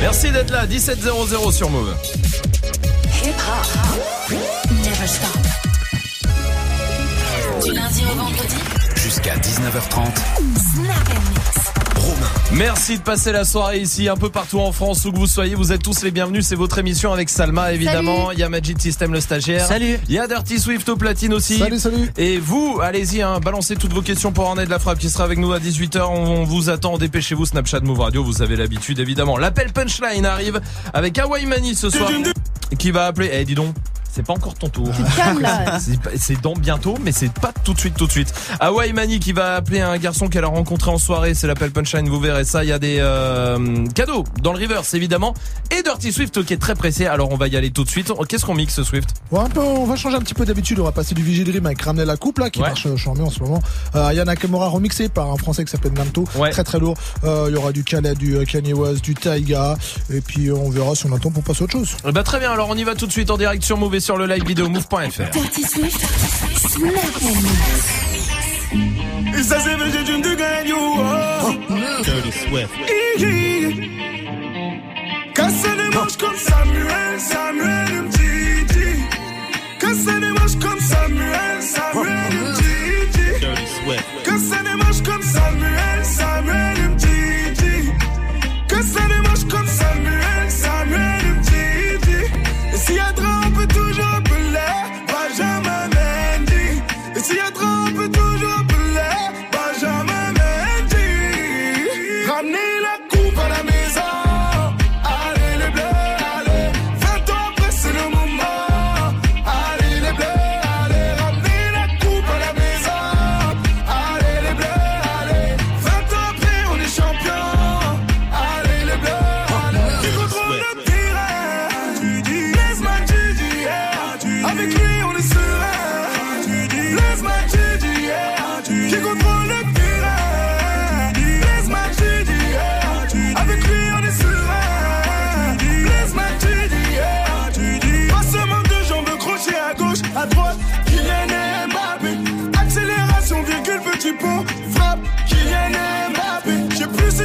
Merci d'être là, 17.00 sur Move. Hip hop. Never stop. Du lundi au vendredi. Jusqu'à 19h30. Snap and mix. Romain. Merci de passer la soirée ici, un peu partout en France, où que vous soyez. Vous êtes tous les bienvenus. C'est votre émission avec Salma, évidemment. Il y a Magic System, le stagiaire. Salut. Il y a Dirty Swift au platine aussi. Salut, salut. Et vous, allez-y, hein, balancez toutes vos questions pour Ornette de la Frappe qui sera avec nous à 18h. On vous attend, dépêchez-vous. Snapchat Move Radio, vous avez l'habitude, évidemment. L'appel punchline arrive avec Hawaii Mani ce soir qui va appeler? Eh, dis donc. C'est pas encore ton tour. C'est dans bientôt, mais c'est pas tout de suite, tout de suite. Hawaii Mani qui va appeler un garçon qu'elle a rencontré en soirée. C'est l'appel punchline, vous verrez ça. Il y a des euh, cadeaux dans le reverse, évidemment. Et Dirty Swift qui est très pressé. Alors on va y aller tout de suite. Qu'est-ce qu'on mixe, Swift? Ouais, un peu, on va changer un petit peu d'habitude. On va passer du Vigil Dream avec Ramener la coupe là, qui Ouais. marche euh, charmé en ce moment. Euh, Yana Nakamura remixé par un français qui s'appelle Namto. Ouais. Très très lourd. Euh, Il y aura du Khaled, du Kanye West, du Taiga. Et puis on verra si on attend pour passer à autre chose. Eh Bah très bien, alors on y va tout de suite en direct sur et sur le live vidéo move.fr. Dirty Swift. Dirty les manches comme Samuel, Samuel les manches comme Samuel, Samuel. Dirty.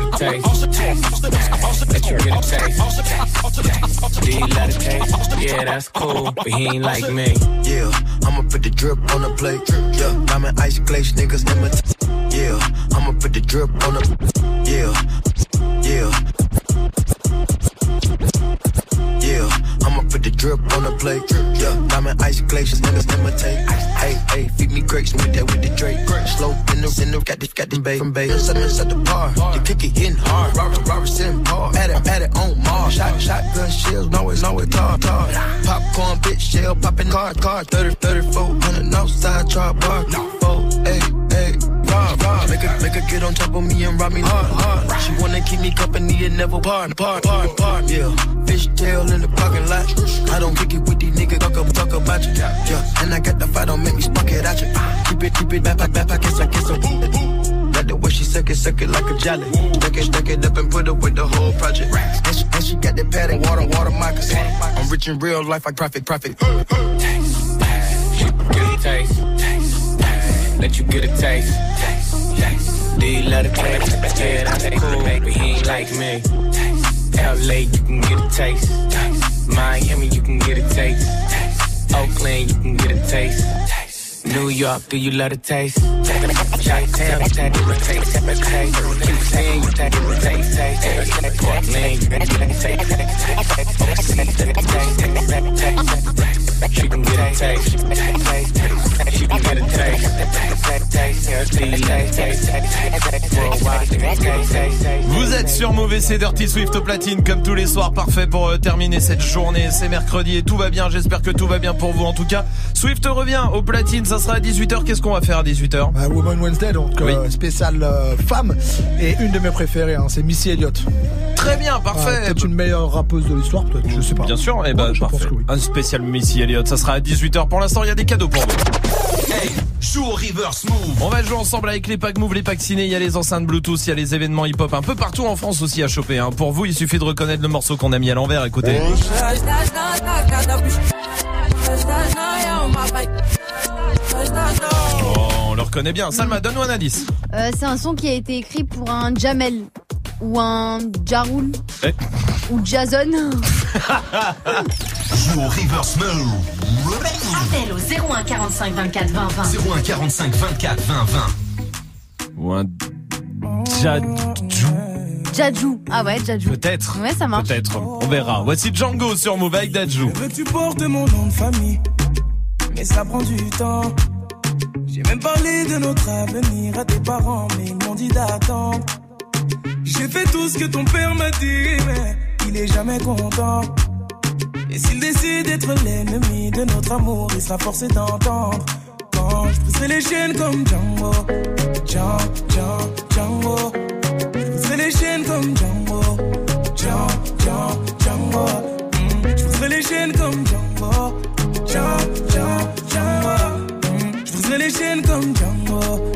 Get a taste? Let you get a taste. Do you let it taste? Yeah, that's cool, but he ain't like me. Yeah, I'ma put the drip on the plate. Yeah, diamond ice glaze niggas never. Yeah, I'ma put the drip on the. Yeah. Put the drip on the plate. Yeah, diamond ice glaciers, niggas imitate. Hey, hey, feed me grapes with that with the Drake. Slow in the the got this got this bay from bay. Seven at the bar, the kick it hitting hard. Robert Robertson Paul, at it at it on Mars. Shot shotgun shells, know it know it tar. Popcorn bitch shell popping car car. 30 34 hundred outside char bar. Hey, hey. Rob, rob, make her, make her get on top of me and rob me hard, hard. She wanna keep me company and never part, part, part, part. Yeah, fish tail in the parking lot. I don't kick it with these niggas, talk, talk about you. Yeah, and I got the fight, don't make me spark it at you. Keep it, keep it, back, back, back, back, kiss, I kiss her. Like the way she suck it, suck it like a jelly. Stuck it, stuck it up and put it with the whole project. And she, and she got the pad and water, water moccasins. I'm rich in real life, I profit, profit. She get a taste. Let you get a taste. You let it taste? Yeah, that's cool, but he ain't like me. LA, you can get a taste. Miami, you can get a taste. Oakland, you can get a taste. New York, do you let it taste? Chi-town, you take it, taste. Houston, you take it, taste. Portland, you take it, taste, Overseas, taste, taste, taste, taste. She can get a taste. She can get a taste. Taste, taste, taste, taste. Worldwide, taste, taste, taste. Vous êtes sur Mauvais, c'est Dirty Swift au platine comme tous les soirs, parfait pour euh, terminer cette journée. C'est mercredi et tout va bien, j'espère que tout va bien pour vous en tout cas. Swift revient au platine, ça sera à 18h. Qu'est-ce qu'on va faire à 18h Bah, Woman Wednesday, donc Oui. euh, spéciale euh, femme. Et une de mes préférées, hein, c'est Missy Elliott. Très bien, Ah, parfait. peut-être une meilleure rappeuse de l'histoire, peut-être, je sais pas. Bien sûr, et bah Ouais, je pense parfait. que oui. Un spécial Missy Elliott, ça sera à 18h. Pour l'instant, il y a des cadeaux pour vous. Hey, joue au reverse move. On va jouer ensemble avec les packs Move, les packs ciné, il y a les enceintes Bluetooth, il y a les événements hip-hop un peu partout en France aussi à choper. hein. Pour vous, il suffit de reconnaître le morceau qu'on a mis à l'envers. Écoutez. Oh, on le reconnaît bien. Salma, donne-nous un indice. Euh, c'est un son qui a été écrit pour un Jamel ou un Jaroul Eh. ou Jason. Joue au reverse move. Appel au 01 45 24 20 20. 01 45 24 20 20. Ou un Jadju. Jadju. Ah ouais, Jadju. Peut-être. Ouais, ça marche. Peut-être. On verra. Voici Django sur Move avec Dadju. Je veux que tu portes mon nom de famille, mais ça prend du temps. J'ai même parlé de notre avenir à tes parents, mais ils m'ont dit d'attendre. J'ai fait tout ce que ton père m'a dit, mais il est jamais content. Et s'il décide d'être l'ennemi de notre amour, il sera forcé d'entendre. Quand je briserai les chaînes comme Django, Django, Django, Django. Je briserai les chaînes comme Django, Django, Django, Django. Mm. Je briserai les chaînes comme Django, Django, Django, Django. Mm. Je briserai les chaînes comme Django, Django,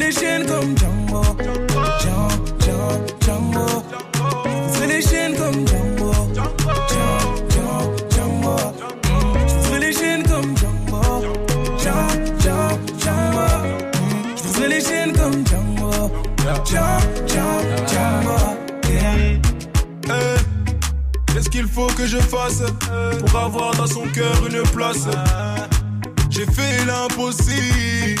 les chaînes comme Django. Django, Django, Je briserai les chaînes comme Django. Django, Django. Je briserai les chaînes comme Django. Django, Django. Je briserai les chaînes comme Django Django, Django. Eh, Qu'est-ce qu'il faut que je fasse pour avoir dans son cœur une place? J'ai fait l'impossible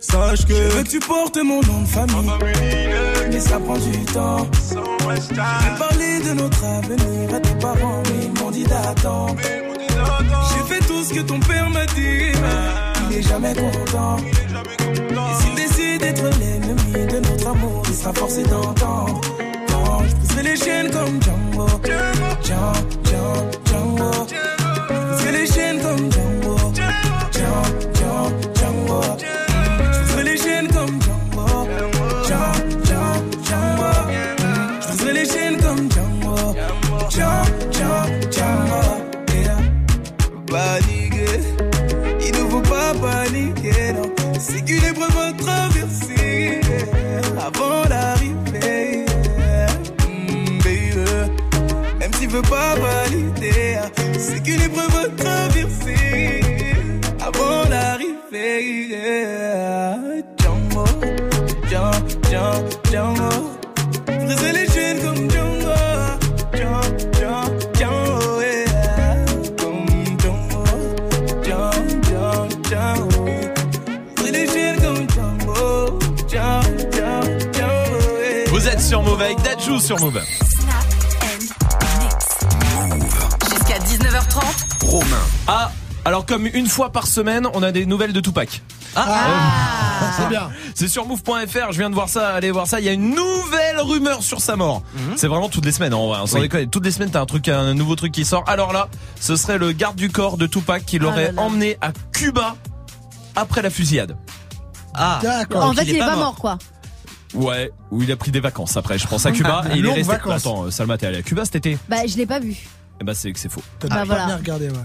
Sache que. Je veux que tu portes mon nom de famille. Mais ça prend du temps. J'ai parlé de notre avenir à tes parents, mais ils m'ont dit d'attendre. J'ai fait tout ce que ton père m'a dit. Il est jamais content. Et s'il décide d'être l'ennemi de notre amour, il sera forcé d'entendre. Je briserai les chaînes comme Django. Django, Django, Django. Pas valider, c'est épreuve à traverser avant l'arrivée. Django, Django, Django. Briser les chaînes comme Django, Django, Django, Django, yeah. Comme Django, Django, Django, Django. Briser les chaînes comme Django. Vous êtes sur Move avec Dajou sur Move. Romain. Ah, alors comme une fois par semaine, on a des nouvelles de Tupac. Ah, c'est bien. C'est sur move.fr, je viens de voir ça, allez voir ça, il y a une nouvelle rumeur sur sa mort. C'est vraiment toutes les semaines en vrai, hein, sans Oui. déconner. Toutes les semaines t'as un truc, un nouveau truc qui sort. Alors là, ce serait le garde du corps de Tupac qui l'aurait là là. emmené à Cuba après la fusillade. Ah. D'accord. En fait, il il est est pas pas mort. mort, quoi. Ouais, où il a pris des vacances après, je pense à Cuba. et il est resté. vacances. Attends, euh, Salma, t'es allé à Cuba cet été Bah, je l'ai pas vu. Eh bah c'est que c'est faux. T'as Bah, pas voilà. bien regardé, ouais.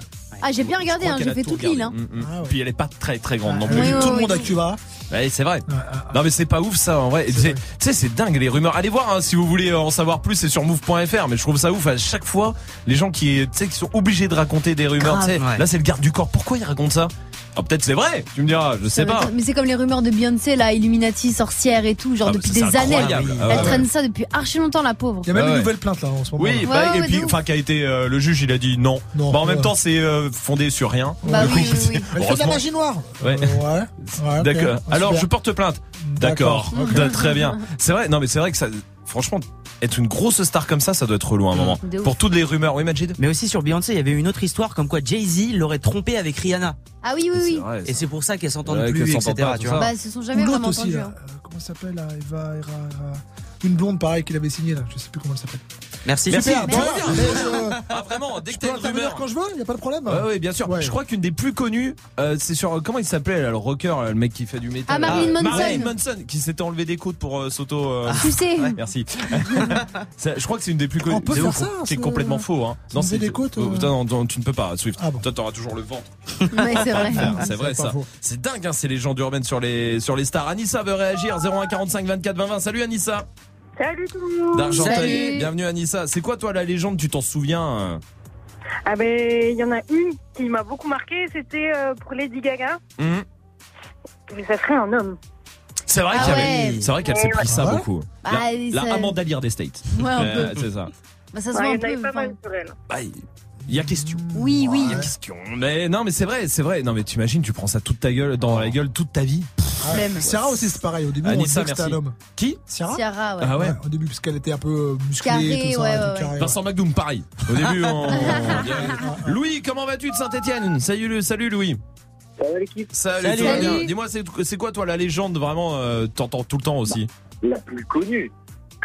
Ah, j'ai bien regardé, hein, j'ai fait tout toute l'île. Hein. Mm, mm. Ah ouais. Puis elle est pas très très grande non Ah, plus. Oui, Tout oui, le monde à. Cuba. Ouais, c'est vrai. Ouais, ah, Non mais c'est pas ouf ça en vrai. Tu sais c'est dingue les rumeurs. Allez voir hein, si vous voulez en savoir plus c'est sur move.fr mais je trouve ça ouf à chaque fois les gens qui tu sais qui sont obligés de raconter des rumeurs. Grave, tu sais, ouais. Là c'est le garde du corps. Pourquoi il raconte ça? Ah peut-être c'est vrai. Tu me diras. Je sais pas. Mais c'est comme les rumeurs de Beyoncé, là, Illuminati, sorcière et tout, genre Ah, depuis des années. Elle, Ah ouais, elle ouais. traîne ça depuis archi longtemps, la pauvre. Il y a même Ouais, une ouais. nouvelle plainte là en ce moment. Oui, bah, Ouais, et ouais, puis enfin qui a été euh, le juge il a dit non. Non, bah en même temps c'est euh, fondé sur rien. Bah oui, oui, oui. Elle fait de la magie noire. Ouais. Euh. D'accord. Ah, Alors je porte plainte. D'accord. Très bien. C'est vrai. Non mais c'est vrai que ça franchement être une grosse star comme ça ça doit être relou à un moment. De ouf. Pour toutes les rumeurs. Oui Majid. Mais aussi sur Beyoncé, il y avait une autre histoire comme quoi Jay-Z l'aurait trompé avec Rihanna. Ah oui, oui, oui. vrai, Et c'est pour ça qu'elle s'entend Ouais, plus, etc. pas, tu vois. Bah, se sont jamais vraiment aussi là. hein. Euh, Comment ça s'appelle là Eva, Eva, Eva- Une blonde pareil qu'il avait signée là. Je sais plus comment elle s'appelle. Merci. Merci. Super, Merci. bon, mais, euh, Ah vraiment, dès que t'as peux une rumeur. quand je veux, y a pas de problème. Ouais, ouais, bien sûr. Ouais. Je crois qu'une des plus connues, euh, c'est sur comment il s'appelait le rocker, le mec qui fait du métal. Ah, Marilyn. Manson. Marilyn Manson, qui s'était enlevé des côtes pour euh, s'auto. euh, Tu sais. Merci. Ça, je crois que c'est une des plus connues. On peut C'est faire ça, C'est complètement faux. Hein. S'enlever des côtes, oh, euh. putain, non, non, tu ne peux pas, Swift. Ah bon. Toi, t'auras toujours le ventre. Ouais, c'est vrai. Faire, C'est c'est vrai ça. C'est dingue, hein, ces légendes urbaines sur les sur les stars. Anissa veut réagir. 01 45 24 20 20. Salut Anissa. Salut tout le monde D'Argenteuil. Bienvenue Anissa. C'est quoi toi la légende? Tu t'en souviens euh? Ah ben, il y en a une qui m'a beaucoup marqué, c'était euh, pour Lady Gaga. Hum. Mais ça serait un homme. C'est vrai Ah ouais. avait- qu'elle s'est Ouais, pris ça ouais. beaucoup. Bah, la, la Amanda Lear des States. Ouais, un Euh, peu. c'est ça. Bah, ça se Ouais, voit il un peu. pas mal sur elle. Bah, il y a question. Oui, oui. Il y a question. Mais non, mais c'est vrai, c'est vrai. Non, mais t'imagines, tu prends ça toute ta gueule, dans la gueule toute ta vie. Flemme. Sarah aussi c'est pareil. Au début on Anissa, disait que c'était un merci. homme. Qui? Sarah? Ciara, ouais. Ah ouais. Au début parce qu'elle était un peu euh, musclée, Carré, tout ça, ouais, tout ouais, carré, ouais. Vincent McDoom, pareil. Au début, on... Louis, comment vas-tu de Saint-Etienne Salut, salut Louis. Salut l'équipe? Salut, Salut. tout va bien. Salut. Dis-moi, c'est c'est quoi toi la légende vraiment euh, T'entends tout le temps aussi? La plus connue,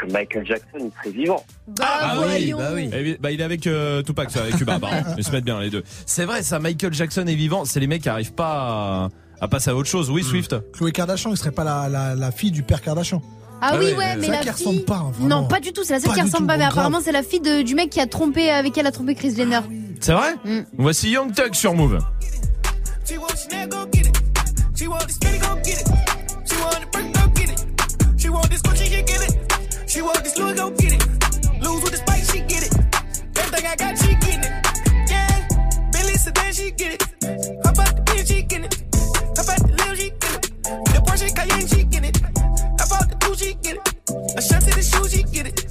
que Michael Jackson il serait vivant. Bah, Ah oui, bah oui. Eh oui, Bah, il est avec euh, Tupac, c'est avec Cuba, pardon. Ils se mettent bien les deux. C'est vrai, ça, Michael Jackson est vivant. C'est les mecs qui arrivent pas à, à passer à autre chose. Oui, Swift. Chloé Kardashian, il serait pas la, la, la fille du père Kardashian. Ah, Ah oui, ouais, mais la qu'elle fille. ressemble pas, hein, vraiment. non, pas du tout, c'est la seule Pas qui ressemble tout, pas, mais grave. apparemment c'est la fille de- du mec qui a trompé, avec qui elle a trompé Chris Jenner. C'est vrai Mm. Voici Young Thug sur Move. She want Chanel, go get it. She want this Fendi, go get it. She get it. She want this get Louis, go get it. Lose with the spice, she get it. Everything I got, she getting it. Yeah, Billy sedan, she get it. Hop out the bitch, she get it. Hop out the Lil, she get it. The Porsche Cayenne, she get it. Hop out the two, she get it. A shot to the shoe, she get it.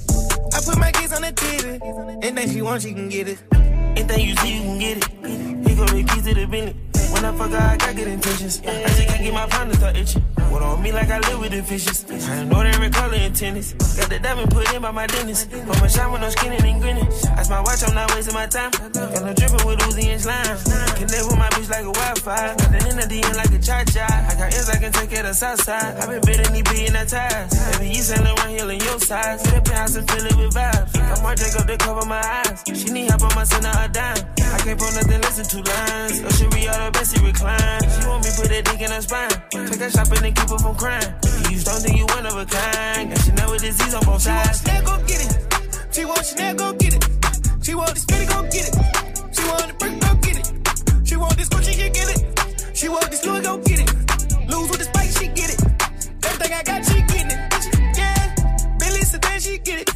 I put my kids on the TV. Anything she want, she can get it. Anything you see, you can get it. He go the keys to the Bentley. When I fuck her, I got good intentions. I just can't get my pound to start itching. What on me like I live with the fishes. I know they every color in tennis. Got the diamond put in by my dentist. Put my shine with no skin and grinning. That's my watch, I'm not wasting my time. Got no dripping with Uzi and slime. Connect with my bitch like a Wi-Fi. Got the in the DM like a cha-cha. I got ends I can take of the south side. i been bidding these being that ties. Baby, you selling around here in your size. See the penthouse and fill it with vibes. I'm more Jacob to cover my eyes. She need help, I'ma send a dime. I can't put nothing, listen two lines. Oh, she re she recline. She want me put that dick in her spine. Take her shopping and keep her from crying. You don't think you one of a kind. Got Chanel with disease on both sides. She want. Chanel, go get it. She want Chanel, go get it. She want this Fendi, go get it. She want the brick, go get it. She want this Gucci, she get it. She want this Louis, go get it. Lose with the spice, she get it. Everything I got, she getting it. Yeah, Billy sedan, she get it.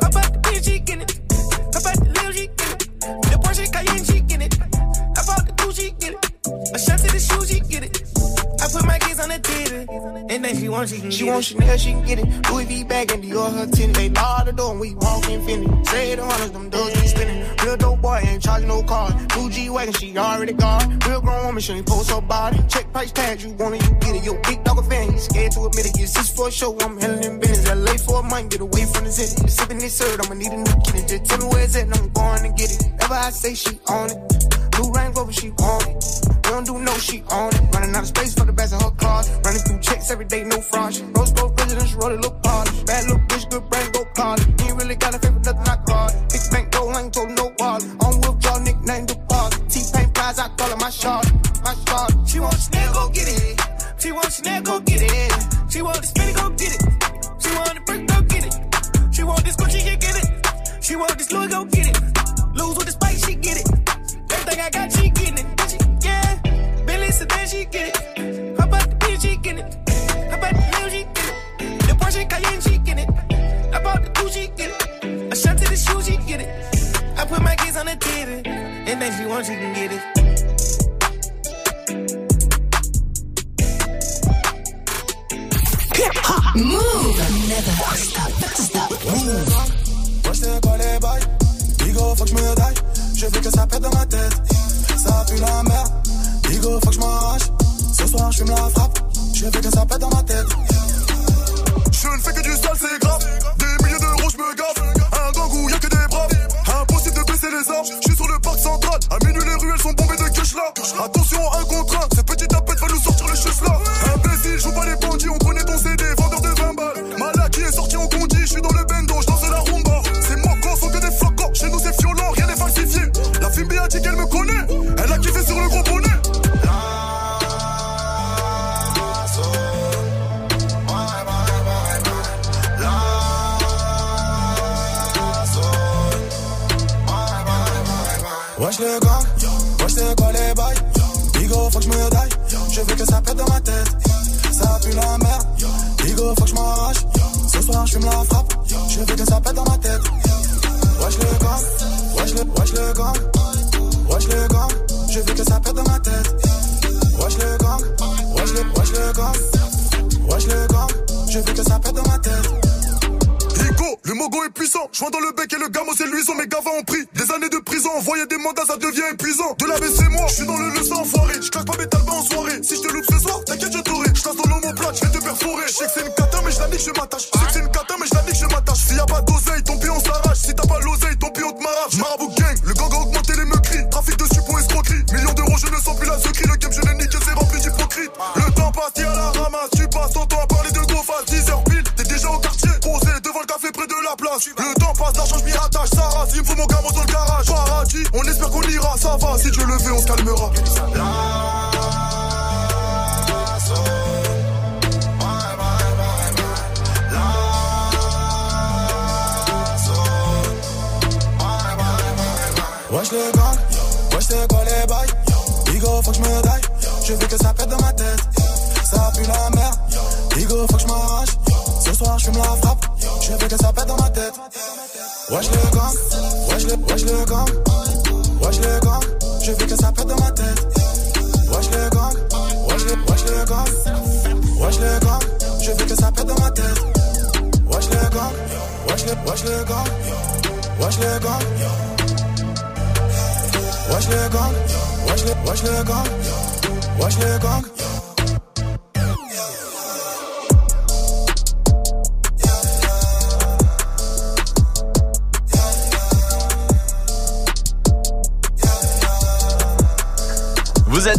Hop out the bitch, she get it. Hop out the Lil, she get it. The Porsche Cayenne, shot to the shoe, she get it. I put my kids on the TV. Anything she want, she can She get want it. Chanel, she can get it. Louis V bag and Dior her tin. They bar the door and we walk infinity. Say the hunters, them doors be spinning. Real dope boy ain't charging no car. Blue G wagon, she already got. Real grown woman, she ain't post her body. Check price tag, you want it, you get it. Yo, big dog a fan, you scared to admit it. Get six for a show, I'm handling business. LA for a month, get away from the city. Sipping this syrup, I'ma need a new kitty. Just tell me where it's at, and I'm going to get it. Ever I say she on it. Blue Range Rover, she want it. We don't do no, she on it. Running out of space for the best of her cars. Running through checks every day, no fraud. She Rose gold presidents, roll it, look polished. Bad little bitch, good brain, go college. Ain't really got a favorite, nothing I call it. Big bank, go, I ain't told no wallet. On wheeljaw, nickname the boss. T-Pain prize, I call it my shot. My shot. She want Chanel, go get it. She want Chanel, go get it. She want this Fendi, go get it. She want the brick, go get it. She want this Gucci, she get it. She want this Louis, go get it. Lose with the spice, she get it. Everything I got, she getting it. She, yeah, Billy sedan, she get it. How about the bitch, she get it? How about the Lil, she get it? The Porsche Cayenne, she get it. How about the two, she get it? A shot to the shoe, she get it. I put my kids on the TV. Anything she want, she can get it. Move. Never stop. Stop. Moi je sais quoi les bails, Bigo faut que je me daille, je veux que ça pète dans ma tête, ça pue la merde, Bigo faut que je m'arrache, ce soir je fume la frappe, je veux que ça pète dans ma tête. Je ne fais que du sale c'est grave, des milliers d'euros je me gave, un gang où y'a que des braves, impossible de baisser les armes, je suis sur le parc central, à minuit les ruelles sont bombées de cash là, attention un contre un, cette petite tapette va nous sortir les choses là, imbécile, joue pas les bandits, on connaît ton CD, vendeur de 20 balles, Malak qui est sorti en condi, je suis dans le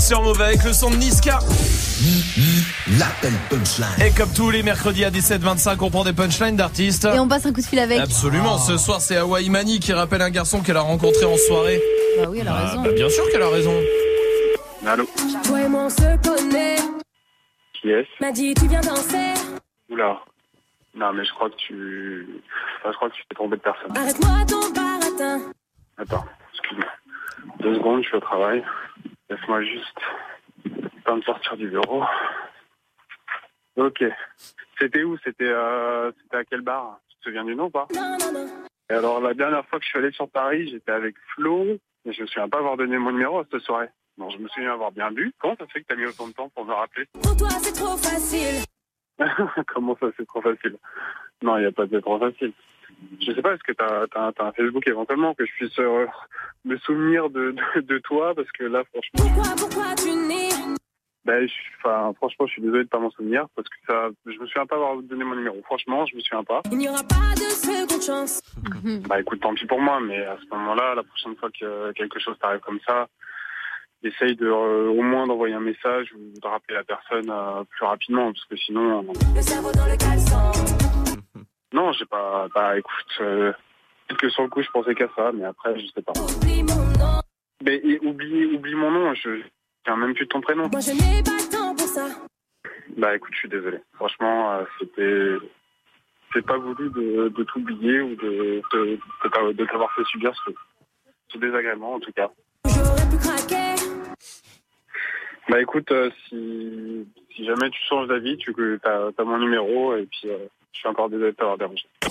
sur Move avec le son de Niska. L'appel punchline. Et comme tous les mercredis à 17h25, on prend des punchlines d'artistes. Et on passe un coup de fil avec. Absolument. Ce soir, c'est Hawaii Mani qui rappelle un garçon qu'elle a rencontré en soirée. Bah oui, elle a Ah, raison. bah, bien sûr qu'elle a raison. Allô Toi et moi on se connaît. Qui est-ce M'a dit tu viens danser. Oula. Non, mais je crois que tu. Enfin, je crois que tu t'es trompé de personne. Arrête-moi ton baratin. Attends, excuse-moi. Deux secondes, je suis au travail. Laisse-moi juste. Pas me sortir du bureau. Ok. C'était où? C'était euh... à quel bar Tu te souviens du nom ou pas? Et alors, la dernière fois que je suis allé sur Paris, j'étais avec Flo, mais je me souviens pas avoir donné mon numéro à cette soirée. Non, je me souviens avoir bien bu. Comment ça fait que t'as mis autant de temps pour me rappeler? Pour toi c'est trop facile. Comment ça, c'est trop facile? Non, il n'y a pas de trop facile. Je sais pas, est-ce que t'as as, un Facebook éventuellement que je puisse euh, me souvenir de, de, de toi Parce que là, franchement, Pourquoi, pourquoi tu ben, je, enfin, franchement, je suis désolé de pas m'en souvenir parce que ça, je me souviens pas avoir donné mon numéro. Franchement, je me souviens pas. Il n'y aura pas de seconde chance. Bah écoute, tant pis pour moi, mais à ce moment-là, la prochaine fois que quelque chose t'arrive comme ça, essaye de euh, au moins d'envoyer un message ou de rappeler la personne euh, plus rapidement, parce que sinon, euh, Le cerveau dans le caleçon. non, j'ai pas. Bah écoute, euh, peut-être que sur le coup, je pensais qu'à ça, mais après, je sais pas. Oublie mon nom. Mais et oublie, oublie mon nom, je tiens même plus de ton prénom. Moi je n'ai pas le temps pour ça. Bah écoute, je suis désolé. Franchement, euh, c'était. C'est pas voulu de, de t'oublier ou de, de, de t'a- de t'avoir fait subir ce, ce désagrément, en tout cas. J'aurais pu craquer. Bah écoute, euh, si, si jamais tu changes d'avis, tu as, as mon numéro et puis euh, je suis encore désolé de t'avoir dérangé.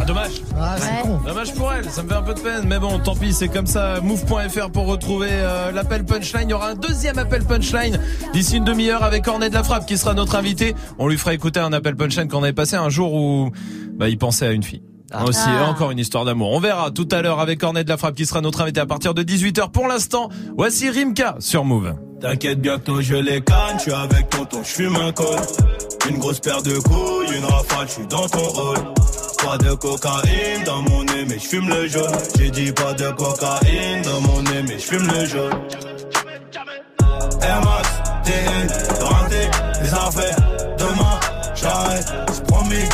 Ah, dommage. Ah, c'est Ouais. con. Dommage pour elle, ça me fait un peu de peine, mais bon, tant pis, c'est comme ça. Move.fr pour retrouver euh, l'appel punchline. Il y aura un deuxième appel punchline d'ici une demi-heure avec Cornet de la Frappe qui sera notre invité. On lui fera écouter un appel punchline qu'on avait passé un jour où bah, il pensait à une fille. Aussi, Ah. encore une histoire d'amour. On verra tout à l'heure avec Cornet de la Frappe qui sera notre invité à partir de 18h. Pour l'instant, voici Rimka sur Move. T'inquiète, bientôt je les canne, je suis avec tonton, je fume un col. Une grosse paire de couilles, une rafale, je suis dans ton rôle. Pas de cocaïne dans mon nez, mais je fume le jaune. J'ai dit pas de cocaïne dans mon nez, mais je fume le jaune. Max, TN, rentré, les affaires. Demain, j'arrête, c'est promis.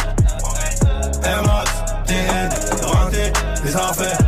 TN, rentré, les affaires.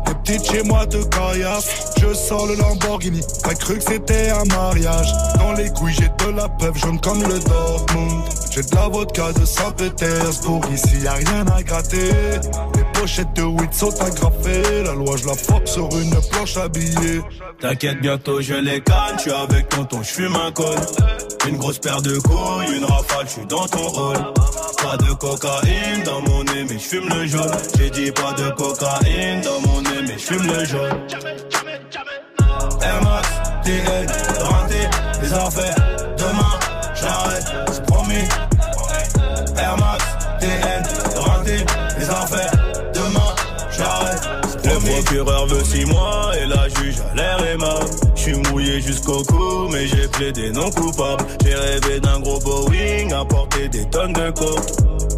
Les petites chez moi de caillasse. Je sors le Lamborghini. T'as cru que c'était un mariage. Dans les couilles, j'ai de la peuple jaune comme le Dortmund. J'ai de la vodka de Saint-Pétersbourg. Ici, y a rien à gratter. Les pochettes de weed sont agrafées. La loi, je la frappe sur une planche habillée. T'inquiète, bientôt je les canne, je suis avec tonton, je fume un col. Une grosse paire de couilles, une rafale, je suis dans ton rôle. Pas de cocaïne dans mon nez, mais je fume le jaune. J'ai dit pas de cocaïne dans mon nez, mais je fume le jaune. Air Max, rentré, les affaires. Demain, j'arrête, c'est promis. Air Max, procureur veut six mois et la juge a l'air aimable. Je suis mouillé jusqu'au cou, mais j'ai plaidé non coupable. J'ai rêvé d'un gros Boeing, à porter des tonnes de coke.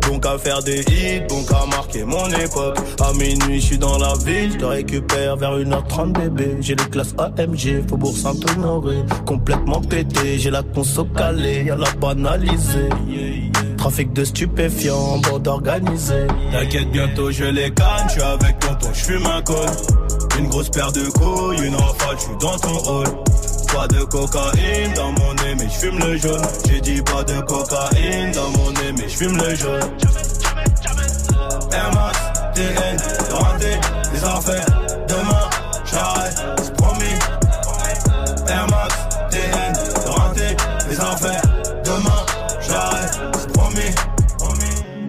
Donc à faire des hits, donc à marquer mon époque. À minuit, je suis dans la ville, je te récupère vers 1h30 bébé. J'ai les classes AMG, Faubourg Saint-Honoré. Complètement pété, j'ai la conso calée, y'a la banalisée. Trafic de stupéfiants, bande organisée. T'inquiète, bientôt je les canne, je suis avec tonton, je fume un col. Une grosse paire de couilles, une rafale, je suis dans ton hall. Pas de cocaïne dans mon nez, mais je fume le jaune. J'ai dit pas de cocaïne dans mon nez, mais je fume le jaune. Air Max, TN, renté, les affaires.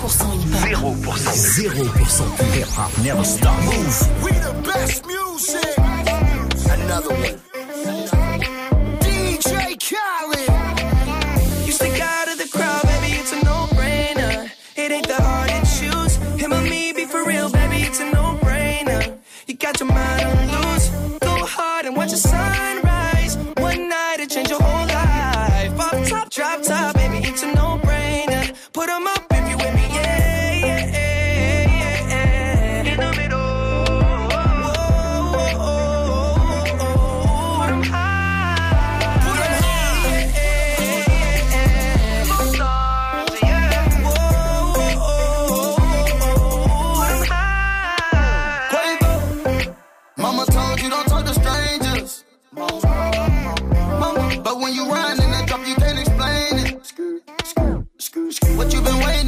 100% hip-hop 0% 0% hip-hop. Never stop. Move. We the best music. Another one. DJ Khaled. You stick out of the crowd, baby, it's a no-brainer. It ain't that hard to choose. Him or me, be for real, baby, it's a no-brainer. You got your mind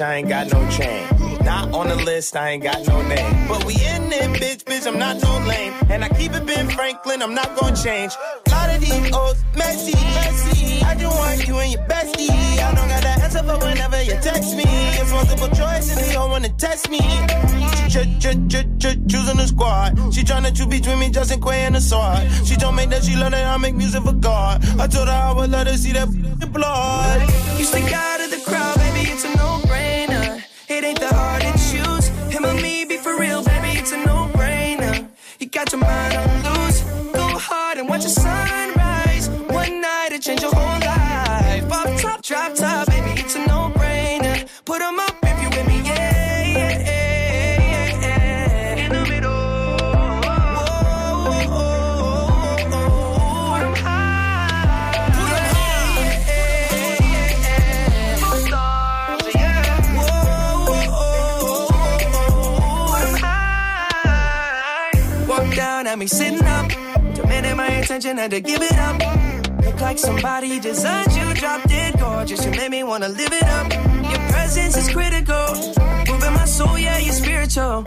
I ain't got no chain. Not on the list, I ain't got no name. But we in it, bitch, bitch, I'm not no lame. And I keep it Ben Franklin, I'm not gonna change. A lot of these old messy, messy. I just want you and your bestie. I don't got the answer for whenever you text me. It's multiple choice and they all wanna test me. Ch ch ch ch choosing the squad. She tryna choose between me, Justin Quay and the sword. She told me that she love that I make music for God. I told her I would let her see that blood. You stick out of the crowd, baby, it's a no-brainer. It ain't that hard to. Attention, had to give it up. Look like somebody designed you, dropped it gorgeous. You made me wanna live it up. Your presence is critical. Moving my soul, yeah, you're spiritual.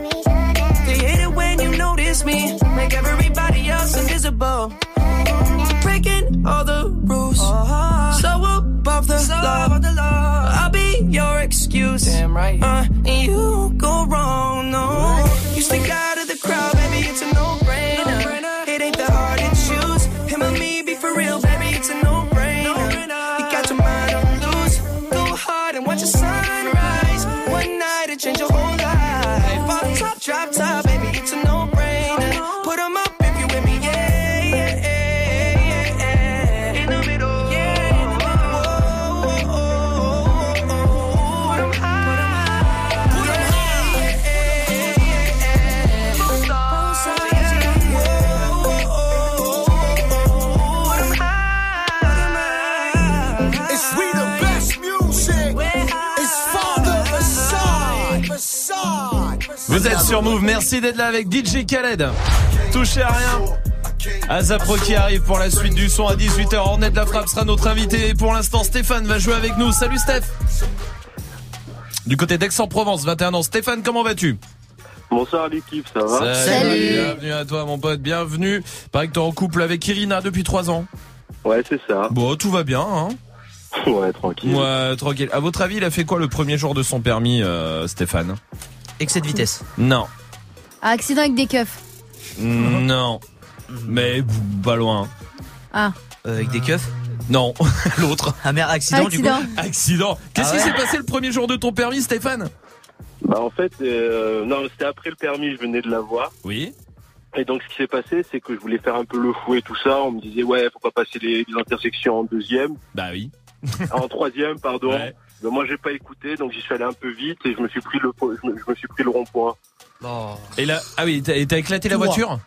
They hate it when you notice me. Make everybody else invisible. Breaking all the rules. So above the, law. I'll be your excuse. Damn right. Uh, and you go wrong, no. You stick out of the crowd, Vous êtes sur Move, merci d'être là avec DJ Khaled. Touchez à rien. Azapro qui arrive pour la suite du son à 18h. Ornette la frappe sera notre invité. Et pour l'instant, Stéphane va jouer avec nous. Salut Steph. Du côté d'Aix-en-Provence, 21 ans. Stéphane, comment vas-tu? Bonsoir l'équipe, ça va? Bienvenue à toi mon pote, bienvenue. Pareil que t'es en couple avec Irina depuis 3 ans. Ouais, c'est ça. Bon, tout va bien, hein Ouais, tranquille. Ouais, tranquille. À votre avis, il a fait quoi le premier jour de son permis, euh, Stéphane? Excès de vitesse. Non. Ah, Accident avec des keufs. Non. Mais pas loin. Ah. Euh, avec des keufs Non, l'autre. Ah merde, accident, du coup Accident. Accident. Qu'est-ce Ah qui ouais s'est passé le premier jour de ton permis, Stéphane? Bah en fait, euh, non, c'était après le permis, je venais de l'avoir. Oui. Et donc ce qui s'est passé, c'est que je voulais faire un peu le fou et tout ça. On me disait ouais, faut pas passer les, les intersections en deuxième. Bah oui. en troisième, pardon. Ouais. Mais moi j'ai pas écouté, donc j'y suis allé un peu vite et je me suis pris le, je me, je me suis pris le rond-point. Et là, ah oui, t'as et t'as éclaté la voiture?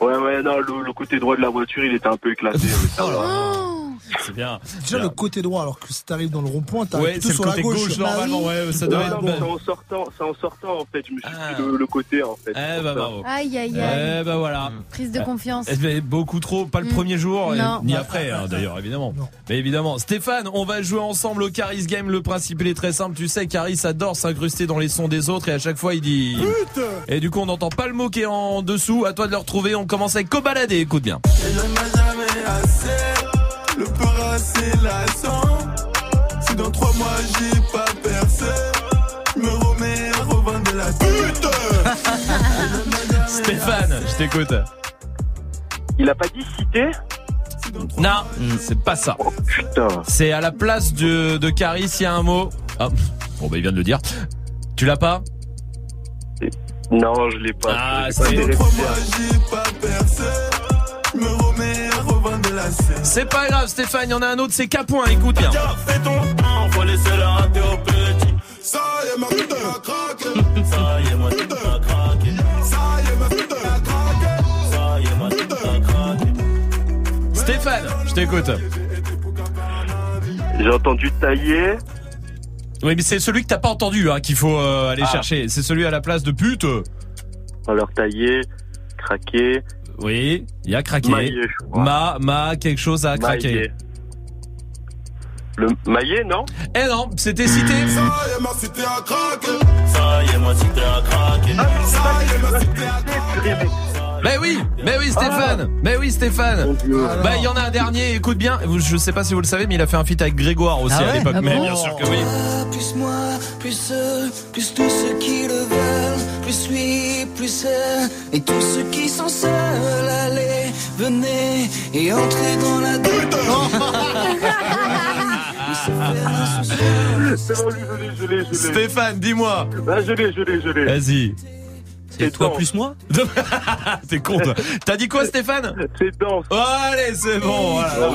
Ouais, ouais, non, le, le côté droit de la voiture, il était un peu éclaté. ça va. C'est bien. Déjà le côté droit, alors que si t'arrives dans le rond-point, t'arrives Ouais, plutôt c'est le sur la côté gauche. gauche, Bah normalement, oui. ouais, ça doit être c'est en sortant, c'est en sortant en fait. Je me suis pris le, le côté en fait. Eh bah bravo. Aïe, aïe, aïe. Eh bah voilà. Prise de confiance. Eh beaucoup trop, pas le Mm. premier jour, Non. ni après hein, d'ailleurs, évidemment. Mais évidemment. Stéphane, on va jouer ensemble au Caris Game. Le principe il est très simple. Tu sais, Caris adore s'incruster dans les sons des autres et à chaque fois il dit. Et du coup, on n'entend pas le mot qui est en dessous. À toi de le retrouver. On commence avec Cobaladé. Écoute bien. Et je assez. Assez lassant. Si dans trois mois j'ai pas percé, je me remets à revendre de la pute. Stéphane, je t'écoute. Il a pas dit cité Non, c'est pas ça. Putain. C'est à la place de, de Caris, il y a un mot. Ah, bon, bah, il vient de le dire. Tu l'as pas Non, je l'ai pas. Ah, J'ai pas c'est- C'est pas grave, Stéphane, il y en a un autre, c'est Capoin, écoute bien. Fais ton temps, faut laisser la rater au petit. Ça y est, ma pute a craqué. Ça y est, ma pute a craqué. Ça y est, ma pute a craqué. Ça y est, ma pute a craqué. Stéphane, je t'écoute. J'ai entendu tailler. Oui, mais c'est celui que t'as pas entendu hein, qu'il faut euh, aller Ah. chercher. C'est celui à la place de pute. Alors tailler, craquer. Oui, il y a craqué. Maillé, je crois. Ma, ma, quelque chose à craquer. Maillé. Le maillet, non Eh non, c'était cité. Ça y est, ma cité a craqué. Ça y est, ma cité a craqué. Ça y est, ma cité a craqué. Mais oui, mais oui Stéphane, mais oui Stéphane. Bah il y en a un dernier, écoute bien. Vous- Je sais pas si vous le savez, mais il a fait un feat avec Grégoire aussi Ah à ouais l'époque. Ah mais bon bien sûr que oui. Plus moi, plus eux, plus tous ceux qui le veulent, plus lui, plus elle, et tous ceux qui sont seuls, allez, venez et entrez dans la C'est bon, lui, je l'ai, je l'ai, je l'ai. Stéphane, dis-moi. Ah, je l'ai, je l'ai, je l'ai. Vas-y. C'est toi danse. plus moi T'es con toi. T'as dit quoi Stéphane C'est danse. Oh, allez, c'est bon. voilà.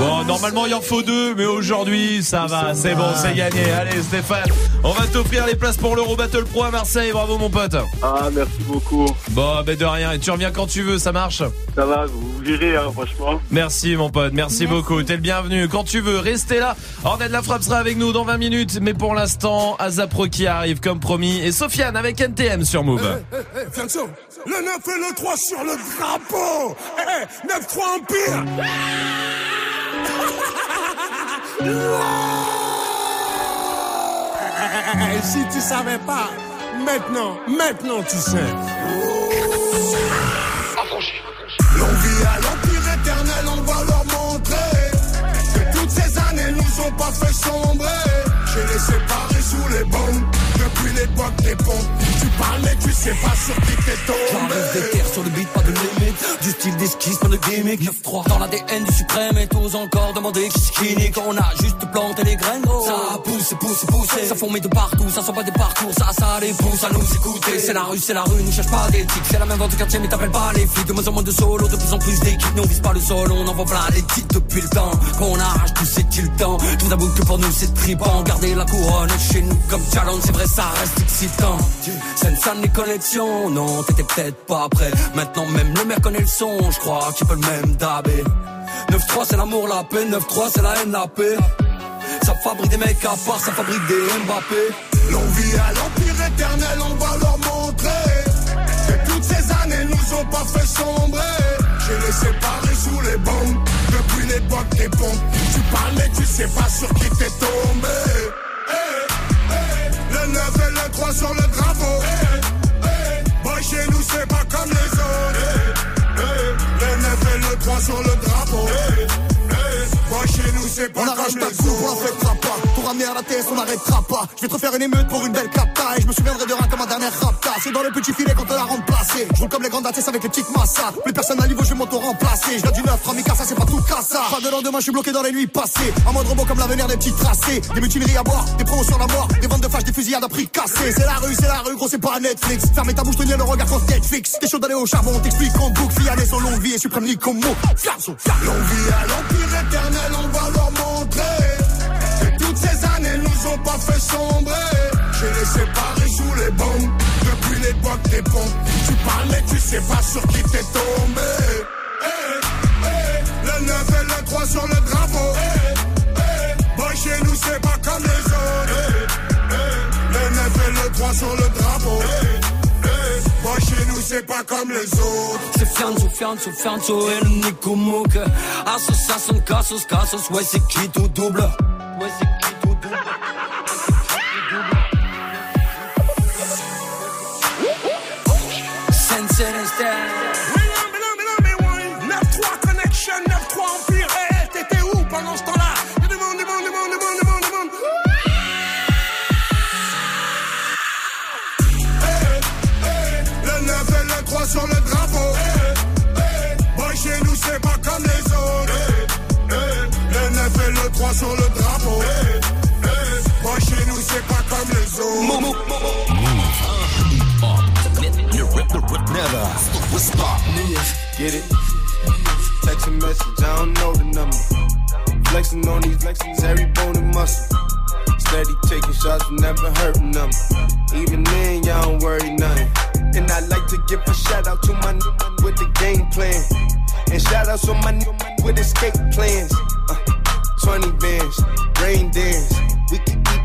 Bon, normalement il en faut deux, mais aujourd'hui ça va, c'est bon, c'est gagné. Allez Stéphane, on va t'offrir les places pour l'Euro Battle Pro à Marseille, bravo mon pote. Ah, merci beaucoup. Bon, ben de rien, et tu reviens quand tu veux, ça marche Ça va, vous verrez, hein, franchement. Merci mon pote, merci, beaucoup, t'es le bienvenu. Quand tu veux, restez là. Ornette la frappe sera avec nous dans 20 minutes, mais pour l'instant, Azapro qui arrive comme promis, et Sofiane avec NTM sur Move. Eh, eh, attention. Le 9 et le 3 sur le drapeau. Eh, 9-3 Empire. Eh, si tu savais pas, maintenant, maintenant tu sais. L'on vit à l'empire éternel, on va leur montrer que toutes ces années nous ont pas fait sombrer. J'ai les séparés sous les bombes, depuis l'époque des pompes. Tu parlais, tu sais pas sur qui t'es tombé. J'enlève des terres sur le beat, pas de limite. Du style d'esquisse, pas de gimmick. 9-3 dans l'ADN du suprême et tous encore demander qui c'est qui nique. On a juste planté les graines, gros. Ça pousse, pousse, pousse. Ça fourmille de partout, ça sent pas des parcours. Ça, ça les pousse à nous écouter. C'est la rue, c'est la rue, nous cherche pas d'éthique. C'est la même vente de quartier, mais t'appelles pas les flics. De moins en moins de solo, de plus en plus d'équipes. Nous on vise pas le sol, on envoie plein les titres depuis le temps. Qu'on arrache tout, c'est-il temps. Tout d'abord que pour nous c'est tripant. Garder la couronne chez nous comme challenge, c'est vrai, ça reste excitant. Scène, les connexions, non, t'étais peut-être pas prêt. Maintenant, même le maire connaît le son, je crois qu'il peut le même dabé. 9-3, c'est l'amour, la paix. 9-3, c'est la haine, la paix. Ça fabrique des mecs à part, ça fabrique des Mbappé. L'on vit à l'empire éternel, on va leur ces années nous ont pas fait sombrer. J'ai les séparés sous les bombes. Depuis l'époque des pompes. Tu parlais, tu sais pas sur qui t'es tombé. Le 9 et le 3 sur le drapeau. Eh, eh, Boy, chez nous, c'est pas comme les autres. Eh, Le 9 et le 3 sur le drapeau. Boy, chez nous, c'est pas On comme arrache les ta autres. coupe, on la fêtera pas. À la on n'arrêtera pas. Je vais te refaire une émeute pour une belle capta. Et je me souviendrai de rien comme ma dernière rapta. C'est dans le petit filet qu'on te l'a remplacé. Je roule comme les grandes ATS avec les petites massas. Plus personne à niveau, je vais m'auto-remplacer. Je du 9, 3 ça c'est pas tout cassa. Pas de lendemain, je suis bloqué dans les nuits passées. En mode robot comme l'avenir des petits tracés. Des mutineries à boire, des promotions à mort. Des ventes de flash, des fusillades à prix cassé. C'est la rue, c'est la rue, gros, c'est pas Netflix. Fermez ta bouche, tenir le regard contre Netflix. T'es chaud d'aller au charbon, on t'explique en boucle. Année son longue vie et suprême comme mot. L'empire éternel, on va leur montrer nous ont pas fait sombrer. J'ai les séparés sous les bombes depuis l'époque des pompes. Tu parles mais tu sais pas sur qui t'es tombé. Eh, eh, Le 9 et le 3 sur le drapeau. Eh, eh, Boy, chez nous c'est pas comme les autres. Le 9 et le 3 sur le drapeau. Boy, chez nous c'est pas comme les autres. C'est Fianzo, Fianzo, Fianzo et le Nico Mouk Association, Cassos, Cassos, ouais c'est qui tout double? Ouais c'est qui Sense and style 9-3 Connection, 9-3 Empire, eh, t'étais où pendant ce temps-là. Eh, eh, Le 9 et le 3 sur le drapeau. Eh, eh, Boy, chez nous, c'est pas comme les autres. Eh, eh, Le 9 et le 3 sur le drapeau. Eh, eh, Boy, chez nous, c'est pas comme les autres. Never. Stop. Get it? Text a message, I don't know the number. Flexing on these flexings, every bone and muscle. Steady taking shots, but never hurting them. Even then, y'all don't worry nothing. And I like to give a shout out to my new man with the game plan. And shout out to my new man with escape plans. Uh, 20 bands, rain dance.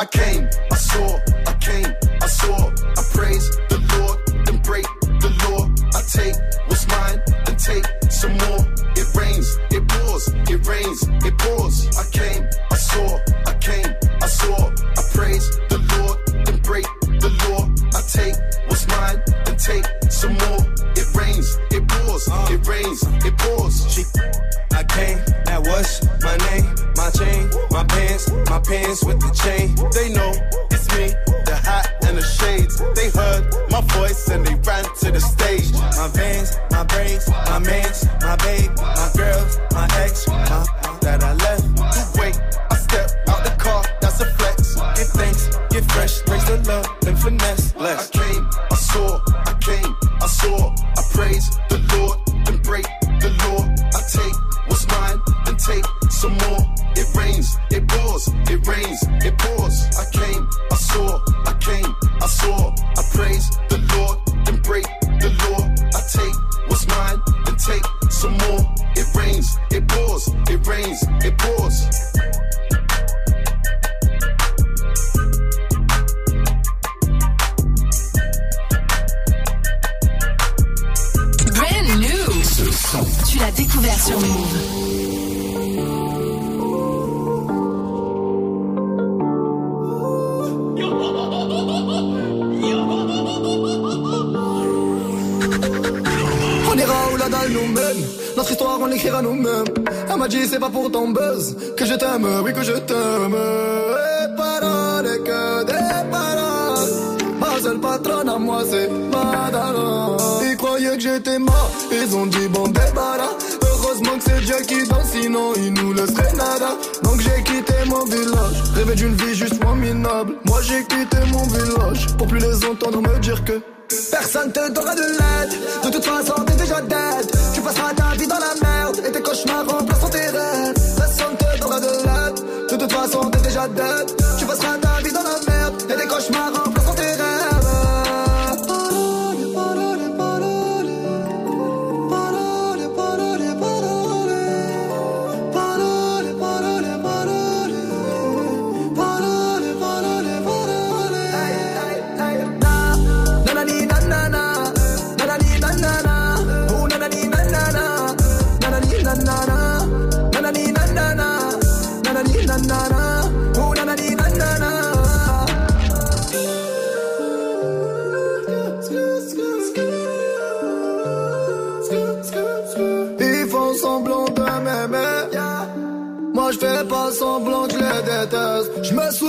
I came, I saw,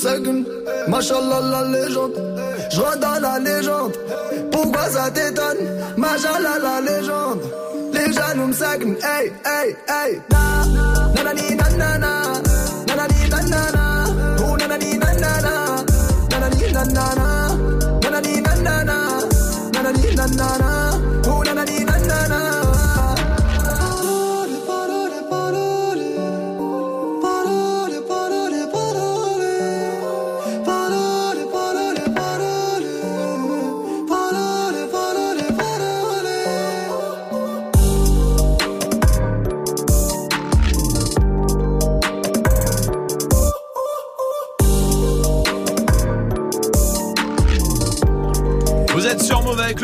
Seguent, machallah la légende. Je dans la légende. Pourquoi ça t'étonne? Machallah la légende. Les jaloux me hey hey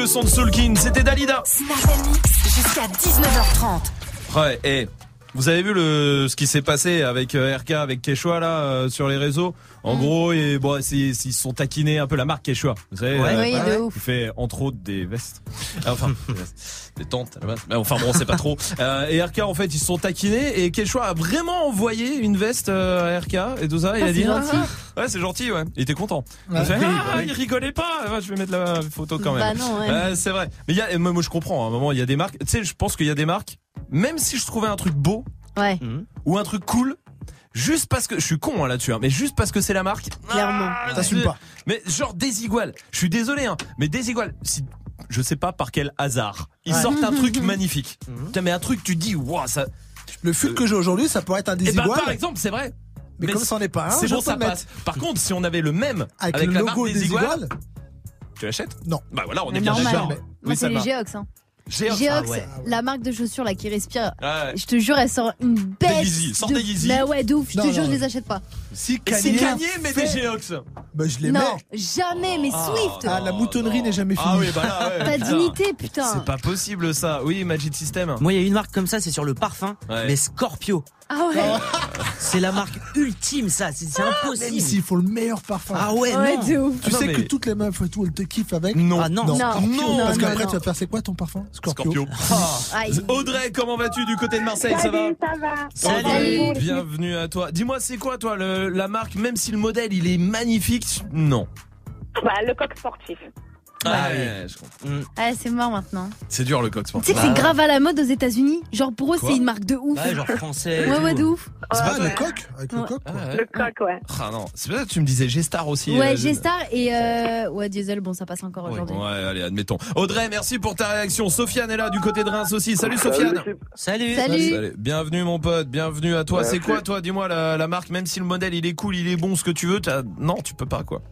le son de Soulkin, c'était Dalida. Jusqu'à 19h30. Ouais, et vous avez vu le ce qui s'est passé avec euh, RK, avec Quechua là euh, sur les réseaux? En gros, et bon, c'est- ils se sont taquinés un peu la marque Quechua. Vous savez, Ouais. Oui, de ouf. qui fait entre autres des vestes, Ah, enfin des tentes. à la base. Mais enfin bon, c'est pas trop. Euh, et RK en fait, ils se sont taquinés et Quechua a vraiment envoyé une veste euh, à RK et tout ça. il Ah, a dit c'est gentil. ah, ouais, c'est gentil, ouais. Il était content. Il fait, Oui, ah, bah oui. il rigolait pas. Je vais mettre la photo quand même. Bah non, ouais. Euh, c'est vrai. Mais il y a, moi, moi, je comprends. À un moment, il y a des marques. Tu sais, je pense qu'il y a des marques. Même si je trouvais un truc beau Ouais. ou un truc cool, juste parce que je suis con hein, là-dessus, hein, mais juste parce que c'est la marque. Clairement. T'assumes pas. Mais genre Desigual. Je suis désolé, hein, mais Desigual. Si je sais pas par quel hasard, ils Ouais. sortent un truc magnifique. Putain, mais un truc, tu te dis, waouh, ça. Le fut que j'ai aujourd'hui, ça pourrait être un Eh ben, désigual. par exemple, c'est vrai. Mais comme c'en est pas un, c'est bon, ça passe. Par contre, si on avait le même Avec avec, le la logo marque Desigual tu l'achètes? Non. Bah voilà, on est Mais bien d'accord. Moi, Oui, c'est les va. Geox. Hein. Geox, Geox, ah ouais. la marque de chaussures là qui respire. Ouais. Je te jure, elle sort une bête. Yeezy, sort de- des Yeezy. Mais ouais, de ouf. Je Non, te non, jure, je non. les achète pas. Si Kanye gagné, mais des Geox. Bah, je les Non, mets. jamais. Mais Ah. Swift. Ah, la moutonnerie n'est jamais finie. Ah oui, bah là, ouais. Ta putain. dignité, putain. C'est pas possible ça. Oui, Magic System. Moi, il y a une marque comme ça, c'est sur le parfum, Ouais. mais Scorpio. Ah ouais. C'est la marque ultime, ça. C'est Même impossible. s'il faut le meilleur parfum. Ah ouais, Ouais, non. de ouf. Tu Ah non, sais mais- que toutes les meufs et tout, elles te kiffent avec Non. Ah non. Non. Scorpio. Non, Parce qu'après, tu vas faire c'est quoi ton parfum Scorpio. Scorpio. Audrey, comment vas-tu du côté de Marseille Ça va Salut, ça va. Salut. Bienvenue à toi. Dis-moi, c'est quoi toi le- la marque Même si le modèle il est magnifique, non. Bah, le coq sportif. Ah Ouais. ouais, je comprends. Ah, c'est mort maintenant. C'est dur le coq Tu sportif. sais que c'est grave à la mode aux États-Unis. Genre pour eux, Quoi c'est une marque de ouf. Ouais, genre français. et Ouais, tout. ouais, de ouf. C'est pas Ouais. le coq Avec le Ouais. coq Ah, quoi. ouais. Le coq, ouais. Ah non, c'est peut-être que tu me disais G-Star aussi. Ouais, euh, G-Star et euh, ouais, Diesel, bon, ça passe encore Ouais, aujourd'hui. ouais, allez, admettons. Audrey, merci pour ta réaction. Sofiane est là du côté de Reims aussi. Salut Sofiane. Salut. Salut. Salut. Bienvenue mon pote, bienvenue à toi. C'est quoi toi? Dis-moi la, la marque, même si le modèle il est cool, il est bon, ce que tu veux, t'as- non, tu peux pas quoi.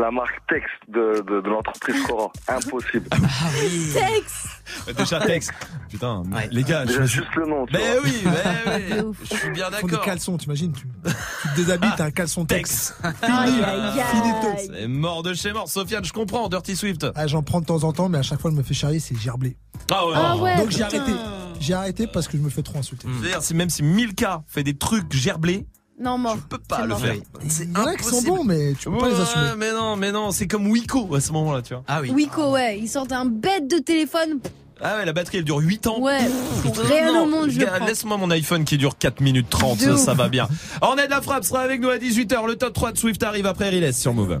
La marque Tex de, de, de l'entreprise Cora. Impossible. Ah oui. Tex Déjà Tex. Putain, Ouais. les gars, je suis... juste le nom, tu Mais vois. oui, mais oui. Je suis bien Ils font des d'accord. caleçons, t'imagines tu, tu te déshabilles, t'as un caleçon Tex. Tex. Finito. aïe. C'est mort de chez mort. Sofiane, je comprends, Dirty Swift. Ah, J'en prends de temps en temps, mais à chaque fois, elle me fait charrier, c'est gerblé. Ah ouais. Ah ouais. Donc j'ai arrêté. J'ai arrêté parce que je me fais trop insulter. C'est-à-dire, si même si Milka fait des trucs gerblés, Non, mort. je peux pas le mort. faire. C'est Il y en a qui sont impossible. bons, mais tu peux pas les assumer. mais non, mais non, c'est comme Wiko à ce moment-là, tu vois. Ah oui. Wiko, ouais, ils sortent un bête de téléphone. Ah ouais, la batterie elle dure 8 ans. Ouais, pour Putain, rien non, au monde, je le gars, prends. Laisse-moi mon iPhone qui dure 4 minutes 30, De ça, va bien. Ornette la frappe sera avec nous à 18h. Le top 3 de Swift arrive après Riles sur Move.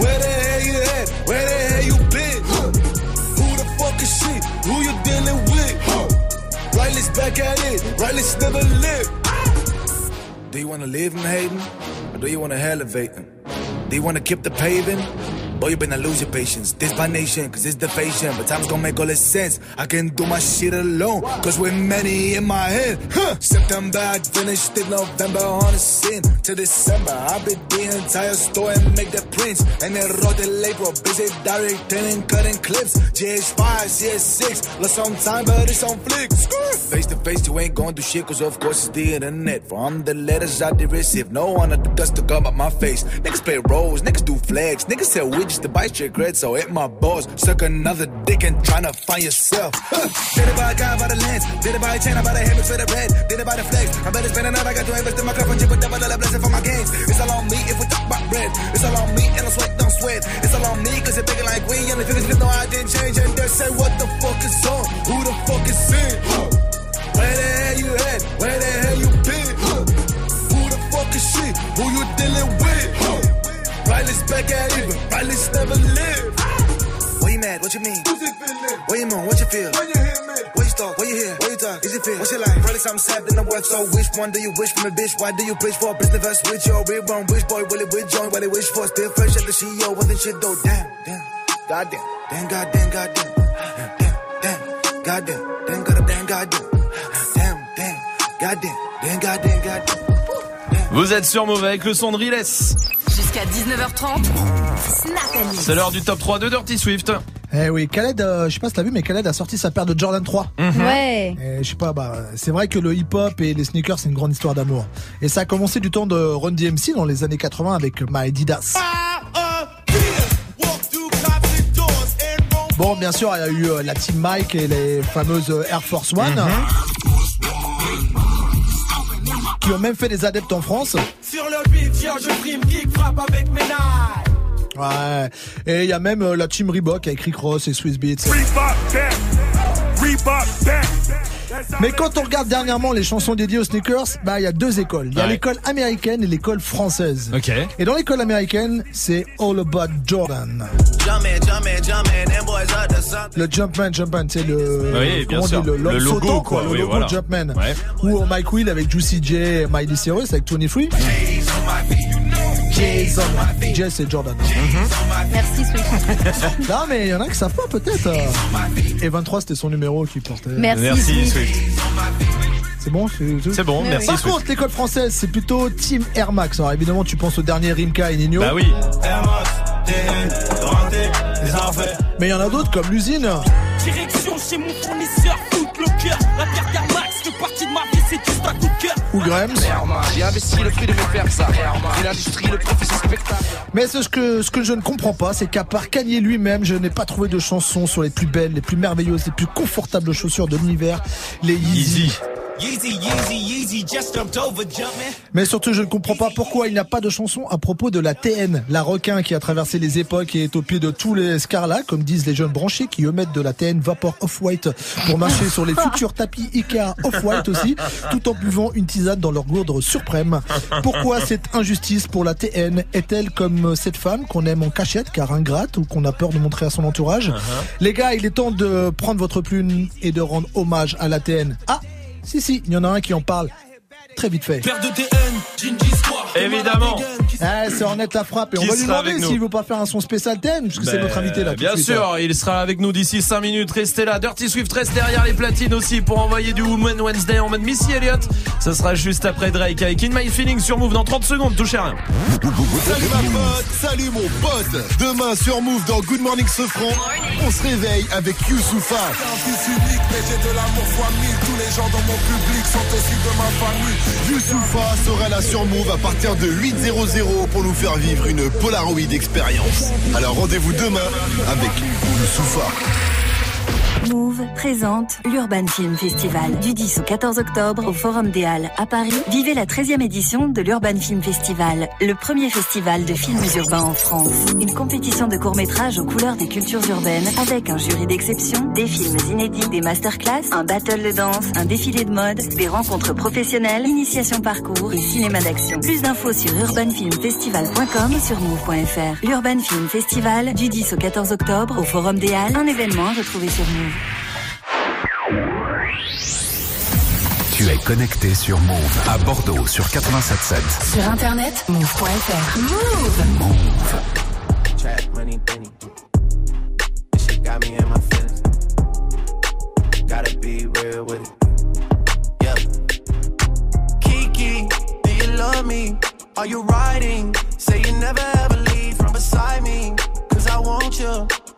Where the hell you at? Where the hell you been? Who the fuck is she? Who you dealing with? Riley's back at it. Riley's never lived. Do you wanna live in Hayden? Or do you wanna elevate him? Do you wanna keep the paving? Boy, you better lose your patience. This my nation, cause it's the fashion. But time's gonna make all this sense. I can do my shit alone, cause with many in my head. Huh. September, I finished in November on the scene. To December, I beat the entire store and make the prints. And then wrote the label, busy directing and cutting clips. GH5, CS6, lost some time, but it's on flick. Face to face, you ain't gonna do shit, cause of course it's the internet. From the letters I did receive, no one at the dust to come up my face. Niggas play roles, niggas do flags, niggas sell widgets to buy your cred, so hit my balls. Suck another dick and tryna find yourself. Did it by a guy by the lens, did it by a chain, I buy the habits for the bread, did it by the flex. I better spend another, I got to invest in my cup and chip a double dollar blessing for my gains. It's all on me if we talk about bread. It's all on me and I sweat, don't sweat. It's all on me cause it's thinking like we and the figures no I didn't change and they say what the fuck is on? Who the fuck is in? Where the hell you at? Where the hell you been? Who the fuck is she? Who you dealing with? Huh. Riley's back at it, never lived. What you mad? What you mean? What you moan? What you feel? When you hear me? What you talk? What you hear? What you talk? Is it feel? What's your life? Probably something sad in the work. So which one do you wish from a bitch? Why do you preach for a business verse with your real wrong? Which boy will it with join? What they wish for? Still fresh at the CEO. Wasn't shit though. Damn, damn, goddamn, damn, goddamn, goddamn, damn, damn, goddamn, damn, goddamn, damn, goddamn, damn, damn, goddamn, damn, goddamn, goddamn. Vous êtes sur Move avec le son de Riles. Jusqu'à 19h30. Snap and Mix. C'est l'heure du top 3 de Dirty Swift. Eh oui, Khaled, euh, je sais pas si t'as vu, mais Khaled a sorti sa paire de Jordan 3. Ouais. Et je sais pas, bah, c'est vrai que le hip-hop et les sneakers, c'est une grande histoire d'amour. Et ça a commencé du temps de Run DMC dans les années 80 avec My Adidas. Bon, bien sûr, il y a eu euh, la Team Mike et les fameuses euh, Air Force One. Qui ont même fait des adeptes en France. Sur le beat, je prime, kick, frappe avec mes. Ouais. Et il y a même euh, la Team Reebok avec Rick Ross et Swiss Beats. Mais quand on regarde dernièrement les chansons dédiées aux sneakers, bah il y a deux écoles. Il y a Ouais. l'école américaine et l'école française. Ok. Et dans l'école américaine, c'est All About Jordan. Le Jumpman, Jumpman, c'est le, Oui, comment dit, le, logo, sautant, quoi, le oui, logo voilà. Jumpman. Ouais. Ou Mike Will avec Juicy J, et Miley Cyrus avec 23. Jay, c'est Jordan. Merci, Swift. non, mais il y en a qui savent pas, peut-être. euh. Et 23, c'était son numéro qui portait. Merci, Merci Swift. Swift. C'est bon C'est C'est bon, merci. Par contre, l'école française, c'est plutôt Team Air Max. Alors évidemment, tu penses au dernier Rimka et Nino. Bah oui. Mais il y en a d'autres comme l'usine. Direction chez mon c'est juste un coup de cœur. Ou Grams. J'ai investi le prix de me faire ça. Et l'industrie, le profit, c'est spectacle. Mais ce que, ce que je ne comprends pas, c'est qu'à part Kanye lui-même, je n'ai pas trouvé de chanson sur les plus belles, les plus merveilleuses, les plus confortables chaussures de l'univers, les Yeezy. Yeezy, Yeezy, Yeezy, just jumped over, jumping. Mais surtout, je ne comprends pas pourquoi il n'y a pas de chanson à propos de la TN, la requin qui a traversé les époques et est au pied de tous les scarlats, comme disent les jeunes branchés qui eux mettent de la TN Vapor Off-White pour marcher sur les futurs tapis Ikea Off-White aussi, tout en buvant une tisane dans leur gourde suprême. Pourquoi cette injustice pour la TN est-elle comme cette femme qu'on aime en cachette car ingrate ou qu'on a peur de montrer à son entourage? Les gars, il est temps de prendre votre plume et de rendre hommage à la TN. Ah, si si, il y en a un qui en parle très vite fait. Père de TN, Gingy Squad. Évidemment. Eh, c'est Ornette la frappe et Qui on va lui sera demander avec nous s'il veut pas faire un son spécial thème puisque c'est Ben, notre invité là. tout de Bien suite, sûr, hein. il sera avec nous d'ici 5 minutes. Restez là. Dirty Swift reste derrière les platines aussi pour envoyer du Woman Wednesday en mode Missy Elliott. Ce sera juste après Drake avec In My Feeling sur Move dans 30 secondes. Touchez à rien. Salut ma pote, salut mon pote. Demain sur Move dans Good Morning Sofran, on se réveille avec Youssoufa. un fils unique, mais j'ai de l'amour fois mille. Tous les gens dans mon public sont aussi de ma famille. Youssoufa sera là sur Move à partir de 8.00 pour nous faire vivre une Polaroid expérience. Alors rendez-vous demain avec Youssoufa. Move présente l'Urban Film Festival du 10 au 14 octobre au Forum des Halles à Paris. Vivez la 13e édition de l'Urban Film Festival, le premier festival de films urbains en France. Une compétition de courts-métrages aux couleurs des cultures urbaines avec un jury d'exception, des films inédits, des masterclass, un battle de danse, un défilé de mode, des rencontres professionnelles, initiation parcours et cinéma d'action. Plus d'infos sur urbanfilmfestival.com et sur move.fr. L'Urban Film Festival du 10 au 14 octobre au Forum des Halles, un événement à retrouver sur Move. Tu es connecté sur Move à Bordeaux sur 87.7. Sur internet, move.fr. Move. Move. Trap money, Benny. This shit got me in my feelings. Gotta be real with it. Yep. Kiki, do you love me? Are you riding? Say you never ever leave from beside me. Cause I want you,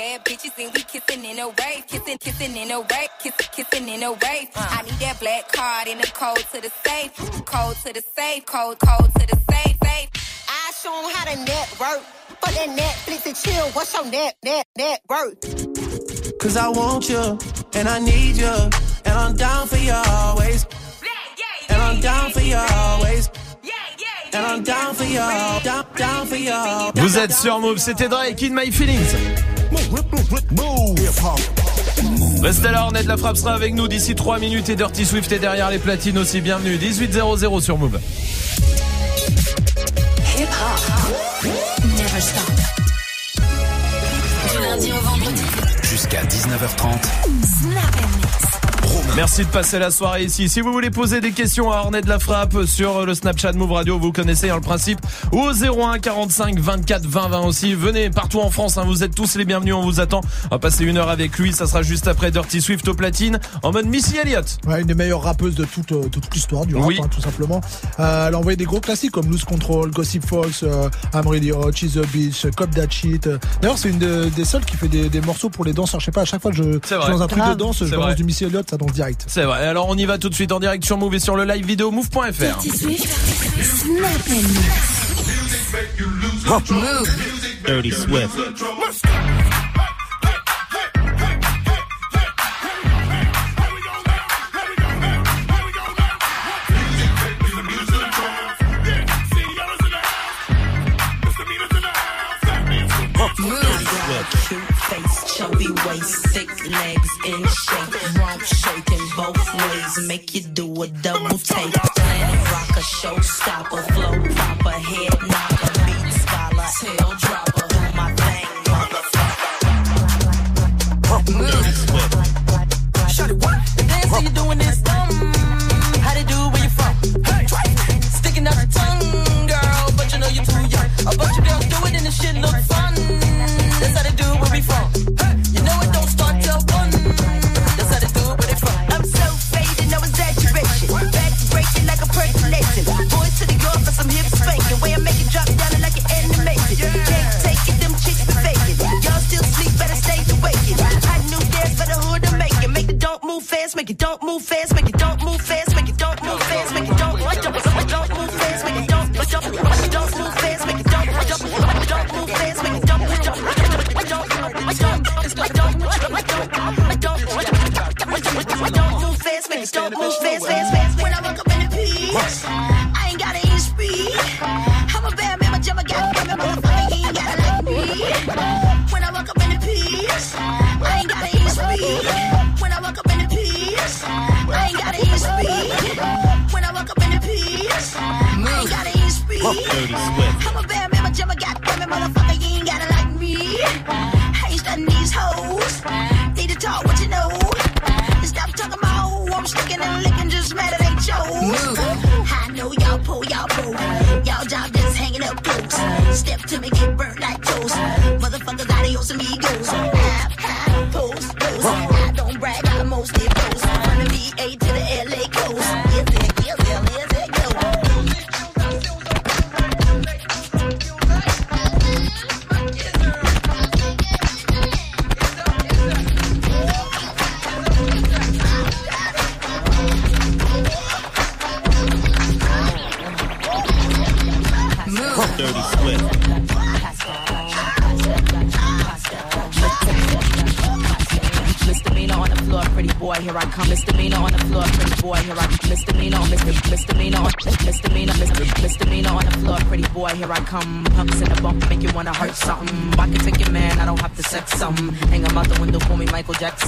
bad bitches and we kissing in a wave, kissing, kissing in a wave, kissing, kissing in a wave. I need that black card in the code to the safe, code to the safe, code, code to the safe, safe. I show 'em how to network. For that Netflix and chill, what's your net, net, net worth? Cause I want you, and I need you, and I'm down for you always. And I'm down for you always. And I'm down for you, down, down for you. Vous êtes sur Move, c'était Drake in My Feelings. Restez là, Ornette la frappe sera avec nous d'ici 3 minutes et Dirty Swift est derrière les platines aussi. Bienvenue, 18.00 sur Move. Hip hop. Never stop. Du lundi au vendredi. Jusqu'à 19h30. Snap. Merci de passer la soirée ici. Si vous voulez poser des questions à Ornette de la Frappe sur le Snapchat Move Radio, vous connaissez hein, le principe. Ou au 01 45 24 20 20 aussi. Venez partout en France, hein, vous êtes tous les bienvenus, on vous attend. On va passer une heure avec lui, ça sera juste après Dirty Swift au platine en mode Missy Elliott. Ouais, une des meilleures rappeuses de toute, euh, de toute l'histoire du rap, Oui. hein, tout simplement. Euh, elle a envoyé des gros classiques comme Loose Control, Gossip Fox, euh, I'm Really Hot, She's a Beach, Cop That Shit. Euh, D'ailleurs, c'est une de- des seules qui fait des, des morceaux pour les danseurs. Je sais pas, à chaque fois que je, je suis dans un truc Grave. de danse, je vrai. du Missy Elliott, ça danse direct. C'est vrai. Alors on y va tout de suite en direct sur Move et sur le live vidéo move.fr. Dirty Swift, chubby waist, thick legs in shape, rump shaking both ways, make you do a double take. Planet rocker, showstopper, flow proper, head knocker, beat scholar, tail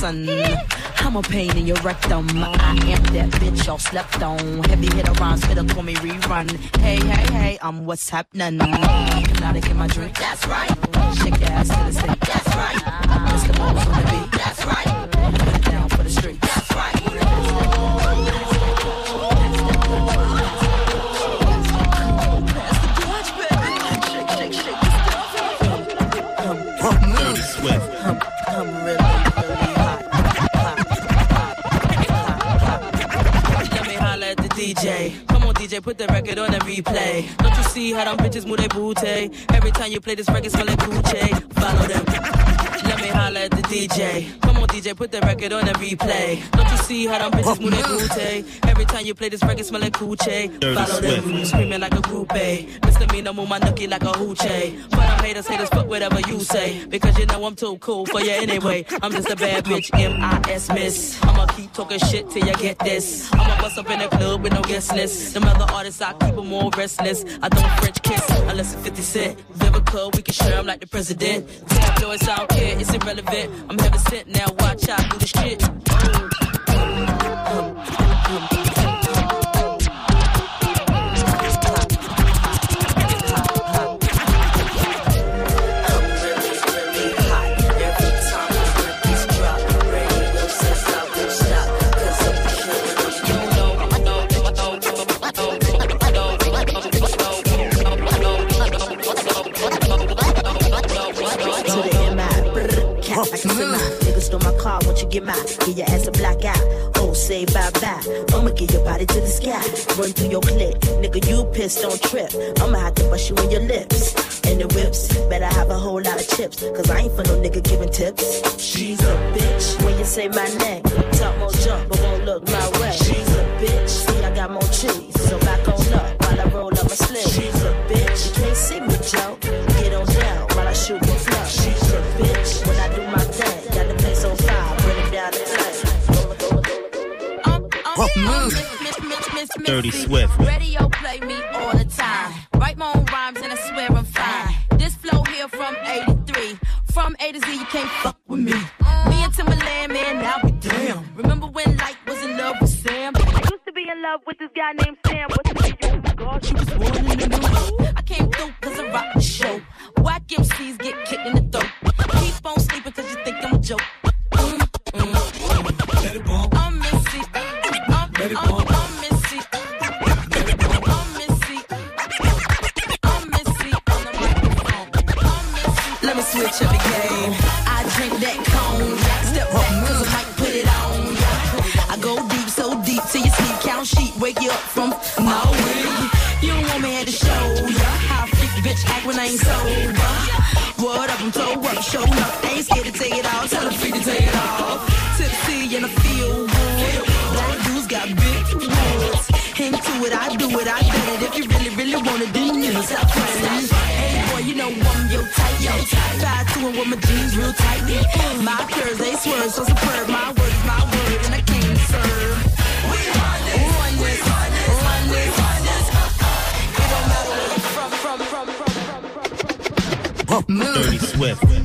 Michael I'm a pain in your rectum. I am that bitch y'all slept on. Heavy hitter rhymes, spitter, call me rerun. Hey, hey, hey, I'm what's happening. Hypnotic in my drink, that's right. Shake your ass to the stick, that's right. Put the record on a replay. Don't you see how them bitches move their booty? Every time you play this record, smell like Gucci. Follow them. Let me holla at the DJ. Come on, DJ, put the record on a replay. Don't you see how them bitches move their booty? Every time you play this record, smell like. Dirty Follow them. Swift. Screaming like a groupie. Misdemeanor, move my nookie like a hoochie. But I'm haters, haters, fuck whatever you say. Because you know I'm too cool for you anyway. I'm just a bad bitch, M-I-S miss. I'ma keep talking shit till you get this. I'ma bust up in the club with no guest list. Them other artists, I keep them all restless. I don't French kiss unless it's 50 Cent. Vivica, we can share 'em like the president. Tabloids, I don't care, it's irrelevant. I'm heaven sent now, watch out, do the shit. get my, get your ass a black eye. Oh, say bye bye. I'ma get your body to the sky. Run through your clip, nigga, you pissed, don't trip. I'ma have to bust you in your lips. And the whips, better have a whole lot of chips, cause I ain't for no nigga giving tips. She's a bitch. When you say my name, talk more jump, but won't look my Whoa. Dirty Swift. Radio play me all the time. Write my own rhymes and I swear I'm fine. This flow here from 83. From A to Z, you can't fuck with me. Me and Timberland, man, I'll be damn. Remember when Light was in love with Sam? I used to be in love with this guy named Sam. What's the name? Oh my gosh, she was born in the new. I came through cause I rock the show. Whack MCs things over. What up, I'm told up, show up. Ain't scared to take it all, tell them freak to take it all. Tipsy and I feel good. Black dudes got big words. Hang to it, I do it, I did it. If you really, really want it, then you it, stop running. Hey boy, you know I'm your tight, yo. Five to with my jeans real tight. My curves, they swerve, so superb. My word is my word, and I Move. Dirty Swift.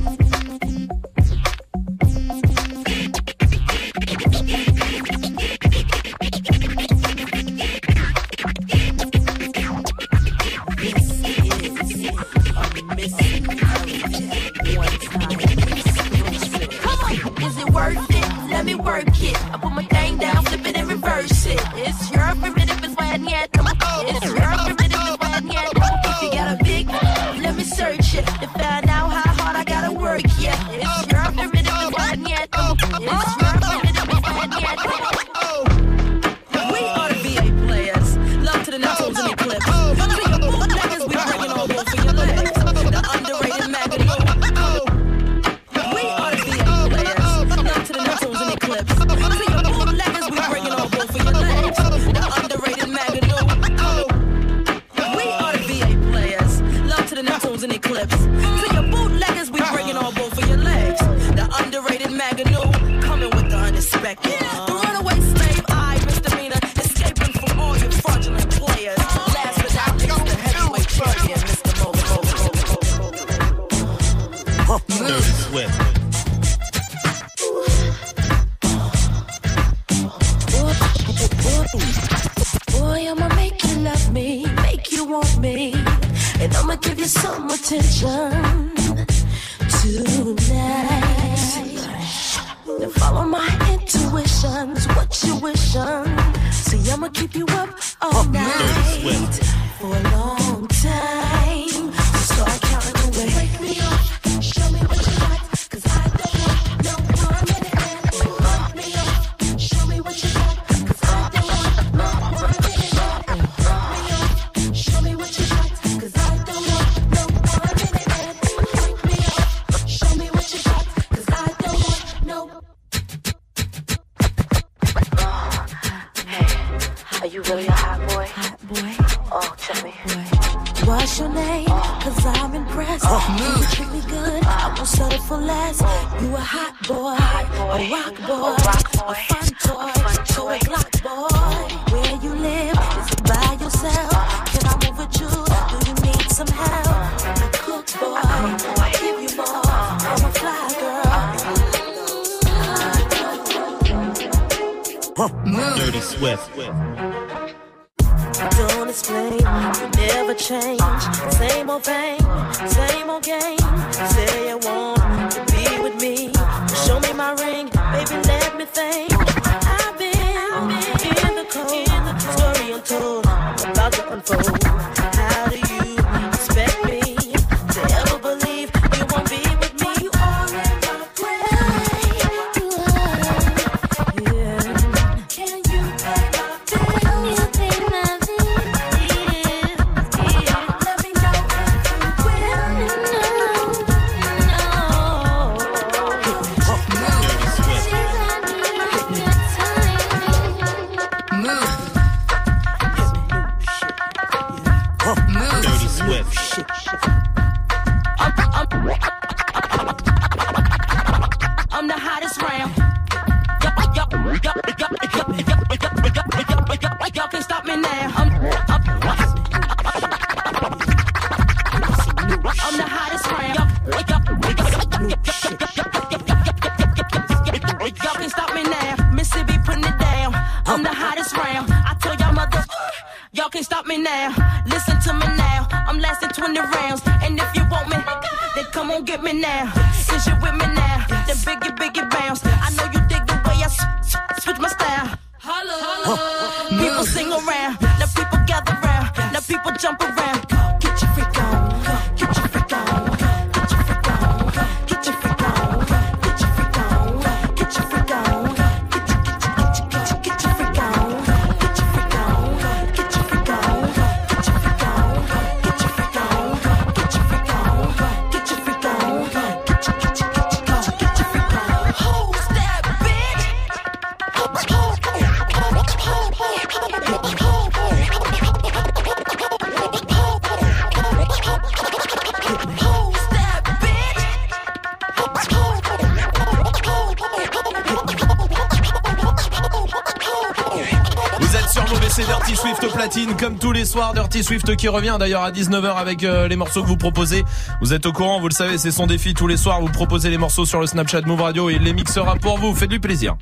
Comme tous les soirs. Dirty Swift qui revient d'ailleurs à 19h avec euh, les morceaux que vous proposez. Vous êtes au courant, vous le savez, c'est son défi tous les soirs. Vous proposez les morceaux sur le Snapchat Move Radio et il les mixera pour vous. Faites du plaisir.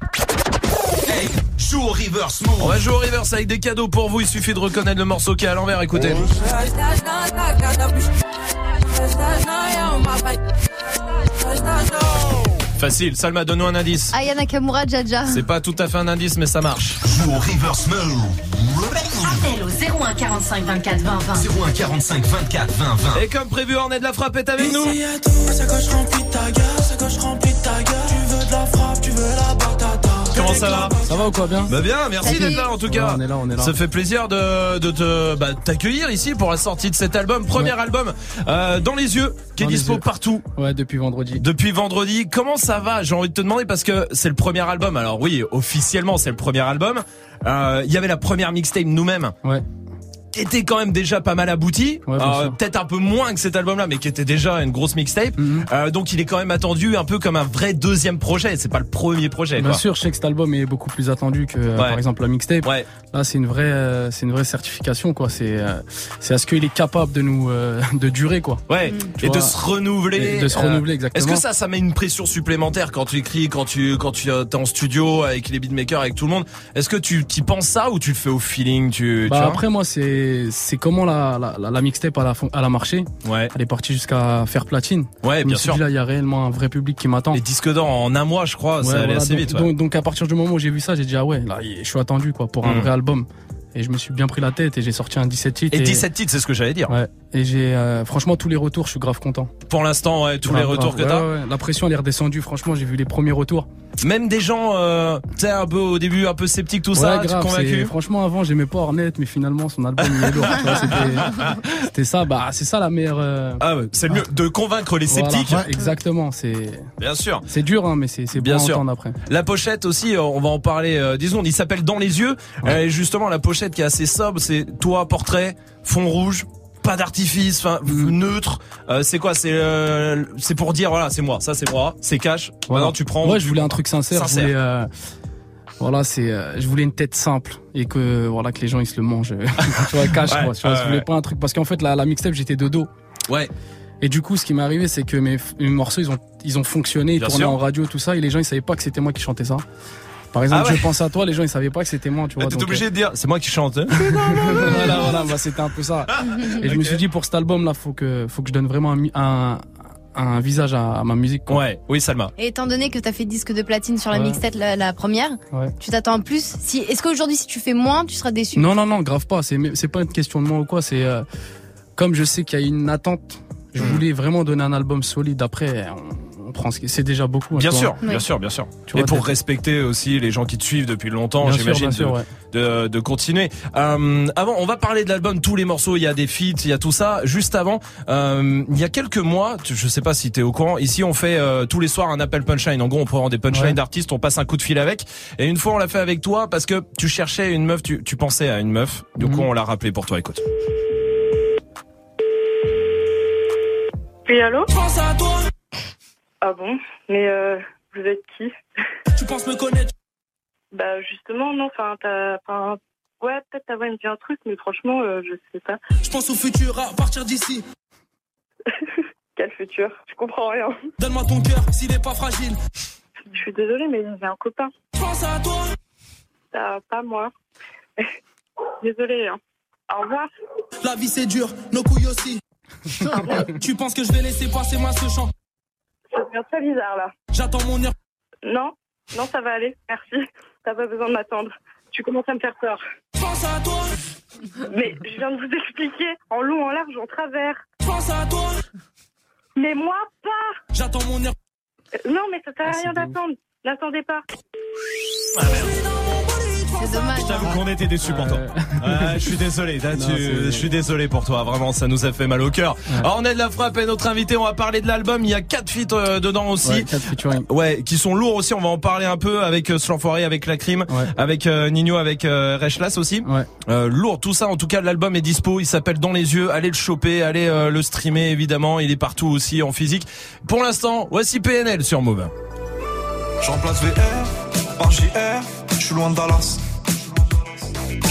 Joue au reverse move. On va jouer au reverse avec des cadeaux pour vous. Il suffit de reconnaître le morceau qui est à l'envers. Écoutez. Facile. Salma, donne-nous un indice. Aya Nakamura, Jaja. C'est pas tout à fait un indice, mais ça marche. Joue au reverse move. Appel au 01 45 24 20 20. 01 45 24 20 20. Et comme prévu, Ornette de la frappe est avec nous. Sacoche remplie de ta gueule, sacoche remplie de ta gueule. Tu veux de la frappe, tu veux la batata. Comment ça va Ça va ou quoi bien Bah bien, merci d'être là en tout cas. Ouais, on est là, on est là. Ça fait plaisir de, de te bah, t'accueillir ici pour la sortie de cet album, premier album euh, dans les yeux, qui est Dans dispo yeux. partout. Ouais, depuis vendredi. Depuis vendredi, comment ça va? J'ai envie de te demander parce que c'est le premier album. Alors oui, officiellement c'est le premier album. Euh, Il y avait la première mixtape nous-mêmes. Ouais. Qui était quand même déjà pas mal abouti. Ouais, Euh. Peut-être un peu moins que cet album-là, mais qui était déjà une grosse mixtape. Mhm. Euh, donc il est quand même attendu un peu comme un vrai deuxième projet. C'est pas le premier projet. Bien quoi. sûr, je sais que cet album est beaucoup plus attendu que euh, Ouais. par exemple la mixtape. Ouais. Là, c'est une vraie, c'est une vraie certification quoi. C'est, c'est à ce qu'il est capable de nous, euh, de durer quoi. Ouais, Tu et de se renouveler. Et de se Euh, renouveler exactement. Est-ce que ça, ça met une pression supplémentaire quand tu écris, quand tu, quand tu es en studio avec les beatmakers, avec tout le monde? Est-ce que tu t'y penses ça ou tu le fais au feeling tu, Bah tu après moi c'est c'est comment la, la, la, la mixtape elle a, fon- elle a marché. Ouais. Elle est partie jusqu'à faire platine. Ouais, Je me bien suis sûr. dit, là il y a réellement un vrai public qui m'attend. Les disques d'or en un mois, je crois, ça Ouais, allait voilà, assez donc, vite. ouais. donc, donc, à partir du moment où j'ai vu ça, j'ai dit ah ouais, là je suis attendu quoi pour un Mm. vrai album. Et je me suis bien pris la tête et j'ai sorti un 17 titres. Et 17 titres, c'est ce que j'allais dire. Ouais. Et j'ai euh, franchement tous les retours, je suis grave content. Pour l'instant, ouais, tous Grave, les retours grave. que t'as. Ouais, ouais, La pression elle est redescendue. Franchement, j'ai vu les premiers retours. Même des gens, euh, tu sais, un peu au début, un peu sceptiques, tout ça, tu grave, c'est- convaincu Franchement, avant, j'aimais pas Ornette, mais finalement, son album il est lourd. tu c'était- ça, bah, c'est ça la meilleure. euh, Ah ouais, c'est mieux de convaincre les sceptiques. Exactement, c'est. Bien sûr. C'est dur, hein, mais c'est c'est Bien sûr. après. La pochette aussi, euh, on va en parler 10 secondes. Il s'appelle Dans les yeux. Et justement, la pochette qui est assez sobre, c'est toi, portrait, fond rouge. Pas d'artifice, enfin neutre. Euh, c'est quoi C'est euh, c'est pour dire voilà, c'est moi, ça c'est moi, c'est cash. Maintenant tu prends. Ouais, je voulais un truc sincère. Sincère. Je voulais, euh, voilà, c'est, je voulais une tête simple et que voilà que les gens ils se le mangent. tu vois, cash. Ouais, quoi, tu vois, ouais, je voulais pas un truc parce qu'en fait la, la mixtape j'étais de dos. Ouais. Et du coup, ce qui m'est arrivé, c'est que mes, mes morceaux ils ont ils ont fonctionné, ils Bien tournaient sûr. en radio, tout ça, et les gens ils savaient pas que c'était moi qui chantais ça. Par exemple, Ah ouais. je pense à toi, les gens ils savaient pas que c'était moi, tu vois. T'es obligé de dire, c'est moi qui chante. hein. euh, voilà, voilà, bah, c'était un peu ça. Et je me suis dit pour cet album là, faut que faut que je donne vraiment un, mi- un, un visage à, à ma musique. quoi. Ouais, oui, Salma. Et étant donné que t'as fait disque de platine sur la Ouais. mixtape, la, la première, Ouais. tu t'attends en plus. Si, est-ce qu'aujourd'hui, si tu fais moins, tu seras déçu? Non, non, non, grave pas. C'est, c'est pas une question de moi ou quoi. C'est euh, comme je sais qu'il y a une attente. Je Hmm. voulais vraiment donner un album solide. Après, on, on prend ce qui, c'est déjà beaucoup. hein, Bien tu sûr, bien sûr, bien sûr. Tu Et vois, pour respecter aussi les gens qui te suivent depuis longtemps, j'imagine de, ouais. de, de continuer. Euh, avant, on va parler de l'album, tous les morceaux, il y a des feats, il y a tout ça. Juste avant, euh, il y a quelques mois, tu- je sais pas si t'es au courant, ici on fait euh, tous les soirs un appel punchline. En gros, on prend des punchlines Ouais. d'artistes, on passe un coup de fil avec. Et une fois, on l'a fait avec toi parce que tu cherchais une meuf, tu, tu pensais à une meuf. Du coup, Mhm. on l'a rappelé pour toi. Écoute. Oui, allô? Pense à toi. Ah bon? Mais euh, vous êtes qui? Tu penses me connaître? Bah justement, non, enfin, t'as... Enfin, ouais, peut-être ta voix me dit un truc, mais franchement, euh, je sais pas. Je pense au futur à partir d'ici. Quel futur? Je comprends rien. Donne-moi ton cœur s'il est pas fragile. Je suis désolée, mais j'ai un copain. Pense à toi. Ah, pas moi. désolée, hein. Au revoir. La vie c'est dur, nos couilles aussi. tu penses que je vais laisser passer moi ce chant Ça devient très bizarre, là. J'attends mon heure. Non, non, ça va aller, merci. T'as pas besoin de m'attendre. Tu commences à me faire peur. Pense à toi. Mais je viens de vous expliquer, en long, en large, en travers. Pense à toi. Mais moi, pas J'attends mon heure. Euh, Non, mais ça sert à rien d'attendre. N'attendez pas. C'est dommage. Je t'avoue qu'on était déçus pour toi. Je suis désolé, là, tu- je suis désolé pour toi. Vraiment, ça nous a fait mal au cœur. Alors, on est de la frappe et notre invité, on va parler de l'album. Il y a quatre feats euh, dedans aussi. Ouais, quatre featuring. Ouais, qui sont lourds aussi. On va en parler un peu avec euh, Slanfoiré, avec La Crime, avec euh, Nino, avec euh, Rechlas aussi. Euh, lourd, tout ça. En tout cas, l'album est dispo. Il s'appelle Dans les yeux. Allez le choper, allez euh, le streamer évidemment. Il est partout aussi en physique. Pour l'instant, voici PNL sur Move. Je remplace VR par JR, je suis loin de Dallas.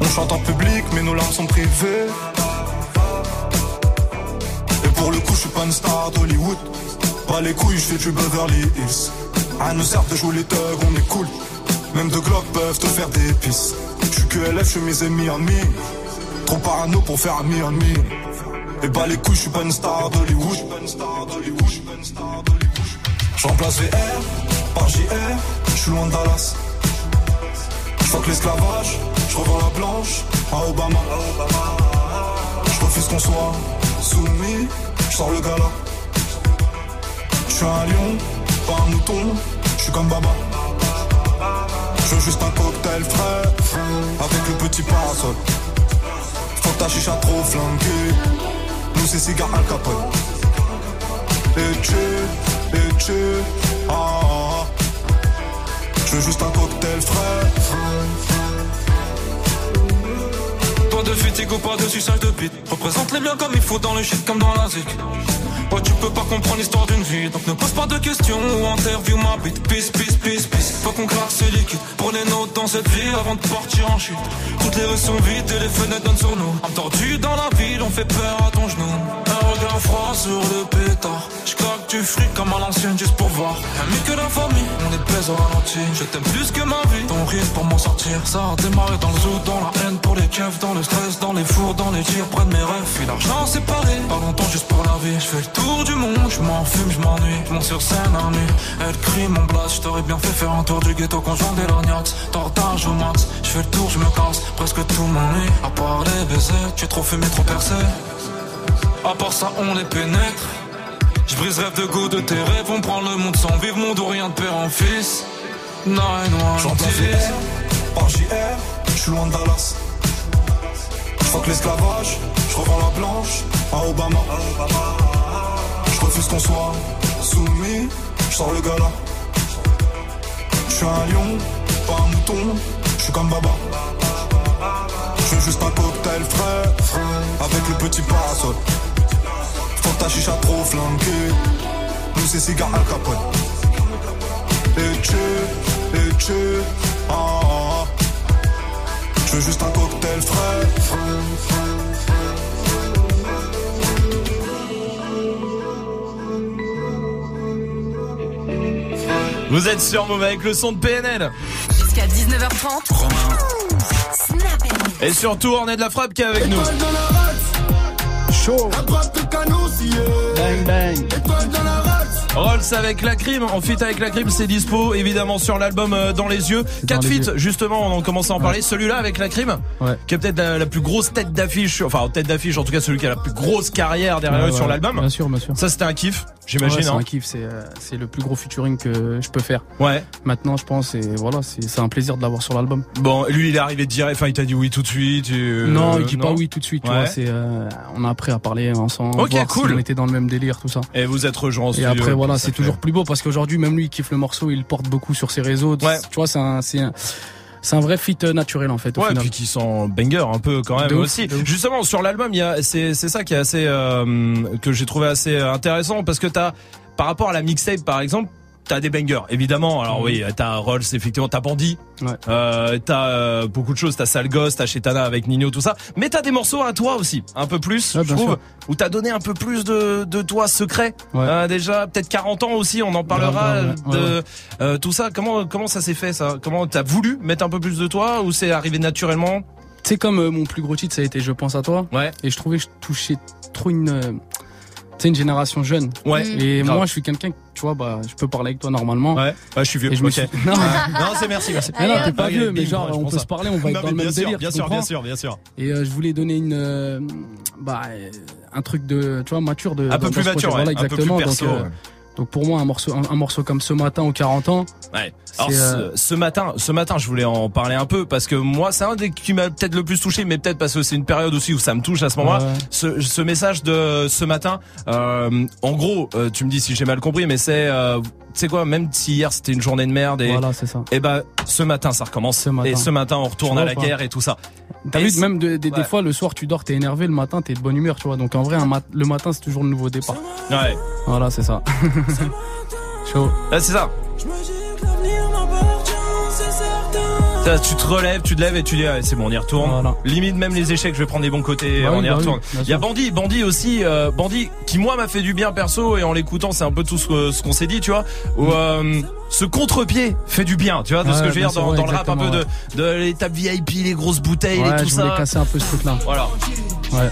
On chante en public, mais nos larmes sont privées. Et pour le coup, je suis pas une star d'Hollywood. Pas les couilles, je fais du Beverly Hills. À nous sert de jouer les thugs, on est cool. Même deux glocks peuvent te faire des pisses. Je suis que LF, je suis mes ennemis en mi. Trop parano pour faire ami en mi. Et bah les couilles, je suis pas une star d'Hollywood. Je remplace VR par JR, je suis loin de Dallas. Fuck l'esclavage, je revends la blanche à Obama. Je refuse qu'on soit soumis, je sors le gala. Je suis un lion, pas un mouton, je suis comme Baba. Je veux juste un cocktail frais, avec le petit parasol. Que ta chicha trop flanquée, nous c'est cigare Al Capone. Et tu, et tu, ah, ah, ah. Je veux juste un cocktail frais. Pas de fatigue ou pas de suçage de bite. Représente les biens comme il faut dans le shit comme dans la zik. Ouais, tu peux pas comprendre l'histoire d'une vie. Donc ne pose pas de questions ou interview ma bite. Peace, peace, peace, peace. Faut qu'on claque ce liquide. Pour les notes dans cette vie avant de partir en chute. Toutes les rues sont vides et les fenêtres donnent sur nous. Entendu dans la ville, on fait peur à ton genou. Un regard froid sur le pétard. J'claque du fric comme à l'ancienne juste pour voir. Mieux que la famille, on est baise au ralenti. Je t'aime plus que ma vie. Ton rire pour m'en sortir. Ça a démarré dans le zoo, dans la haine pour les keufs, dans le stress, dans les fours, dans les tirs, près de mes rêves. Puis l'argent séparé. Pas longtemps juste pour la vie. Je fais le tour du monde, je m'en fume, je m'ennuie. Je monte sur scène à nuit. Elle crie mon blast. Je t'aurais bien fait faire un tour du ghetto quand je vendais l'ognax. Tortage au max. Je fais le tour, je me casse. Presque tout m'ennuie. À part les baisers, tu es trop fumé, trop percé. À part ça, on les pénètre. Je brise rêve de go de tes rêves. On prend le monde sans vivre, monde ou rien de père en fils. Nine, one, Je remplace VR par JR, je suis loin de Dallas. Je fuck l'esclavage, je revends la blanche à Obama. Je refuse qu'on soit soumis, je sors le gala. Je suis un lion, pas un mouton, je suis comme Baba. Je veux juste un cocktail frais, avec le petit parasol. Faut ta chicha trop flanquée, nous c'est cigare Al Capone. Et tu, et tu, ah, ah, ah. Je veux juste un cocktail frais. Vous êtes sur Move avec le son de PNL. Jusqu'à 19h30. Et surtout, on est de la frappe qui est avec nous. Chaud. Bang bang. Rolls avec la crime. En feat avec la crime, c'est dispo évidemment sur l'album euh, Dans les yeux. Quatre feats, justement, on en commence à en Ouais. parler. Celui-là avec la crime, Ouais. qui est peut-être la, la plus grosse tête d'affiche, enfin tête d'affiche, en tout cas celui qui a la plus grosse carrière derrière lui sur l'album. Bien sûr, bien sûr. Ça c'était un kiff, j'imagine. c'est hein. un kiff, c'est euh, le plus gros featuring que je peux faire. Ouais. Maintenant, je pense, et voilà, c'est un plaisir de l'avoir sur l'album. Bon, lui il est arrivé direct, enfin il t'a dit oui tout de suite. et, non, euh, il dit pas oui tout de suite. Tu vois, euh, on a appris à parler ensemble, Ok, cool. si on était dans le même délire, tout ça. Et vous êtes rejoints en Et studio, après, voilà, c'est toujours plus beau parce qu'aujourd'hui, même lui, il kiffe le morceau, il le porte beaucoup sur ses réseaux. Tu vois, c'est un, c'est un, c'est un vrai fit euh, naturel en fait. Au Ouais, final. puis qui sent banger un peu quand même De aussi. ouf. Justement sur l'album, il y a c'est c'est ça qui est assez euh, que j'ai trouvé assez intéressant parce que t'as par rapport à la mixtape par exemple. T'as des bangers, évidemment. Alors oui, t'as Rolls, effectivement, t'as Bandit, euh, t'as euh, beaucoup de choses. T'as Sale Gosse, t'as Chetana avec Nino, tout ça. Mais t'as des morceaux à toi aussi, un peu plus, Ouais, je trouve, sûr. où t'as donné un peu plus de, de toi secret. Ouais. Euh, déjà, peut-être 40 ans aussi, on en parlera Ouais, ouais, ouais, de ouais. euh, tout ça. Comment comment ça s'est fait ça? Comment t'as voulu mettre un peu plus de toi ou c'est arrivé naturellement? C'est comme euh, mon plus gros titre, ça a été Je pense à toi. Ouais. Et je trouvais que je touchais trop une, sais, une génération jeune. Ouais. Et Grave. moi, je suis quelqu'un, tu vois, bah, je peux parler avec toi normalement. Ouais. Ouais, je suis vieux. Et je me suis- Non, non, c'est merci, merci. Mais non, t'es pas vieux, mais genre, on peut ça. se parler, on va être Non, dans le même bien sûr, délire. Bien sûr, bien sûr, bien sûr. Et euh, je voulais donner une, euh, bah, euh, un truc de, tu vois, mature de. Un peu plus mature, ouais, Voilà, un peu plus exactement. perso, donc, euh, ouais. Donc pour moi, un morceau, un, un morceau comme ce matin aux 40 ans. Ouais. Alors ce, euh, ce matin, ce matin, je voulais en parler un peu parce que moi, c'est un des qui m'a peut-être le plus touché, mais peut-être parce que c'est une période aussi où ça me touche à ce moment-là. Ouais. Ce, ce message de ce matin, euh, en gros, euh, tu me dis si j'ai mal compris, mais c'est, sais quoi, même si hier c'était une journée de merde et Voilà, c'est ça. et ben ce matin ça recommence matin. et ce matin on retourne à la pas guerre et tout ça. T'as vu, même de- de- Ouais. des fois, le soir, tu dors, t'es énervé, le matin, t'es de bonne humeur, tu vois. Donc en vrai, un mat- le matin, c'est toujours le nouveau départ. Ouais. Voilà, c'est ça. Chaud. Là, c'est ça. Ça, tu te relèves, tu te lèves et tu dis ah, c'est bon, on y retourne. Limite même les échecs, je vais prendre les bons côtés, Bah on oui, y bah retourne. Il y a. Bandit, Bandit aussi, euh, Bandit qui moi m'a fait du bien perso et en l'écoutant c'est un peu tout ce, qu'on s'est dit, tu vois. Où, euh, ce contre-pied fait du bien, tu vois, de ce que je veux dire dans, le rap un peu de, de l'étape VIP, les grosses bouteilles Ouais, et tout je voulais ça. casser un peu ce truc-là. Voilà. Ouais.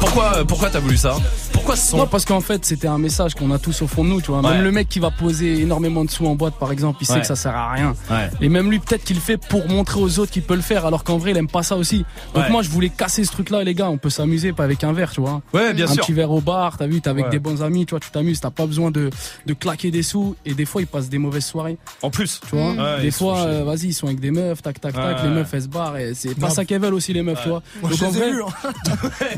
Pourquoi, pourquoi t'as voulu ça? Pourquoi ce son Non, parce qu'en fait, c'était un message qu'on a tous au fond de nous, tu vois. Ouais. Même le mec qui va poser énormément de sous en boîte, par exemple, il sait que ça sert à rien. Ouais. Et même lui, peut-être qu'il le fait pour montrer aux autres qu'il peut le faire, alors qu'en vrai, il aime pas ça aussi. Donc Ouais. moi, je voulais casser ce truc-là, les gars. On peut s'amuser, pas avec un verre, tu vois. Ouais, bien un sûr. petit verre au bar, t'as vu, t'es avec Ouais. des bons amis, tu vois, tu t'amuses, t'as pas besoin de, de claquer des sous. Et des fois, ils passent des mauvaises soirées. En plus. Tu vois, Ouais, des fois, euh, vas-y, ils sont avec des meufs, tac, tac, tac, les meufs, elles se barrent. Et c'est pas ça qu'elles veulent aussi, les meufs, tu vois. Moi, Donc, je en les ai vus. hein.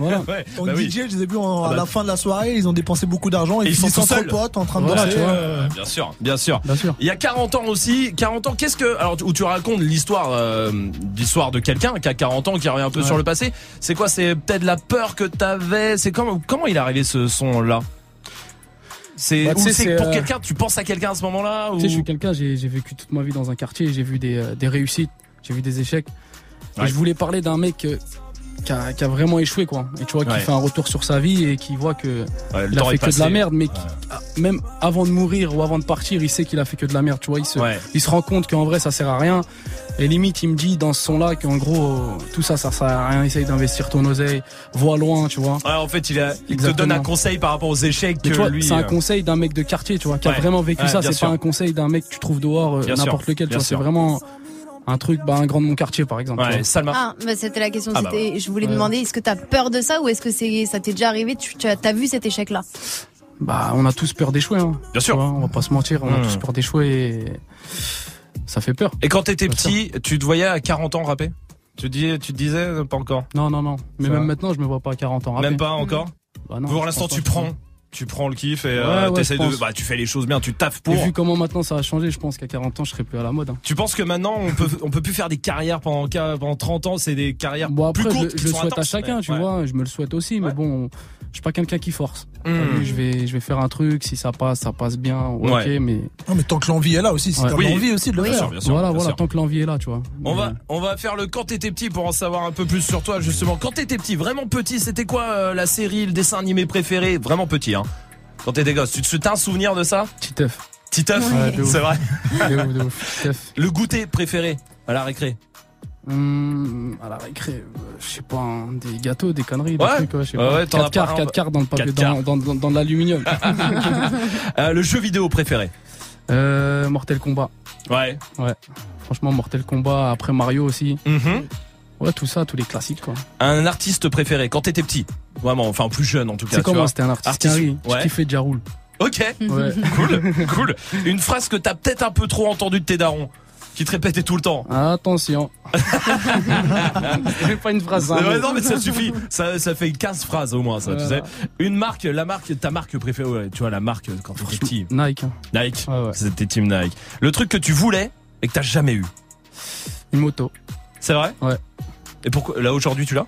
En bah. DJ, je les ai vus en- à bah, la fin de la soirée, ils ont dépensé beaucoup d'argent et Et ils sont entre seuls. potes en train de danser. euh, Bien sûr, bien sûr. Bien sûr. Il y a 40 ans aussi. 40 ans, qu'est-ce que. Alors, où tu racontes l'histoire euh, l'histoire de quelqu'un qui a 40 ans, qui revient un peu Ouais. sur le passé. C'est quoi C'est peut-être la peur que t'avais C'est comment, comment il est arrivé ce son-là? C'est Bah, c'est pour euh, quelqu'un tu penses à quelqu'un à ce moment-là ou? Tu sais, je suis quelqu'un, j'ai vécu toute ma vie dans un quartier, j'ai vu des, euh, des réussites, j'ai vu des échecs. Ouais. Et je voulais parler d'un mec qui, a, qui a vraiment échoué, quoi. Et tu vois, qui Ouais. fait un retour sur sa vie et qui voit que Ouais, il a fait que de la merde, mais qui- ah, même avant de mourir ou avant de partir, il sait qu'il a fait que de la merde, tu vois. Il se, Ouais. il se rend compte qu'en vrai, ça sert à rien. Et limite, il me dit dans ce son-là qu'en gros, tout ça, ça sert à rien. Essaye d'investir ton oseille, vois loin, tu vois. Ouais, en fait, il, a, il te donne un conseil par rapport aux échecs que tu vois, lui. c'est un euh, conseil d'un mec de quartier, tu vois, qui Ouais. a vraiment vécu Ouais, ça. C'est pas un conseil d'un mec que tu trouves dehors, euh, n'importe lequel. Tu vois, c'est vraiment un truc, bah, un grand de mon quartier, par exemple. Ouais. Salma. Ah, bah c'était la question. Ah bah c'était, je voulais Ouais. demander, est-ce que t'as peur de ça ou est-ce que c'est, ça t'est déjà arrivé Tu, tu as, t'as vu cet échec-là? Bah, on a tous peur d'échouer. Hein. Bien sûr. Vois, on va pas se mentir, on a Hmm. tous peur d'échouer et ça fait peur. Et quand t'étais petit, tu te voyais à 40 ans rapper? Tu te, dis, tu te disais euh, pas encore Non, non, non. Mais Ça même va. maintenant, je me vois pas à 40 ans. rapper. Même pas encore? Bah non, Pour je l'instant, tu prends. Tu prends le kiff et euh, ouais, de. Bah, tu fais les choses bien, tu taffes Et pour. vu comment maintenant ça a changé, je pense qu'à 40 ans, je serais plus à la mode. hein. Tu penses que maintenant on peut on peut plus faire des carrières pendant pendant 30 ans, c'est des carrières Bon après, plus je, courtes je le souhaite à chacun, mais- tu ouais. vois. Je me le souhaite aussi, mais bon, je suis pas quelqu'un qui force. Hmm. vu, Je vais, je vais faire un truc. Si ça passe, ça passe bien. Ok, Ouais. mais Non, mais tant que l'envie est là aussi, si Ouais. t'as Oui. l'envie aussi de le Bien faire. sûr, bien sûr, voilà, bien voilà. sûr. Tant que l'envie est là, tu vois. On Mais- va, on va faire le quand t'étais petit pour en savoir un peu plus sur toi justement. Quand t'étais petit, vraiment petit, c'était quoi euh, la série, le dessin animé préféré? Vraiment petit, hein. Quand t'étais gosse, tu te t'as un souvenir de ça? Titeuf. Titeuf, Ouais, de ouf. c'est vrai. De ouf, de ouf. Titeuf. Le goûter préféré à la récré Hum, à la récré, euh, je sais pas, hein, des gâteaux, des conneries, des Ouais. trucs, ouais, je sais Ouais, pas. ouais, t'en as 4 quarts, pas un- 4 quarts dans le papier, dans, dans, dans, dans l'aluminium. Euh, le jeu vidéo préféré euh, Mortel Kombat. Ouais. Ouais. Franchement, Mortel Kombat, après Mario aussi. Mhm. Ouais, tout ça, tous les classiques, quoi. Un artiste préféré quand t'étais petit Vraiment, enfin plus jeune en tout cas. C'est comment c'était un artiste carré. Je Ouais. kiffais Ja Rule. Ok. Ouais. cool, cool. Une phrase que t'as peut-être un peu trop entendue de tes darons, qui te répétait tout le temps. Attention. C'est pas une phrase. hein, mais- non mais ça suffit, ça, ça fait 15 phrases au moins ça, tu sais. Une marque, la marque, ta marque préférée, ouais, tu vois la marque quand t'étais petit. Nike. Nike, c'était Team Nike. Le truc que tu voulais et que t'as jamais eu. Une moto. C'est vrai? Ouais. Et pourquoi là aujourd'hui tu l'as?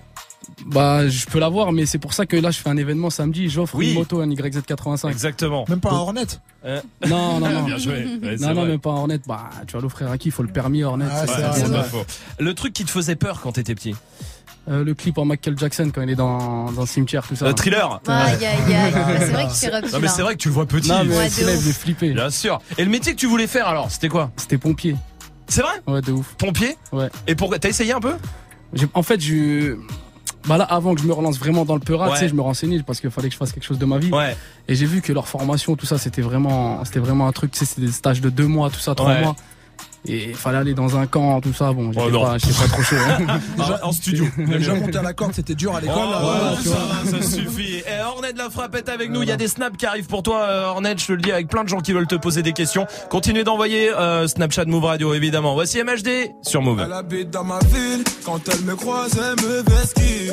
Bah, je peux l'avoir, mais c'est pour ça que là, je fais un événement samedi. J'offre Oui. une moto, un YZ85. Exactement. Même pas un Hornet Euh, Non, non, non. Bien joué. Ouais, non, non, vrai. même pas un Hornet. Bah, tu vas l'offrir à qui? Il faut le permis Hornet. Ah, c'est. Pas faux. Le truc qui te faisait peur quand t'étais petit? Euh, le clip en Michael Jackson quand il est dans, dans le cimetière, tout ça. Le thriller. Aïe, aïe, aïe. Bah, C'est vrai qu'il fait rock. Non mais c'est vrai que tu le vois petit. Non, mais Ouais, flipper. Bien sûr. Et le métier que tu voulais faire alors, c'était quoi? C'était pompier. C'est vrai? Ouais, de ouf. Pompier? Ouais. Et pourquoi? T'as essayé un peu? En fait, je. Bah là, avant que je me relance vraiment dans le peurat, Ouais. tu sais, je me renseignais parce qu'il fallait que je fasse quelque chose de ma vie. Ouais. Et j'ai vu que leur formation, tout ça, c'était vraiment, c'était vraiment un truc. Tu sais, c'était des stages de deux mois, tout ça, trois Ouais. mois. Et il fallait aller dans un camp, tout ça. Bon, j'étais Oh pas, pas trop chaud. hein. Ah, en studio. Déjà monté à la corde, c'était dur à l'école. Oh, là, voilà, ça, ça suffit. Et Hornet la frappe est avec nous. Il y a des snaps qui arrivent pour toi, euh, Hornet. Je te le dis avec plein de gens qui veulent te poser des questions. Continuez d'envoyer euh, Snapchat Move Radio, évidemment. Voici MHD sur Move. Elle habite dans ma ville, quand elle me croise, elle me vesquille.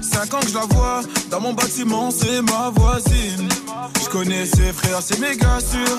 Cinq ans que je la vois, dans mon bâtiment, c'est ma voisine. Je connais ses frères, c'est méga sûr,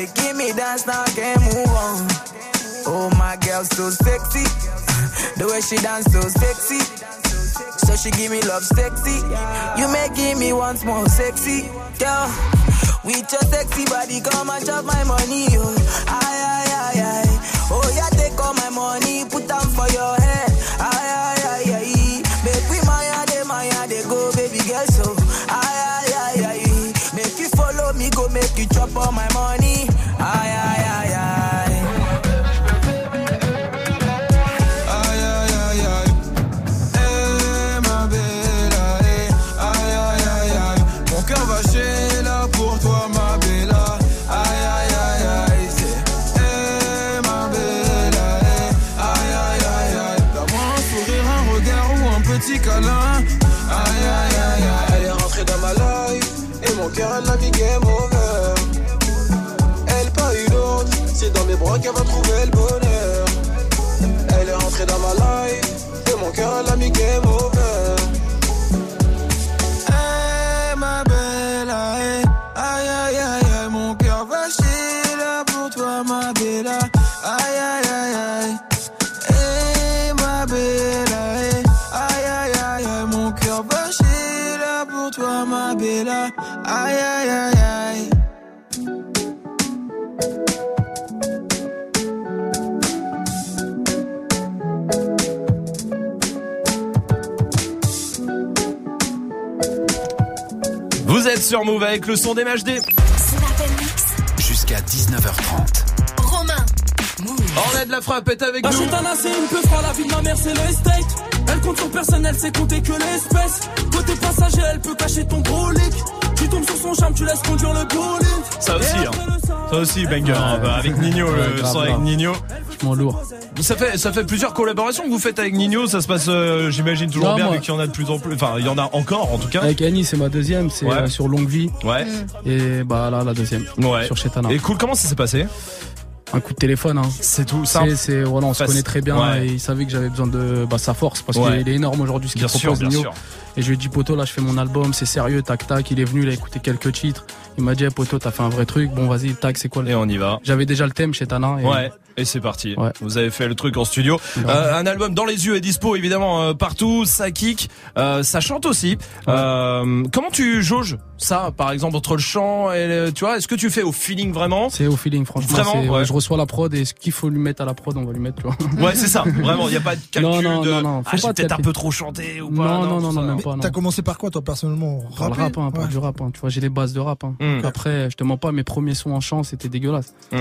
Waist, making me dance, now I can't move on. Oh, my girl, so sexy. The way she dance, so sexy. So she give me love sexy. You making me once more sexy. Girl, with your sexy body, come and chop my money. Oh, aye, aye, aye, aye. Oh, yeah, take all my money, put them for your head. Aye, aye, aye, aye. Make we maya, de maya, de go, baby girl, so. Aye, aye, aye, aye. Make you follow me, go make you chop all my Aïe aïe aïe aïe Elle est rentrée dans ma life. Et mon cœur l'a mis game Bras qu'elle va trouver le bonheur. Elle est rentrée dans ma life. Et mon cœur elle a mis game sur Move avec le son des MHD. Jusqu'à 19h30. Romain. Hornet de la frappe est avec La nous. gitana c'est une peu froid, la vie de ma mère c'est le estate Elle compte sur personne, elle sait compter que l'espèce Côté passager, elle peut cacher ton brolic Tu tombes sur son charme, tu laisses conduire le bolide. Ça aussi, hein. Ça aussi, banger. hein. Bah, avec Nino, Ouais, le grave, son avec grave. Nino. Franchement lourd. Ça fait, ça fait plusieurs collaborations que vous faites avec Nino. Ça se passe, euh, j'imagine, toujours Non, bien, moi- vu qu'il y en a de plus en plus. Enfin, il y en a encore, en tout cas. Avec Annie, c'est ma deuxième, c'est Ouais. euh, sur Longue Vie. Ouais. Et bah là, la deuxième. Ouais. Sur Chetana. Et cool, comment ça s'est passé? Un coup de téléphone, hein. C'est tout C'est, simple. c'est, voilà, on se connaît très bien Ouais. et il savait que j'avais besoin de bah, sa force parce Ouais. qu'il est énorme aujourd'hui ce qu'il Bien sûr, propose bien sûr. Et je lui ai dit poto là je fais mon album, c'est sérieux, tac tac, il est venu, il a écouté quelques titres. Il m'a dit eh, poto t'as fait un vrai truc, bon vas-y tac c'est quoi le Et on y va. J'avais déjà le thème chez Tana. Et Ouais. Et c'est parti. Ouais. Vous avez fait le truc en studio. Ouais. Euh, un album dans les yeux est dispo évidemment euh, partout. Ça kick, euh, ça chante aussi. Euh, comment tu jauges ça, par exemple entre le chant et le- tu vois Est-ce que tu fais au feeling vraiment? C'est au feeling franchement. Vraiment, c'est- ouais, ouais. Je reçois la prod et ce qu'il faut lui mettre à la prod on va lui mettre tu vois. Ouais, c'est ça. Vraiment, il y a pas de calcul Non, non, de. non, non, faut ah, j'ai pas peut-être un peu trop chanté ou pas. Non, non, non, non, même pas. non. T'as commencé par quoi toi personnellement? Par le rap, hein, par Ouais. du rap. hein. Tu vois, j'ai les bases de rap. hein. Hmm. Donc Après, je te mens pas, mes premiers sons en chant, c'était dégueulasse. Et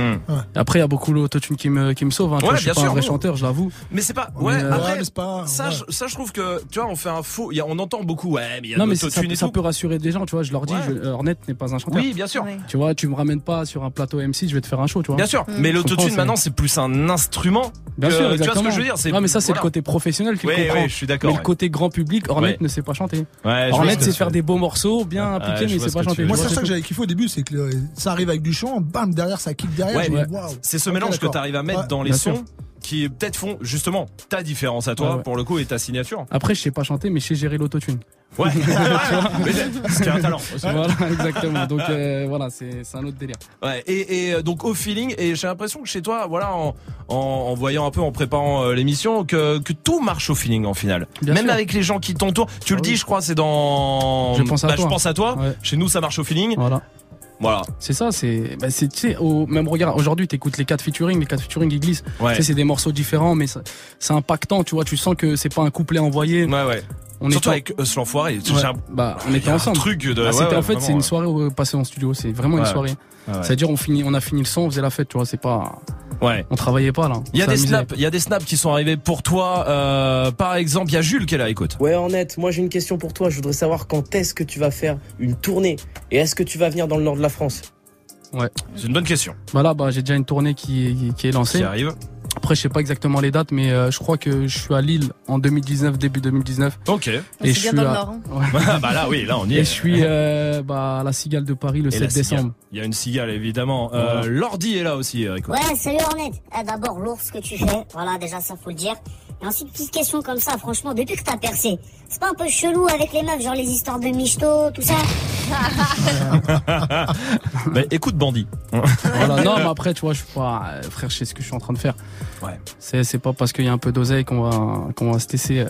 Après, il y a beaucoup l'autotune qui me, qui me sauve. Hein. Ouais, vois, je suis pas sûr. un vrai chanteur, je l'avoue. Mais c'est pas. Mais, Ouais. euh, Après, mais pas- ça, ouais. je, ça, je trouve que tu vois, on fait un faux. il y a- on entend beaucoup. Ouais, mais il y a Non, mais ça, et ça tout. peut rassurer des gens, tu vois. Je leur dis, Ouais. je- euh, Hornet n'est pas un chanteur. Oui, bien sûr. Tu vois, tu me ramènes pas sur un plateau MC, je vais te faire un show, tu vois. Bien sûr, mais Je l'autotune maintenant c'est- plus un instrument. Bien que- sûr, tu vois ce exactement. que je veux dire Ouais, mais ça, c'est le côté professionnel qui comprend. oui, je suis d'accord, Mais le côté grand public, Hornet ne sait pas chanter. Hornet, c'est faire des beaux morceaux, bien appliqués, mais il sait pas chanter. Moi, c'est ça que j'avais kiffé au début, c'est que ça arrive avec du chant, bam, derrière ça kick derrière. Ouais. C'est ce mélange que tu arrives à mettre Ouais. dans les sons sûr. Qui peut-être font justement ta différence à toi Ouais, ouais. pour le coup et ta signature. Après, je sais pas chanter, mais je sais gérer l'autotune. Ouais, mais c'est un talent. aussi. Voilà, exactement. Donc euh, voilà, c'est un autre délire. Ouais, et, et, euh, donc au feeling, et j'ai l'impression que chez toi, voilà, en, en, en voyant un peu, en préparant euh, l'émission, que, que tout marche au feeling en final. Bien Même sûr. avec les gens qui t'entourent. Tu le Ah dis, je crois, c'est dans. Je pense à Bah, toi. Je pense à toi. Ouais. Chez nous, ça marche au feeling. Voilà. Voilà. C'est ça, c'est, bah, c'est, tu sais, au même regard, aujourd'hui, t'écoutes les quatre featuring, les quatre featuring, ils glissent. Ouais. Tu sais, c'est des morceaux différents, mais c'est impactant, tu vois, tu sens que c'est pas un couplet envoyé. Ouais, ouais. On Surtout avec ce l'enfoiré. Ouais. un- Bah, on était a un ensemble. truc de. Ah, ouais, ouais, en fait, c'est une soirée passée en studio, c'est vraiment une soirée. C'est-à-dire, on finit, on a fini le son, on faisait la fête, tu vois, c'est pas, Ouais. on travaillait pas, là. Il y a des snaps, il y a des snaps qui sont arrivés pour toi. Euh, par exemple, il y a Jules qui est là, écoute. Ouais, Ornette, moi j'ai une question pour toi. Je voudrais savoir quand est-ce que tu vas faire une tournée et est-ce que tu vas venir dans le nord de la France? Ouais. C'est une bonne question. Bah là, bah, j'ai déjà une tournée qui, qui, qui est lancée. Qui arrive. Après, je sais pas exactement les dates, mais euh, je crois que je suis à Lille en 2019, début 2019. Ok. Et je suis dans le à- Nord, hein. Ouais. bah là, oui, là, on y Et est. je suis euh, bah, à la Cigale de Paris le Et 7 la cigale. décembre. Il y a une cigale, évidemment. Euh. Lordi est là aussi, écoute. Ouais, salut Hornet. Ah, D'abord, lourd ce que tu fais. Voilà, déjà, ça faut le dire. Et ensuite, petite question comme ça, franchement, depuis que t'as percé, c'est pas un peu chelou avec les meufs, genre les histoires de michto, tout ça Bah, écoute, bandit. Voilà. Non, mais après, tu vois, je suis pas, euh, frère, je sais ce que je suis en train de faire. Ouais. C'est, pas parce qu'il y a un peu d'oseille qu'on va, qu'on va se laisser. euh,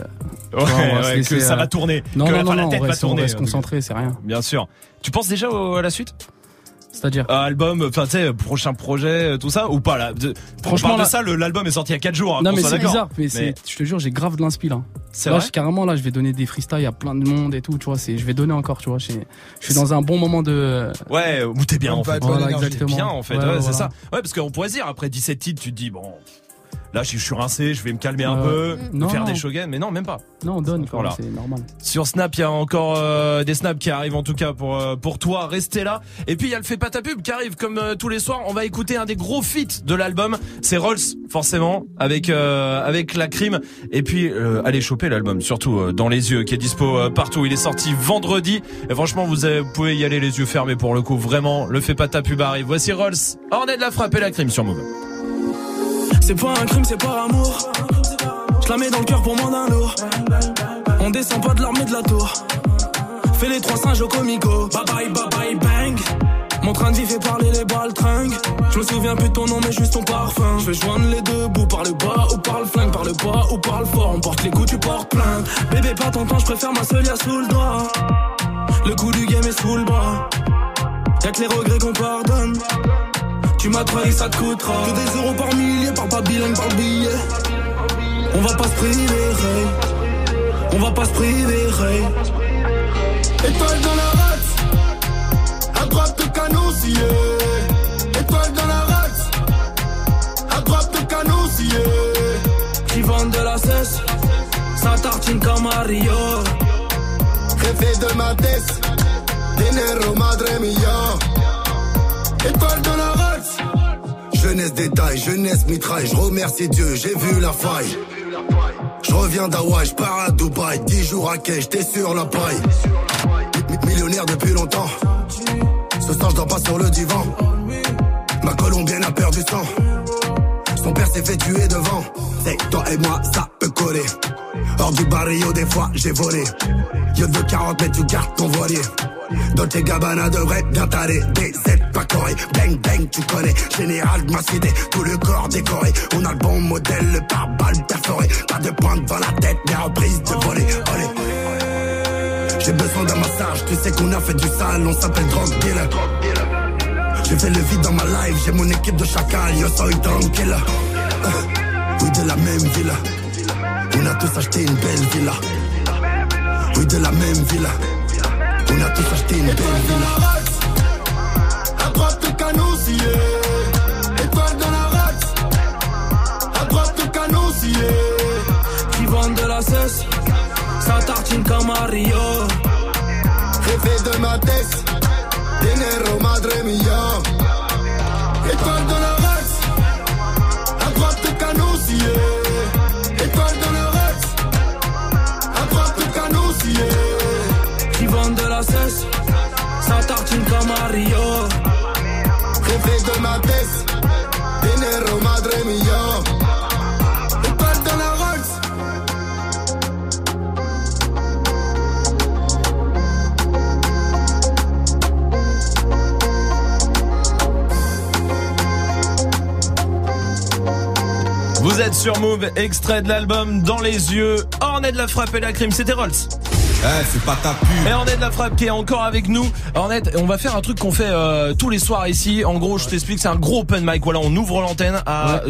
Ouais, on va se ouais, laisser, que ça euh, va tourner. Non, que non, la- non, la tête on va reste, on tourner. en tout cas. concentré, c'est rien. Bien sûr. Tu penses déjà au- à la suite? C'est-à-dire Euh, Album, enfin tu sais, prochain projet, euh, tout ça ou pas là de- Franchement, on parle là- de ça, l'album est sorti il y a 4 jours. hein, Non, mais c'est bizarre, mais, c'est, je te jure, j'ai grave de l'inspi là. C'est là, vrai je- carrément, là, je vais donner des freestyles à plein de monde et tout, tu vois, c'est, je vais donner encore, tu vois. Je suis dans un bon moment de. Ouais, où t'es bien en fait. Voilà, T'es exactement. bien en fait, Ouais, ouais, ouais, c'est ça. Ouais, parce qu'on pourrait se dire après 17 titres, tu te dis bon, là je suis- rincé, je vais me calmer un Ouais. peu, Non, faire non. des shogun, mais non, même pas. Non, on donne, Voilà. c'est normal. Sur Snap, il y a encore euh, des snaps qui arrivent en tout cas pour euh, pour toi. Restez là. Et puis il y a le fait pas ta pub qui arrive comme euh, tous les soirs. On va écouter un des gros feats de l'album. C'est Rolls forcément avec euh, avec la crime. Et puis euh, allez choper l'album surtout euh, dans les yeux qui est dispo euh, partout. Il est sorti vendredi. Et franchement vous, avez- vous pouvez y aller les yeux fermés pour le coup. Vraiment le fait pas ta pub arrive. Voici Rolls. Ornette de la frappe et la crime sur Move. C'est pas un crime, c'est par amour. Je la mets dans le cœur pour moins d'un lourd. On descend pas de l'armée de la tour. Fais les trois singes au comico. Bye bye, bye bye, bang. Mon train de vie fait parler les balles tringues. Je me souviens plus de ton nom, mais juste ton parfum. Je joindre les deux bouts par le bas ou par le flingue, par le bas ou par le fort. On porte les coups, tu portes plainte. Bébé, pas ton temps, je préfère ma seule sous le doigt. Le coup du game est sous le bras. Y'a que les regrets qu'on pardonne. Tu m'as trahi, ça te coûtera. Que des euros par millier, par pas bilingue, par billet. On va pas se priver. On va pas se priver. Étoile dans la race, à droite de scié. Étoile dans la race, à droite de scié. Qui vendent de la cesse, ça tartine comme Mario. Rêver de ma tête, Dinero madre mia. Étoile dans la. Jeunesse détail, jeunesse mitraille. Je remercie Dieu, j'ai vu la faille. Je reviens d'Hawaï, je pars à Dubaï. 10 jours à quai, j'étais sur la paille. Mi- Millionnaire depuis longtemps. Ce soir, je pas sur le divan. Ma colombienne a peur du sang. Son père s'est fait tuer devant. C'est toi et moi, ça peut coller. Hors du barrio, des fois, j'ai volé. Yo de 40 mètres, tu gardes ton voilier. Dolce Gabbana devrait bien t'aller. DZ pas coré. Bang bang, tu connais. Général de ma cité, tout le corps décoré. On a le bon modèle, le pare-balles perforé. Pas de pointe dans la tête, mais reprise de voler. J'ai besoin d'un massage, tu sais qu'on a fait du sale, on s'appelle drug dealer. J'ai fait le vide dans ma life, j'ai mon équipe de chacal, yo soy tranquille. Euh, Oui, de la même villa. On a tous acheté une belle villa. Oui, de la même villa. On a tous acheté une belle villa. À droite le canon scié. Étoile dans la race. À droite le canon scié. Qui vendent de la cesse, ça tartine comme à Rio. Jefe de ma tête. Dinero madre. Étoile dans la race. À droite le canon scié. Étoile dans la race. À droite le canon scié. Qui vendent de la cesse, ça tartine comme à Rio. Jefe de ma tête. sur Move, extrait de l'album Dans les yeux, oh, orné de la frappe et la crime, c'était Rolls. Eh, c'est pas ta pub. Et Ornette la frappe qui est encore avec nous. Ornette, on va faire un truc qu'on fait euh, tous les soirs ici. En gros, je t'explique, c'est un gros open mic. Voilà, on ouvre l'antenne à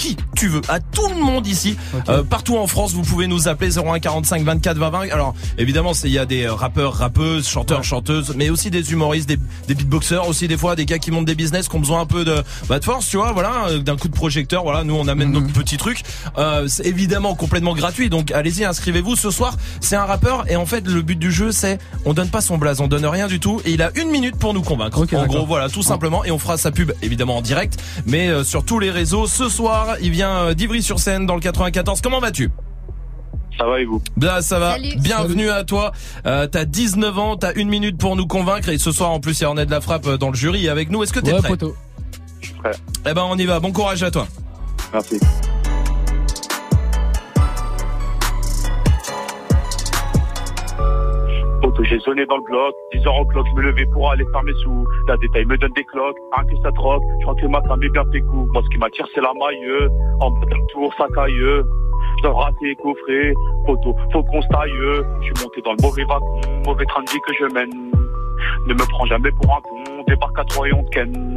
qui tu veux, à tout le monde ici, Euh, partout en France. Vous pouvez nous appeler 01 45 24 20 20. Alors évidemment, c'est- il y a des rappeurs, rappeuses, chanteurs, chanteuses, mais aussi des humoristes, des, des beatboxers aussi des fois, des gars qui montent des business, qui ont besoin un peu de, bah, de force, tu vois, voilà, euh, d'un coup de projecteur. Voilà, nous on amène notre petit truc. Euh, c'est évidemment complètement gratuit, donc allez-y, inscrivez-vous. Ce soir, c'est un rappeur et en fait le but du jeu, c'est on donne pas son blaze, on donne rien du tout et il a une minute pour nous convaincre. en d'accord. gros, voilà, tout simplement et on fera sa pub évidemment en direct, mais euh, sur tous les réseaux. Ce soir, il vient euh, d'Ivry-sur-Seine dans le 94. Comment vas-tu? Ça va et vous? Bah ça va. Salut. Bienvenue à toi. Euh, t'as 19 ans, t'as une minute pour nous convaincre et ce soir en plus il y a de la frappe euh, dans le jury avec nous. Est-ce que t'es Ouais, prêt? poteau. Je suis prêt. Eh ben on y va. Bon courage à toi. Merci. J'ai sonné dans le bloc, 10 heures en clock, je me levais pour aller faire mes sous. La détail me donne des cloques, un que ça je rentre ma femme et bien tes coups. Moi, ce qui m'attire, c'est la maille, en bas d'un tour, ça caille. Je dois rater, coffrer, photo, faut qu'on. Je suis monté dans le mauvais wagon, mauvais train de vie que je mène. Ne me prends jamais pour un con, débarque à trois et on ken.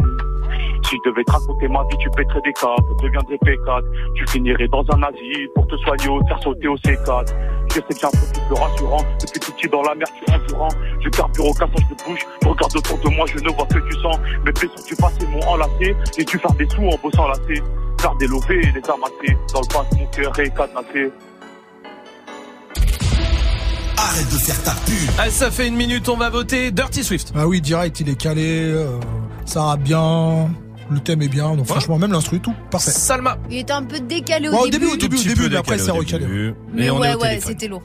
Si je devais te raconter ma vie, tu pèterais des câbles, deviendrais P4. Tu finirais dans un asile pour te soigner ou te faire sauter au C4. Je sais que j'ai un profil plus rassurant. Depuis tout petit dans la mer, tu es endurant. Je carbure au cassage de bouche. Je regarde autour de moi, je ne vois que du sang. Mes blessures du passé m'ont enlacé. J'ai dû faire des sous en bossant lassé. Faire des lovés et les amasser. Dans le passé, mon cœur est cadenassé. Arrête de faire ta pub. Ah, ça fait une minute, on va voter Dirty Swift. Ah oui, direct, il est calé, euh, ça rappe bien, le thème est bien, donc franchement, même l'instru, tout, parfait. Salma. Il était un peu décalé Ouais, au au début, au début, au petit début, mais après, c'est recalé. Mais on est ouais, ouais, c'était lourd.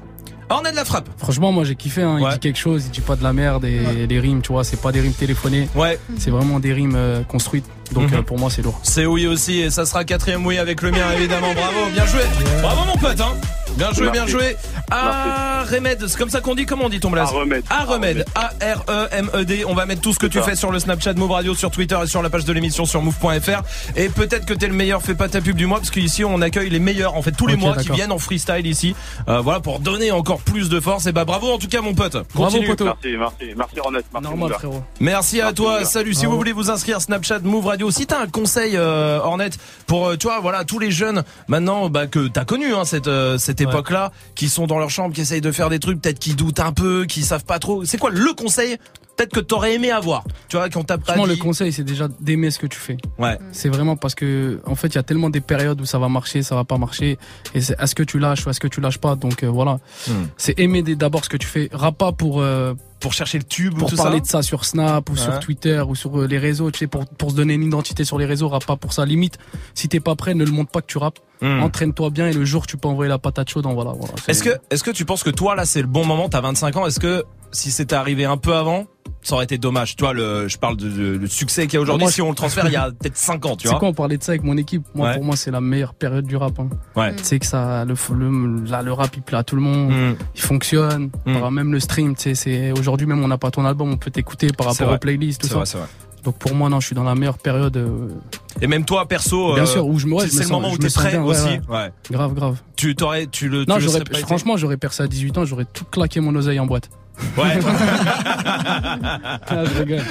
Ornette de la frappe. Franchement, moi j'ai kiffé. Hein. Il dit quelque chose, il dit pas de la merde et les rimes, tu vois, c'est pas des rimes téléphonées. Ouais. C'est vraiment des rimes euh, construites. Donc Mhm. euh, pour moi, c'est lourd. C'est oui aussi et ça sera quatrième oui avec le mien évidemment. Bravo, bien joué. Bravo mon pote hein. Bien joué, bien joué. Ah, Remède, c'est comme ça qu'on dit, comment on dit ton blaze Ah, Remède. Ah, Remède. A-R-E-M-E-D. On va mettre tout ce que tu fais sur le Snapchat Move Radio, sur Twitter et sur la page de l'émission sur move.fr. Et peut-être que t'es le meilleur, fais pas ta pub du mois, parce qu'ici on accueille les meilleurs, en fait, tous les mois qui viennent en freestyle ici. Euh, voilà, pour donner encore plus de force. Et bah bravo en tout cas mon pote. Continue. Merci, merci, merci Ronette. Merci, mon gars. Merci à toi. Salut. Si Bravo. vous voulez vous inscrire Snapchat Move Radio, si t'as un conseil euh, Ornette pour euh, tu vois voilà tous les jeunes maintenant bah, que t'as connu hein, cette euh, cette époque là qui sont dans leur chambre qui essayent de faire des trucs peut-être qui doutent un peu, qui savent pas trop. C'est quoi le conseil peut-être que t'aurais aimé avoir Tu vois qu'on t'a pas Franchement, le dit. conseil, c'est déjà d'aimer ce que tu fais. Ouais. C'est vraiment parce que, en fait, il y a tellement des périodes où ça va marcher, ça va pas marcher. Et c'est est-ce que tu lâches ou est-ce que tu lâches pas. Donc euh, voilà. Hmm. C'est aimer d'abord ce que tu fais. Rap pas pour, euh, pour chercher le tube ou pour tout parler ça de ça sur Snap ou sur. Twitter ou sur euh, les réseaux, tu sais, pour, pour se donner une identité sur les réseaux, rappe pas pour ça. Limite, si t'es pas prêt, ne le montre pas que tu rappes. Hmm. Entraîne-toi bien et le jour tu peux envoyer la patate chaude, en voilà. voilà Est-ce que, est-ce que tu penses que toi là c'est le bon moment T'as 25 ans. Est-ce que si c'était arrivé un peu avant, ça aurait été dommage Tu vois, le, je parle de, de- le succès qu'il y a aujourd'hui. Moi, si on le transfère il y a peut-être 5 ans, tu C'est vois. quoi, on parlait de ça avec mon équipe. Moi, Ouais. pour moi, c'est la meilleure période du rap. Hein. Ouais. Tu sais que ça, le, le, là, le rap, il plaît à tout le monde. Mm. Il fonctionne. Mm. Même le stream, tu sais, c'est, aujourd'hui même, on n'a pas ton album, on peut t'écouter par C'est rapport aux playlists, tout C'est ça. vrai, c'est vrai. Donc pour moi, non, je suis dans la meilleure période. euh, Et même toi perso, Bien euh, sûr, où je me- ouais, c'est c'est le moment où t'es prêt bien, aussi. ouais. Ouais. Grave, grave. Tu t'aurais, tu le, tu Non, le pas été franchement, j'aurais percé à 18 ans, j'aurais tout claqué mon oseille en boîte. Ouais. Ah, je rigole.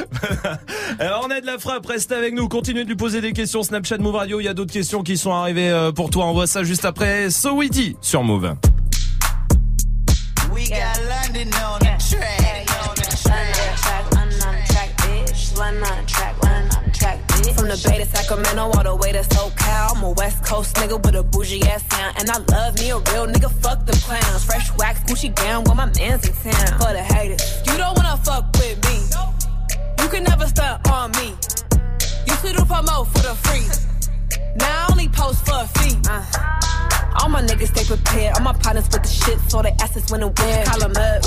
Alors on a de la frappe, reste avec nous, continuez de lui poser des questions Snapchat Move Radio, il y a d'autres questions qui sont arrivées euh, pour toi, on voit ça juste après So Witty sur Move. We got London on the track. From the Bay to Sacramento all the way to SoCal. I'm a West Coast nigga with a bougie ass sound. And I love me a real nigga, fuck them clowns. Fresh wax, Gucci gown with my mans in town. For the haters, you don't wanna fuck with me. You can never stunt on me. Used to do promo for the free. Now I only post for a fee. Uh. All my niggas stay prepared. All my partners with the shit, so they asses when and where. Call 'em up.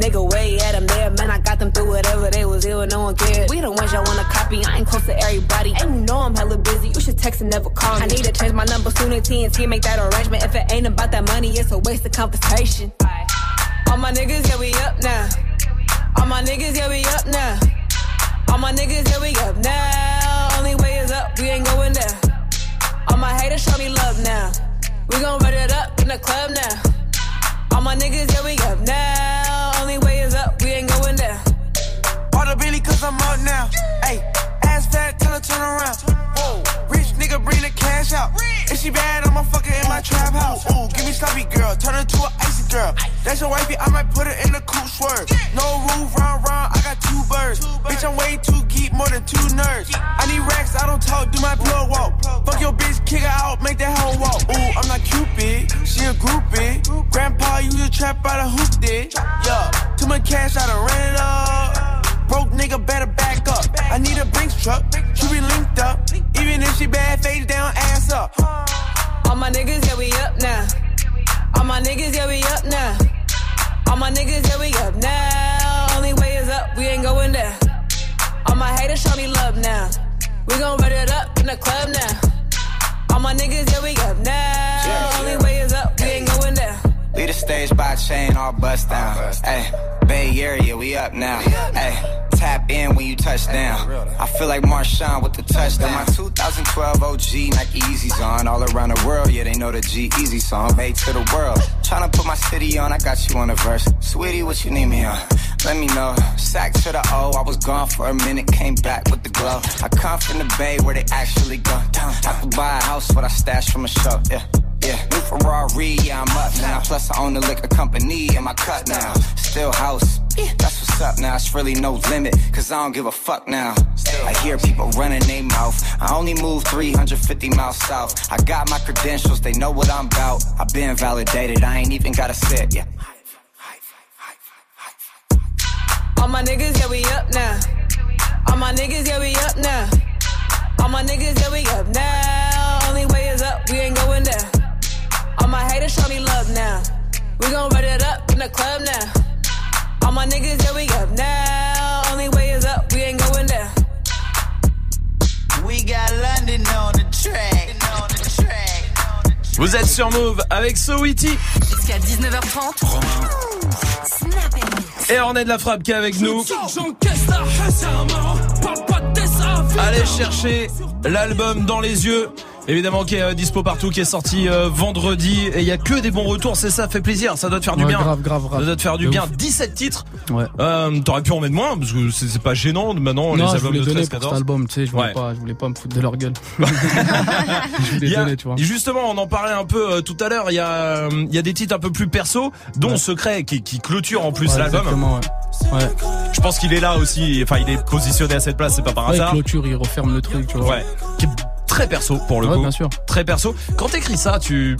Nigga, way at 'em there. Man, I got them through whatever they was ill, no one cared. We the ones y'all wanna copy. I ain't close to everybody. And you know I'm hella busy. You should text and never call me. I need to change my number soon as TNT make that arrangement. If it ain't about that money, it's a waste of conversation. All my niggas, yeah, we up now. All my niggas, yeah, we up now. All my niggas, yeah, we up now. Only way is up, we ain't going there. All my haters show me love now. We gon' run it up in the club now. All my niggas, yeah, we up now. Only way is up, we ain't going down. All the Billy cause I'm up now. Hey, ass fat, tell her turn around. Whoa, nigga bring the cash out. If she bad, I'ma fuck her in my trap house. Ooh, give me sloppy girl, turn her to an icy girl. That's your wifey, I might put her in a cool swerve. No roof, round, round, I got two birds. Bitch, I'm way too geek, more than two nerds. I need racks, I don't talk, do my plug walk. Fuck your bitch, kick her out, make that hoe walk. Ooh, I'm not Cupid, she a groupie. Grandpa, you the trap out of hoop did. Yeah, too much cash, I done ran it up. Broke nigga better back up. I need a Brinks truck. She be linked up. Even if she bad, face down, ass up. All my niggas, yeah, we up now. All my niggas, yeah, we up now. All my niggas, yeah, we up now. Only way is up, we ain't going there. All my haters show me love now. We gon' run it up in the club now. All my niggas, yeah, we up now. Only way By chain, all bust down. Hey, Bay Area, we up now. Hey, tap in when you touch down. I feel like Marshawn with the touchdown. My 2012 OG Nike Yeezys on. All around the world, yeah, they know the G Easy song. made to the world. Tryna put my city on, I got you on the verse. Sweetie, what you need me on? Let me know. Sack to the O, I was gone for a minute, came back with the glow. I come from the Bay where they actually go down. I could buy a house, what I stashed from a show, yeah. Yeah, new Ferrari, yeah, I'm up now. Plus, I own the liquor company in my cut now. Still house, yeah, that's what's up now. It's really no limit, cause I don't give a fuck now. I hear people running their mouth. I only move 350 miles south. I got my credentials, they know what I'm about. I've been validated, I ain't even gotta sit, yeah. All my niggas, yeah, we up now. All my niggas, yeah, we up now. All my niggas, yeah, we up now. Only way is up, we ain't going there. All my haters show me love now. We gon' run it up in the club now. All my niggas, yeah, we up now. Only way is up, we ain't going there. We got London on the track. On the track. Vous êtes sur Move avec So Witty. Jusqu'à 19h30. Snap Et on est de la frappe qui est avec nous. Allez chercher l'album dans les yeux. Évidemment qui est euh, dispo partout, qui est sorti euh, vendredi et il y a que des bons retours, c'est ça fait plaisir, ça doit te faire du bien. grave, grave, grave. Ça doit te faire du bien. ouf. 17 titres. Ouais. Euh, T'aurais pu en mettre moins parce que c'est pas gênant maintenant les non, je albums voulais de donner 13 pour 14. cet album, tu sais, je voulais Ouais. pas, je voulais pas me foutre de leur gueule. je voulais Il a- donner, tu vois. Justement, on en parlait un peu euh, tout à l'heure. Il y a, il y a des titres un peu plus perso, dont Secret qui, qui clôture en plus l'album. ouais. Je pense qu'il est là aussi. Enfin, il est positionné à cette place, c'est pas par hasard. clôture, il referme le truc, tu vois. Ouais. Qui est très perso pour le Ouais, coup. bien sûr. Très perso. Quand t'écris ça, tu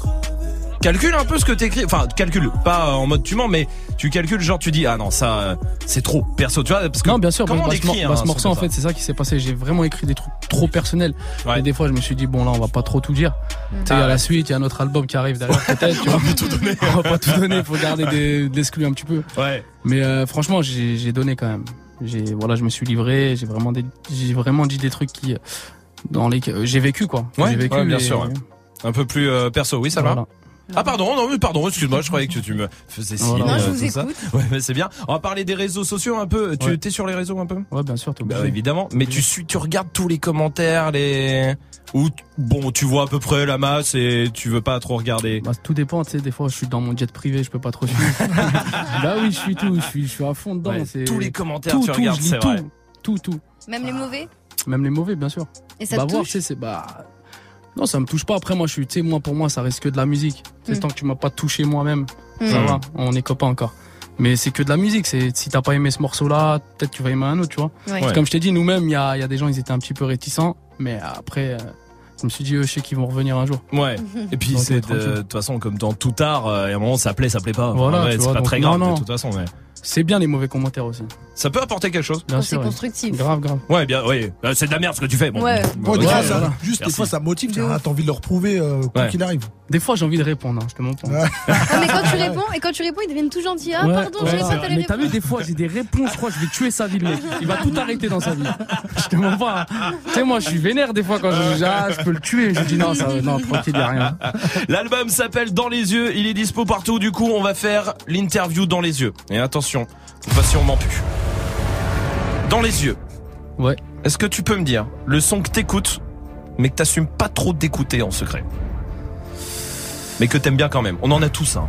calcule un peu ce que t'écris. Enfin, calcule, pas en mode tu mens, mais tu calcules genre tu dis ah non ça euh, c'est trop perso, tu vois parce que non, bien sûr, comment bah, on bah, ce écrit bah, un morceau, en fait, c'est ça qui s'est passé. J'ai vraiment écrit des trucs trop personnels. Et des fois, je me suis dit, bon, là, on va pas trop tout dire. Tu sais, il y Ah a la suite, il y a notre album qui arrive derrière, peut-être. tu vois. On va pas tout donner, faut garder des, de l'exclu un petit peu. Ouais. Mais euh, franchement, j'ai donné quand même. J'ai voilà, je me suis livré, j'ai vraiment des- j'ai vraiment dit des trucs qui euh, dans les que j'ai vécu quoi. Ouais, j'ai vécu ouais, bien et- sûr. ouais. Un peu plus euh, perso, oui, ça va. Ah pardon, non mais pardon, excuse-moi, je croyais que tu me faisais signe. Voilà. Non, je euh, vous tout ça. écoute. Ouais, mais c'est bien. On va parler des réseaux sociaux un peu. Tu Ouais. es sur les réseaux un peu? Ouais, bien sûr, t'es Bah, obligé. évidemment. Mais tu suis, tu regardes tous les commentaires, les ou bon, tu vois à peu près la masse et tu veux pas trop regarder. Bah, tout dépend, tu sais, des fois je suis dans mon jet privé, je peux pas trop suivre. bah oui, je suis tout, je suis, je suis à fond dedans. Tous les commentaires, tout, tu tout, regardes, c'est vrai. Tout, tout. Même les mauvais? Même les mauvais, bien sûr. Et ça bah te voir, touche tu sais, c'est bah. Non, ça me touche pas. Après, moi, je suis, tu sais, moi, pour moi, ça reste que de la musique. C'est Mm. tant que tu m'as pas touché moi-même, ça Mm. va, on est copains encore. Mais c'est que de la musique. C'est si t'as pas aimé ce morceau-là, peut-être tu vas aimer un autre, tu vois. Ouais. Ouais. Comme je t'ai dit, nous-mêmes, il y a, il y a des gens, ils étaient un petit peu réticents, mais après, euh, je me suis dit, eux, je sais qu'ils vont revenir un jour. Ouais. Et puis c'est de toute façon comme dans tout art, euh, à un moment ça plaît, ça plaît pas. Voilà, Ouais, c'est pas donc, très non, grave non. de toute façon. Mais C'est bien les mauvais commentaires aussi. ça peut apporter quelque chose. Bien c'est sûr. ouais. constructif. Grave, grave. Ouais, bien, oui. Euh, C'est de la merde ce que tu fais. Bon. Ouais. Bon, Ouais, des fois, ça- voilà. juste des Merci. fois, ça motive. tu as envie de leur prouver euh, quoi Ouais. qu'il arrive. Des fois, j'ai envie de répondre, hein, je te mens pas. Ah, mais quand tu réponds, et quand tu réponds, ils deviennent tout gentils. Ah, Ouais, pardon, ouais, j'avais pas t'allais Mais t'as vu, des fois, j'ai des réponses, je crois, je vais tuer sa vie, le mec. Il va tout arrêter dans sa vie. Je te mens pas. hein. Tu sais, moi, je suis vénère des fois quand je dis, ah, je peux le tuer. Je dis, non, ça, non, tranquille, y a rien. L'album s'appelle Dans les yeux, il est dispo partout. Du coup, on va faire l'interview dans les yeux. Et attention, on ment plus. Dans les yeux. Ouais. Est-ce que tu peux me dire le son que t'écoutes, mais que t'assumes pas trop d'écouter en secret? Mais que t'aimes bien quand même. On en a tous, hein.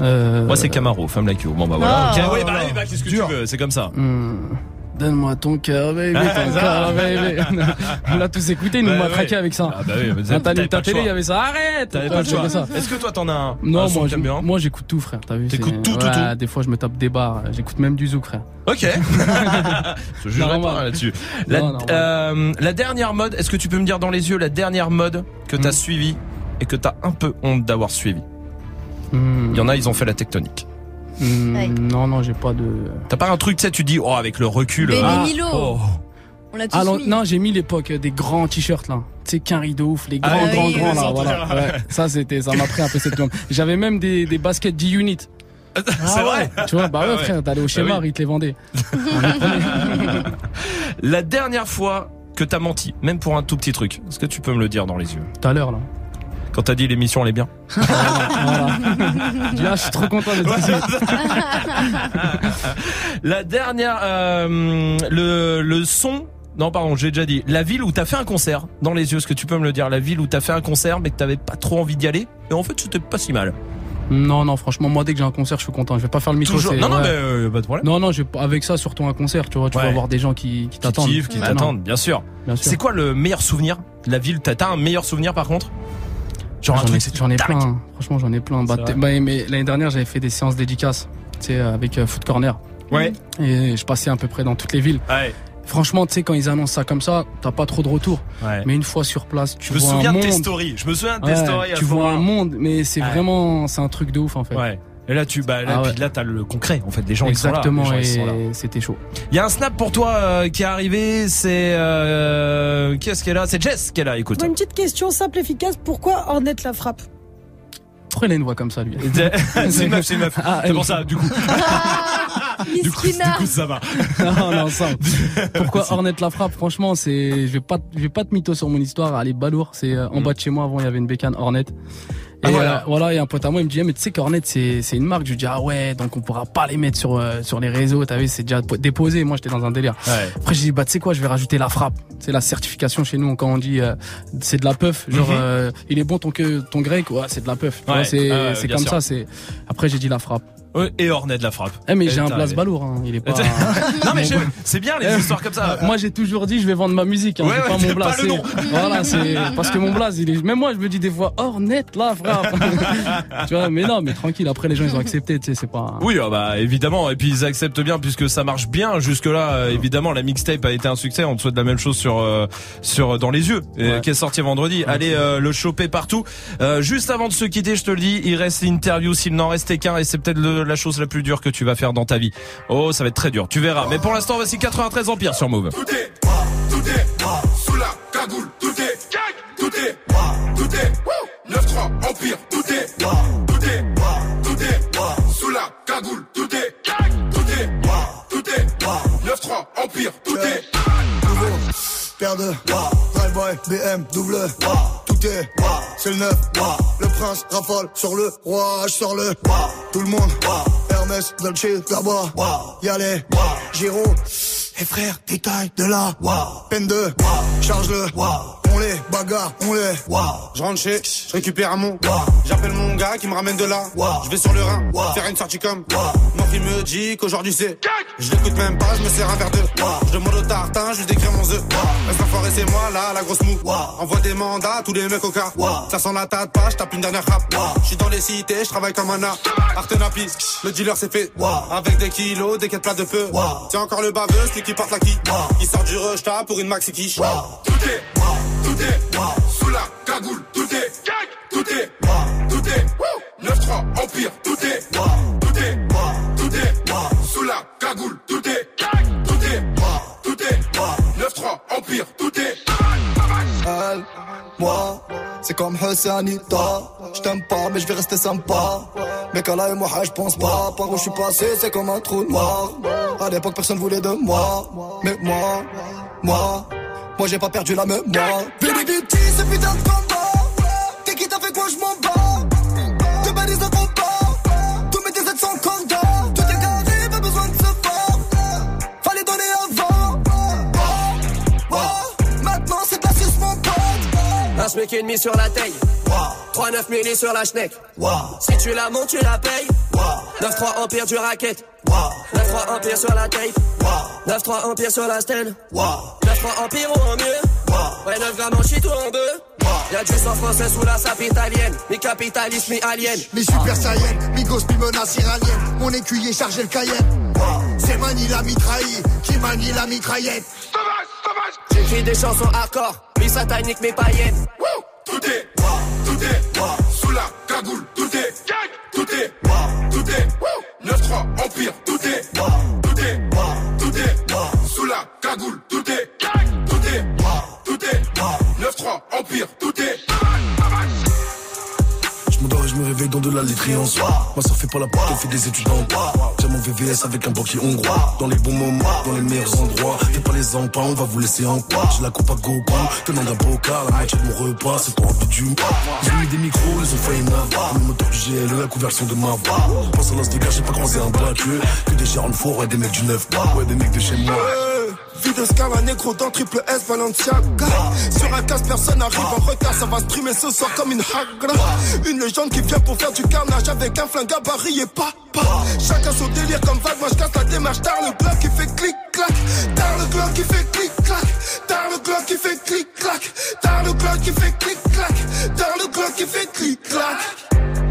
Euh, Moi, c'est Camaro, Femme Like You. Bon, bah voilà. Ah, ouais, oh bah, bah, qu'est-ce que tu veux C'est comme ça. Hmm. Donne-moi ton cœur, baby, Ah, ton cœur, baby. On l'a tous écouté, il nous Ouais, m'a traqué avec ça. Ah, bah oui, mais t'allumes pas ta télé, il y avait ça. Arrête T'avais pas le choix. Est-ce que toi, t'en as un Non, moi, moi j'écoute tout, frère. T'as vu T'écoutes tout, tout, tout Des fois, je me tape des barres. J'écoute même du zouk, frère. Ok. Je jugerai pas là-dessus. La, Non, normal. euh, la dernière mode, est-ce que tu peux me dire dans les yeux la dernière mode que Hmm. t'as suivie et que t'as un peu honte d'avoir suivi Hmm. Il y en a, ils ont fait la tectonique. Ouais. Non, non, j'ai pas de. T'as pas un truc, tu sais, tu dis, oh, avec le recul. Benny ah, Milo. oh. On l'a tous Ah non, mis. non, j'ai mis l'époque euh, des grands t-shirts là. Tu sais qu'un rideau ouf, les Ah grands, oui, grands, oui, grands là. Voilà. ouais. Ça c'était, ça m'a pris un peu cette gomme. J'avais même des, des baskets 10 units. C'est vrai Tu vois, bah ouais, Ah ouais. frère, d'aller au schéma, oui. ils te les vendaient. La dernière fois que t'as menti, même pour un tout petit truc, est-ce que tu peux me le dire dans les yeux? Tout à l'heure là. Quand t'as dit l'émission elle est bien Voilà. Ah, je suis trop content d'être ici. La dernière, euh, le, le son. Non, pardon, j'ai déjà dit. La ville où t'as fait un concert, dans les yeux, est-ce que tu peux me le dire? La ville où t'as fait un concert, mais que t'avais pas trop envie d'y aller? Et en fait, c'était pas si mal. Non, non, franchement, moi, dès que j'ai un concert, je suis content. Je vais pas faire le micro. Toujours. Non, non, mais euh, pas de problème. Non, non, avec ça, surtout un concert, tu vois, tu Ouais. vas avoir des gens qui, t'attendent. qui t'attendent, bien sûr. Bien sûr. C'est quoi le meilleur souvenir? De la ville t'as un meilleur souvenir par contre? Genre J'en ai, j'en plein. hein. Franchement, j'en ai plein. Bah, bah, mais l'année dernière, j'avais fait des séances dédicaces, tu sais, avec euh, Foot Corner. Ouais. Et je passais à peu près dans toutes les villes. Ouais. Franchement, tu sais, quand ils annoncent ça comme ça, t'as pas trop de retour. Ouais. Mais une fois sur place, tu Je me vois souviens un de monde. tes stories. Je me souviens de tes Ouais, stories. à tu vois un monde, mais c'est vraiment, c'est un truc de ouf en fait. Ouais. Et là, tu, bah, là, Ah ouais. puis là, t'as le concret. En fait, les gens, Exactement, ils sont là. Et c'était chaud. Il y a un snap pour toi euh, qui est arrivé. C'est euh, qui est-ce qu'elle a? C'est Jess qui est là. Écoute. Une petite question simple, efficace. Pourquoi Ornette la frappe? Pourquoi il a une voix comme ça, lui c'est une meuf, c'est une meuf. Ah, c'est elle- pour ça. Du coup, du coup, du coup, ça va. non, non, ça. Pourquoi Ornette la frappe? Franchement, c'est, je vais pas, je vais pas te mytho sur mon histoire. Allez, balourd. C'est euh, en bas de chez moi. Avant, il y avait une bécane Ornette. Et Ah, euh, voilà. voilà. et un pote à moi, il me dit, Eh, mais tu sais qu'Ornette, c'est, c'est une marque. Je lui dis, ah ouais, donc on pourra pas les mettre sur, euh, sur les réseaux. T'as vu, c'est déjà déposé. Moi, j'étais dans un délire. Ouais. Après, j'ai dit, bah, tu sais quoi, je vais rajouter la frappe. C'est la certification chez nous, quand on dit, euh, c'est de la puff. Genre, Mhm. euh, il est bon ton, que, ton grec, ouais, c'est de la puff. Ouais. c'est, Ah c'est comme sûr. ça, c'est, après, j'ai dit la frappe. Ouais, Et Ornette la frappe. Eh mais j'ai Et un place balourd, hein. il est pas. non mais c'est bien les histoires comme ça. Moi j'ai toujours dit je vais vendre ma musique, hein, Ouais, ouais, pas mon blaze. Voilà, c'est parce que mon blaze, il est. Même moi je me dis des fois, oh net là frère. tu vois, mais non, mais tranquille. Après les gens ils ont accepté, tu sais, c'est pas. Oui, ah bah évidemment, et puis ils acceptent bien puisque ça marche bien jusque là. évidemment, la mixtape a été un succès. On te souhaite la même chose sur euh, sur dans les yeux, euh, qui est sorti vendredi. Allez euh, le choper partout. Euh, juste avant de se quitter, je te le dis, il reste l'interview s'il n'en restait qu'un, et c'est peut-être le- la chose la plus dure que tu vas faire dans ta vie. Oh, ça va être très dur, tu verras. Mais pour l'instant, voici 93 Empire sur Move. Tout est, tout est, sous la cagoule, tout est, tout est, tout est, 9-3, Empire, tout est, tout est, tout est, sous la cagoule, tout est, tout est, tout est, 9-3, Empire, tout est. Nouveau, paire de Drive-by, BM, double C'est le neuf. Le prince rafale sur le roi, je sors le Tout le monde, Hermès, Dolce, là-bas Y'a les, Giro Et frère, détail de là. Peine de, charge-le On les bagarre, on les Je rentre chez, je récupère un mon. J'appelle mon gars qui me ramène de là. Je vais sur le Rhin, faire une sortie comme. Mon fils me dit qu'aujourd'hui c'est. Je l'écoute même pas, je me sers un verre de. Je demande au tartin, je lui décris mon œuf. Reste enfoiré, c'est moi là, la grosse mou. Envoie des mandats, tous les mecs au cas. Ça sent la tête pas, je tape une dernière rap. Je suis dans les cités, je travaille comme un art. Artenapi, le dealer c'est fait. Avec des kilos, des quêtes plats de peu. C'est encore le baveux, celui qui porte la qui. Il sort du rush pour une maxi quiche. Tout est, tout est, sous la cagoule, tout est, tout est, tout est, 9-3, Empire, tout est, tout est, tout est, sous la cagoule, tout est, tout est, tout est, 9-3, Empire, tout est. Elle, moi, c'est comme Hussanita. Je t'aime pas, mais je vais rester sympa. Mais là et moi, je pense pas. Par où je suis passé, c'est comme un trou noir. À l'époque, personne voulait de moi. Mais moi, moi, moi, j'ai pas perdu la mémoire. Baby Beauty, ce putain de combat. T'es qui t'a fait quoi, je m'en bats. Te balises de combat. Tous mes sont. Tout est carré, pas besoin de se voir. Fallait donner avant. Oh, oh, maintenant, c'est de la suce, mon pote. Un SMIC et demi sur la taille. 3-9 milli sur la schneck. Si tu la montes, tu la payes. 9-3 empire du racket. 9-3 empire sur la tape. 9-3 empire sur la stèle. 9-3 empire ou en mieux. Ouais, 9 grammes en shit ou en bœuf. Y'a du sang français sous la sape italienne. Mi capitaliste, mi alien. Mi super saiyan, mi ghost, mi menace iranienne. Mon écuyer chargé le cayenne. C'est Mani la mitraille, qui manie la mitraillette. J'écris des chansons hardcore. Mi satanique, mi païenne. Tout est, tout est, sous la cagoule, tout est, tout est, tout est, 9-3, Empire, tout est, tout de la laiterie en soi. Moi, ça fait pas la porte, on fait des études en droit. J'ai mon VVS avec un banquier hongrois. Dans les bons moments, dans les meilleurs endroits. Fais pas les empans, on va vous laisser en quoi. J'ai la coupe à gogo, tenant d'un bocal. La moitié de mon repas, c'est ton envie du ont mis des micros, ils ont failli m'avoir. Le moteur du GLE, la couverture de ma voix. Pense à Vegas, j'ai pas croisé un braqueux. Que des Sharon Ford et des mecs du 9 Ouais, des mecs de chez moi. Vie de scala négro dans triple S Balenciaga Sur un casse personne arrive en retard Ça va streamer ce soir comme une hagra. Une légende qui vient pour faire du carnage Avec un flingue à baril et papa. Chacun son délire comme vague Moi je casse la démarche. Tard le glock qui fait clic clac Tard le glock qui fait clic clac Tard le glock qui fait clic clac Tard le glock qui fait clic clac Tard le glock qui fait clic clac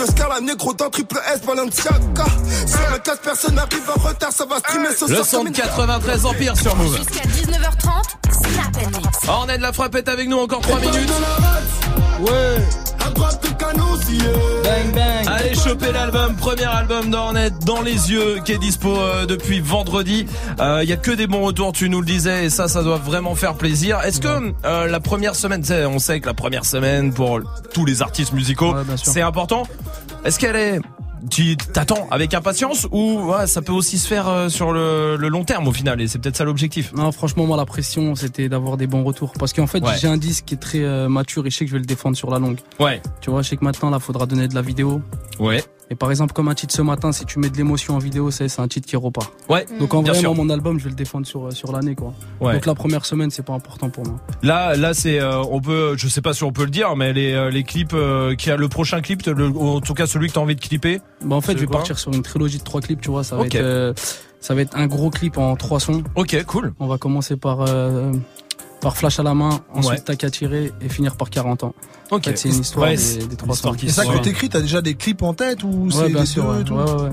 De scala négro dans triple S Balenciaga Sur un casse personne arrive en retard Ça va streamer ce Le son de une 93 Empire sur Move. Jusqu'à 19h30, Snap and Mix. Ornette la frappe est avec nous encore 3 minutes. Ouais, à droite de canon, si Bang bang. Allez choper l'album, premier album d'Ornette dans les yeux qui est dispo euh, depuis vendredi. Il y a que des bons retours, tu nous le disais, et ça, ça doit vraiment faire plaisir. Est-ce que euh, la première semaine, tu sais, on sait que la première semaine pour tous les artistes musicaux, c'est important. Est-ce qu'elle est tu t'attends avec impatience ou ouais, ça peut aussi se faire euh, sur le, le long terme au final et c'est peut-être ça l'objectif? Non, franchement, moi, la pression, c'était d'avoir des bons retours. Parce qu'en fait, Ouais. j'ai un disque qui est très euh, mature et je sais que je vais le défendre sur la longue. Ouais. Tu vois, je sais que maintenant, là, faudra donner de la vidéo. Ouais. Et par exemple, comme un titre ce matin, si tu mets de l'émotion en vidéo, c'est un titre qui repart. Ouais. Donc en vrai, moi, mon album, je vais le défendre sur, euh, sur l'année, quoi. Ouais. Donc la première semaine, c'est pas important pour moi. Là, là, c'est, euh, on peut, je sais pas si on peut le dire, mais les, euh, les clips, euh, qui a le prochain clip, le- en tout cas celui que t'as envie de clipper. Bah en fait, je vais partir sur une trilogie de trois clips, tu vois. Ça va être, euh, ça va être un gros clip en trois sons. Ok, cool. On va commencer par euh, par flash à la main, ensuite Ouais. tac à tirer et finir par 40 ans. Ok. En fait, c'est une histoire Ouais, des, c'est des trois une histoire sons. qui Et ça, quand t'écris, t'as déjà des clips en tête ou Ouais, c'est bien des sûr. deux Ouais, et tout ouais, ouais.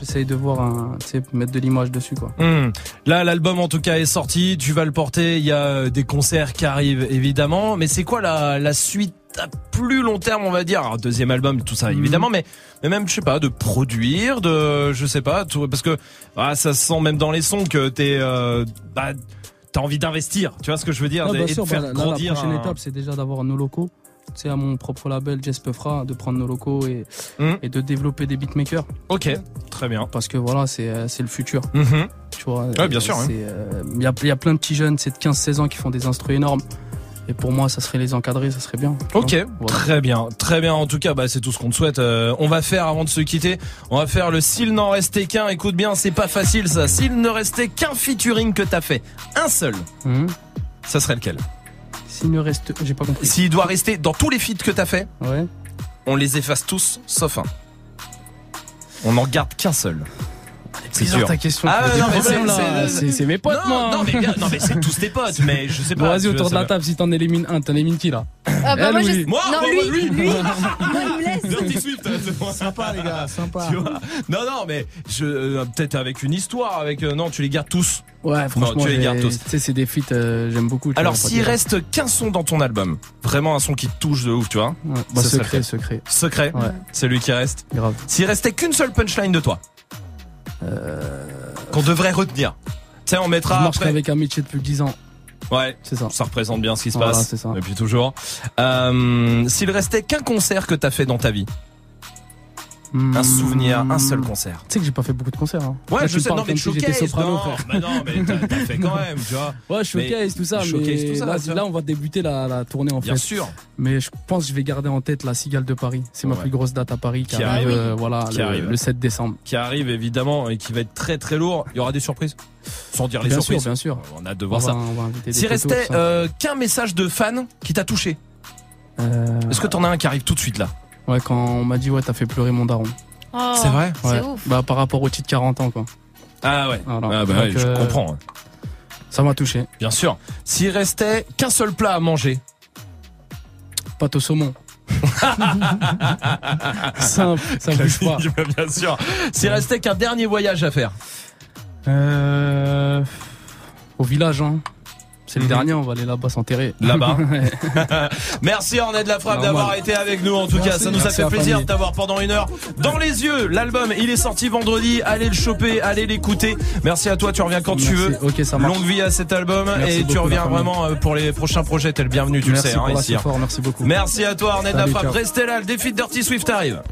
J'essaye de voir un, tu sais, mettre de l'image dessus, quoi. Hmm. Là, l'album en tout cas est sorti. Tu vas le porter. Il y a euh, des concerts qui arrivent évidemment. Mais c'est quoi la, la suite à plus long terme, on va dire? Alors, Deuxième album, tout ça évidemment, mais, mais même je sais pas, de produire, de je sais pas, tout, parce que ah, ça se sent même dans les sons que t'es, euh, bah, t'as envie d'investir. Tu vois ce que je veux dire Ah, et de faire bah, là, la grandir. prochaine un- étape, c'est déjà d'avoir nos locaux. C'est à mon propre label, Jess de prendre nos locaux et, Hmm. et de développer des beatmakers. Ok, très bien. Parce que voilà, c'est euh, c'est le futur. Mhm. Tu vois. Ouais, bien sûr, hein. euh, Il y, a, il y a plein de petits jeunes, c'est de 15-16 ans qui font des instruments énormes. Et pour moi, ça serait les encadrer, ça serait bien. Ok. Voilà. très bien, très bien. En tout cas, bah, c'est tout ce qu'on te souhaite. Euh, on va faire avant de se quitter, on va faire le s'il n'en restait qu'un. Écoute bien, c'est pas facile ça. S'il ne restait qu'un featuring que t'as fait, un seul, Mhm. ça serait lequel S'il ne reste. J'ai pas compris. S'il doit rester dans tous les feats que t'as fait, Ouais. on les efface tous, sauf un. On n'en garde qu'un seul. C'est bizarre sûr. ta question, Ah non, mais c'est- mes potes, non, moi. Non, mais, bien- non, mais c'est tous tes potes, mais je sais Bon, pas. vas-y, autour de la table, si t'en élimines un, t'en élimines qui là Ah bah Elle moi, je... Moi, non, lui, lui. lui, moi, il me laisse. Dirty Swift, Sympa, les gars, sympa. Tu vois non, non, mais je euh, peut-être avec une histoire, avec euh, non, tu les gardes tous. Ouais, franchement, tu les gardes tous. Tu sais, c'est des feats, euh, j'aime beaucoup. Alors, s'il reste qu'un son dans ton album, vraiment un son qui te touche de ouf, tu vois Ouais, bah, secret, secret. Secret, Ouais. c'est lui qui reste. Grave. S'il restait qu'une seule punchline de toi, qu'on devrait retenir. Tu sais, on Je mettra marche après. avec un métier depuis 10 ans. Ouais, c'est ça. Ça représente bien ce qui se Voilà, passe ça. depuis toujours. Euh, S'il restait qu'un concert que t'as fait dans ta vie, un souvenir, un seul concert. Tu sais que j'ai pas fait beaucoup de concerts. Hein. Ouais, Là, je sais, non, mais showcase, soprano, non, frère. mais non, mais t'as- fait quand même, tu vois. Ouais, showcase, tout ça, showcase, mais tout ça, là, là, on va débuter la, la tournée en Bien fait. sûr. Mais je pense que je vais garder en tête la Cigale de Paris. C'est ma Ouais. plus grosse date à Paris qui, Qui arrive, arrive. euh, voilà, Qui le, arrive. le 7 décembre. Qui arrive évidemment et qui va être très très lourd. Il y aura des surprises. Sans dire les Bien sûr, surprises. bien sûr. On a hâte de voir On ça. S'il restait euh, qu'un message de fan qui t'a touché, Euh, est-ce que t'en as un qui arrive tout de suite là? Ouais, quand on m'a dit, ouais, t'as fait pleurer mon daron. Oh, C'est vrai Ouais. C'est ouf. Bah, par rapport au titre 40 ans, quoi. Ah ouais. Voilà. Ah bah Donc, ouais, je euh, comprends. Ça m'a touché. Bien sûr. S'il restait qu'un seul plat à manger, Pâte au saumon. Simple, ça bouge pas. Classique, bien sûr. S'il restait qu'un dernier voyage à faire, Euh, au village, hein. C'est le dernier, on va aller là-bas s'enterrer. Là-bas. Merci Ornette de la Frappe d'avoir été avec nous en tout cas. Ça nous a fait plaisir famille. de t'avoir pendant une heure dans les yeux. L'album, il est sorti vendredi. Allez le choper, allez l'écouter. Merci à toi. Tu reviens quand tu veux. Ok, ça marche. Longue vie à cet album Merci et tu reviens vraiment euh, pour les prochains projets. T'es le bienvenu, tu merci le sais, hein, pour hein. fort, merci beaucoup. Merci à toi Ornette de la Frappe. ciao. Restez là, le défi de Dirty Swift arrive.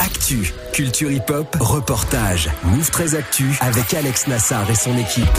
Actu, culture hip-hop, reportage. Move 13 Actu avec Alex Nassar et son équipe.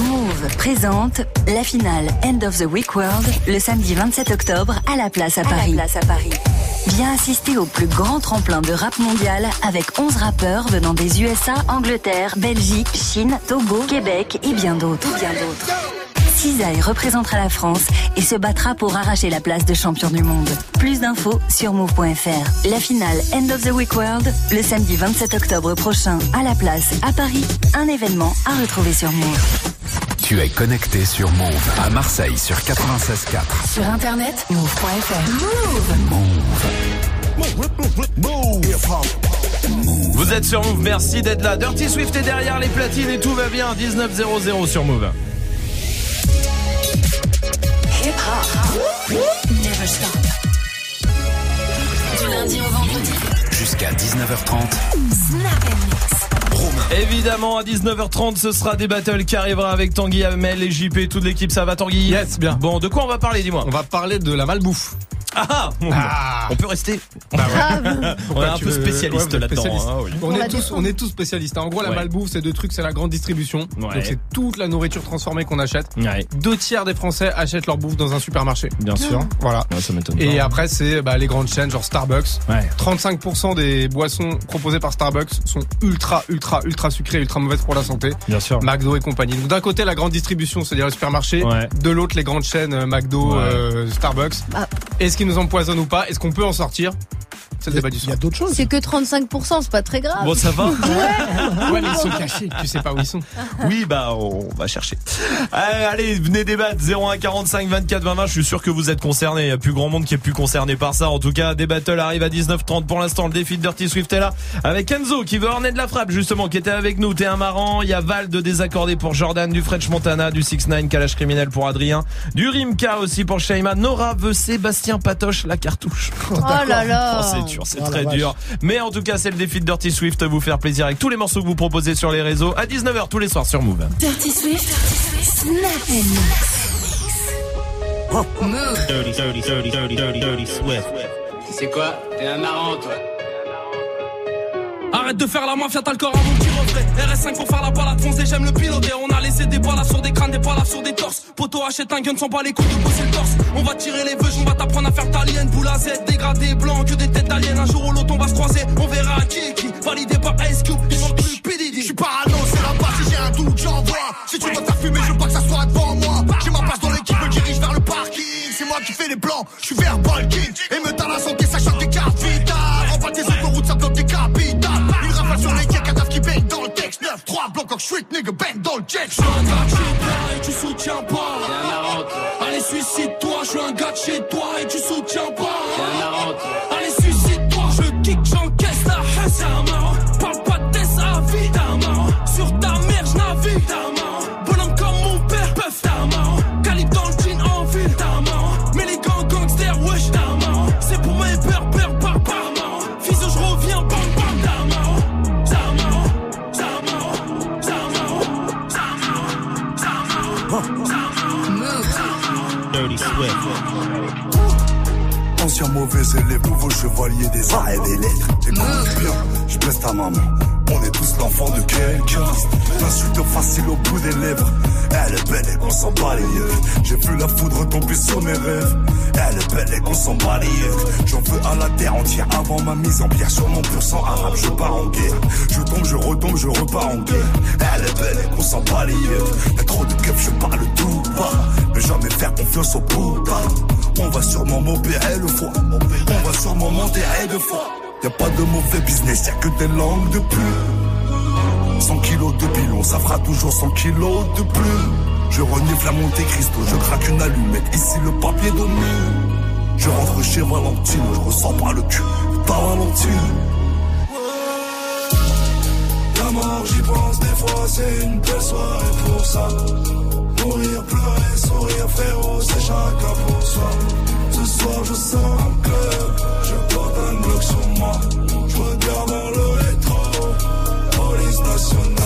Move présente la finale End of the Week World le samedi 27 octobre à la place à Paris. Viens assister au plus grand tremplin de rap mondial avec 11 rappeurs venant des USA, Angleterre, Belgique, Chine, Togo, Québec et bien d'autres. Bien d'autres. Cisaille représentera la France et se battra pour arracher la place de champion du monde. Plus d'infos sur move.fr. La finale End of the Week World le samedi 27 octobre prochain à la place à Paris. Un événement à retrouver sur Move. Tu es connecté sur Move à Marseille sur 96.4. Sur internet, move.fr. Vous êtes sur Move, merci d'être là. Dirty Swift est derrière les platines et tout va bien. 19.00 sur Move. Hip hop. Never stop. Du lundi au vendredi. Jusqu'à 19h30. Snap and mix. Évidemment, à 19h30, ce sera des battles qui arrivera avec Tanguy, Amel et JP, toute l'équipe. Ça va, Tanguy? Yes, bien. Bon, de quoi on va parler, dis-moi? On va parler de la malbouffe. Ah, On peut rester Bah On est un peu spécialiste ouais, là-dedans. spécialiste. hein, oui. On, On est tous, défend. on est tous spécialistes. En gros, la Ouais. malbouffe, c'est deux trucs, c'est la grande distribution. Ouais. Donc c'est toute la nourriture transformée qu'on achète. Ouais. Deux tiers des Français achètent leur bouffe dans un supermarché. Bien sûr. Voilà. Ouais, ça m'étonne Et pas. après, c'est bah, les grandes chaînes, genre Starbucks. Ouais. 35% des boissons proposées par Starbucks sont ultra, ultra, ultra sucrées, ultra mauvaises pour la santé. Bien sûr. McDo et compagnie. Donc d'un côté, la grande distribution, c'est-à-dire le supermarché. Ouais. De l'autre, les grandes chaînes euh, McDo, Ouais. euh, Starbucks. Bah. Est-ce qu'ils nous empoisonnent ou pas Est-ce qu'on peut en sortir? C'est le débat du Il y soir. a d'autres choses. C'est que 35%, c'est pas très grave. Bon, ça va Ouais, mais ils sont cachés. Tu sais pas où ils sont. Oui, bah, on va chercher. Allez, allez, venez débattre. 01 45 24 20 20. Je suis sûr que vous êtes concernés. Il y a plus grand monde qui est plus concerné par ça. En tout cas, des battles arrivent à 19h30 pour l'instant. Le défi de Dirty Swift est là. Avec Enzo qui veut orner de la frappe, justement, qui était avec nous. T'es un marrant. Il y a Val de désaccordé pour Jordan, du French Montana, du 6 9 calage criminel pour Adrien, du Rimka aussi pour Shaima. Nora veut Sébastien Patoche, la cartouche. Oh là là. Oh, c'est la très dur. Mais en tout cas, c'est le défi de Dirty Swift. Vous faire plaisir avec tous les morceaux que vous proposez sur les réseaux à 19h tous les soirs sur Move. Dirty Swift, Dirty, dirty, dirty, dirty, dirty, dirty Swift. C'est quoi? T'es un marrant, toi Arrête de faire la mafia, t'as le corps à mon petit reflet. RS5 pour faire la balade foncée, j'aime le piloter. On a laissé des balles sur des crânes, des balles sur des torses. Poto achète un gun sans pas les coups de bosser le torse. On va tirer les vœux, on va t'apprendre à faire ta lienne. Boule à Z, dégradé blanc, que des têtes d'aliens. Un jour ou l'autre, on va se croiser. On verra qui est qui. Validé par Ice Cube, il manque plus PDD. Je suis parano, c'est la base, si j'ai un doute, j'envoie. Si tu veux faire fumer, je veux pas que ça soit devant moi. J'ai ma place dans l'équipe, me dirige vers le parking. C'est moi qui fais les plans, je suis verbal king. Et me donne la santé, ça des cartes 9, 3, bloc en street, nigga, bang dans le jet. Je suis un gars de chez toi et tu soutiens pas. Allez, suicide-toi, je suis un gars de chez toi et tu soutiens pas. Dirty Swift. Ancien mauvais élève, nouveau chevalier des arts et des lettres. Écoute bien, je blesse ta maman. On est tous l'enfant de quelqu'un. L'insulte facile au bout des lèvres. Elle est belle et qu'on s'en bat les yeux. J'ai vu la foudre tomber sur mes rêves. Elle est belle et qu'on s'en bat les yeux. J'en veux à la terre entière avant ma mise en pierre. Sur mon pur sang arabe, je pars en guerre. Je tombe, je retombe, je repars en guerre. Elle est belle et qu'on s'en bat les yeux. Y'a trop de keufs, je parle tout bas. Ne jamais faire confiance aux putas. On va sûrement m'opérer le foie. On va sûrement m'enterrer de fois. Y'a pas de mauvais business, y'a que des langues de plus. 100 kilos de pilon, ça fera toujours 100 kilos de plus. Je renifle la Monte Cristo, je craque une allumette, ici le papier mur. Je rentre chez Valentine, je ressens par le cul, par Valentine. La mort, j'y pense des fois, c'est une belle soirée pour ça. Mourir, pleurer, sourire, frérot, c'est chacun pour soi. Ce soir, je sors un club, je porte un bloc sur moi. So.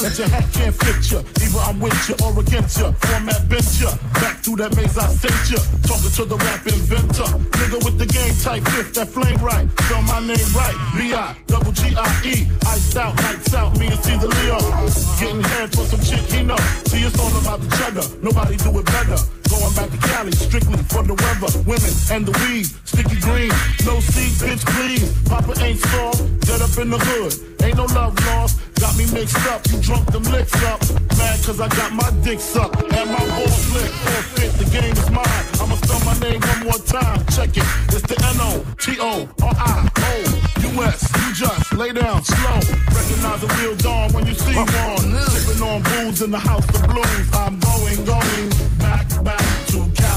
So your hat can't fit you. Either I'm with you or against you. Format bent you. Back through that maze I sent you. Talking to the rap inventor. Nigga with the game type fifth, that flame right. Spell my name right. B.I. double G-I-E. Iced out, lights out, me and Caesar Leo. Getting head for some chick he know. See, it's all about the cheddar. Nobody do it better. Going back to Cali, strictly for the weather, women, and the weed. Sticky green, no seat, bitch, please. Papa ain't soft, dead up in the hood. Ain't no love lost, got me mixed up. You drunk them licks up. Mad cause I got my dick sucked. And my balls licked. Forfeit, the game is mine. I'ma spell my name one more time. Check it. It's the N-O-T-O-R-I-O-U-S. You just lay down slow. Recognize the real dawn when you see one. Sipping on booze in the house of blues. I'm going, going back, back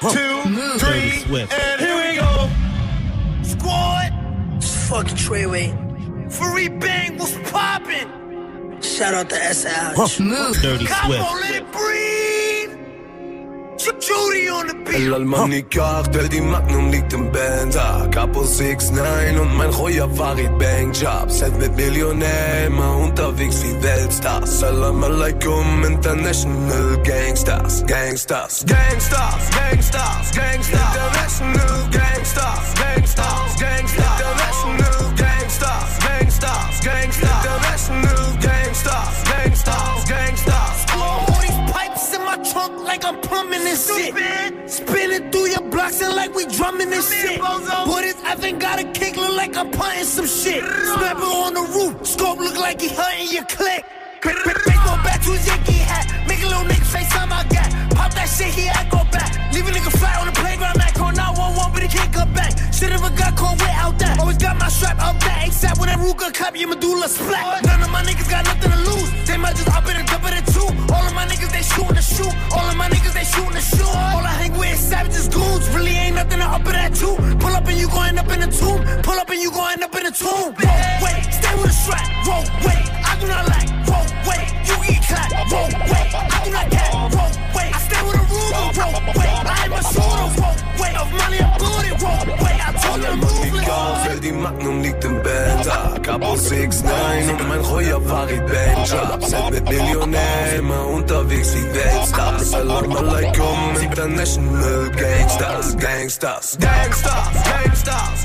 two, three, and here we go. Squad! It's fucking Treyway. Free Bang was popping! Shout out to SH. Move. Dirty Come Swift. on, let it breathe! Judy on the beat! L-Almani-Karte, die Magnum liegt im Benzer Capo 6'9 und mein Royer Farid Bankjob Set mit Millionär, immer unterwegs wie Weltstars Salam alaikum, International Gangsters. Gangsters, Gangsters, Gangsters, Gangsters. International Gangsters, Gangsters, Gangsters. International Gangsters, Gangsters, Gangsters. International Gangsters, plumbing this shit. Spinning through your blocks and like we drumming this shit. Boy, this effing got a kick, look like I'm punting some shit. Snapper on the roof, scope look like he hunting your click. Baseball bat to his Yankee hat, make a little nigga face on my gat. Pop that shit, he had go back. Leave a nigga fly on the playground, Mac on 911, but he can't come back. A got caught without that. Always got my strap up that ASAP when that Ruger cop your medulla splat. None of my niggas got nothing to lose. They might just up in and in the two. All of my niggas they shooting the shoot. All of my niggas they shooting the shoot. All I hang with is savages goons. Really ain't nothing to up in that too. Pull up and you gon' end up in the tomb. Pull up and you gon' end up in the tomb. Whoa, wait, stay with the strap. Whoa, wait, I do not like. Whoa, wait, you get clapped. Whoa, wait, I do not care. Whoa, wait, I stay with a ruler. Whoa, wait, I am a shooter. Whoa, wait, of money I'm booted. Whoa, wait, I told you to move it. All die Magnum liegt im Benzer Capo 6'9 und mein Royer Farid Bankjob Set mit Millionär, immer unterwegs wie Weltstars Salam alaikum, International Gangsters Gangsters, Gangsters, Gangsters, Gangsters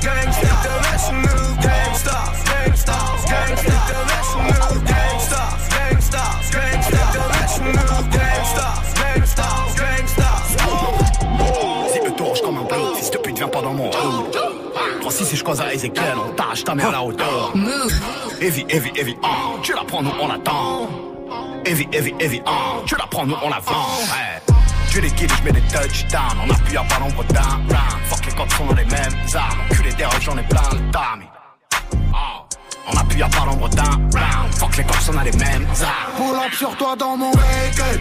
3-6 et je croise à Ezekiel, on tâche ta mère à la hauteur. Heavy, heavy, heavy, ah, tu la prends, nous on attend. Heavy, heavy, heavy, ah, tu la prends, nous on la vend. Tu les kills, je mets des touchdowns, on appuie à pas nombre down, round. Fuck les codes sont dans les mêmes armes, enculé des j'en ai plein le time. Ah. On appuie à pas nombre down, round. Fuck les codes sont dans les mêmes armes. Pull up sur toi dans mon véhicule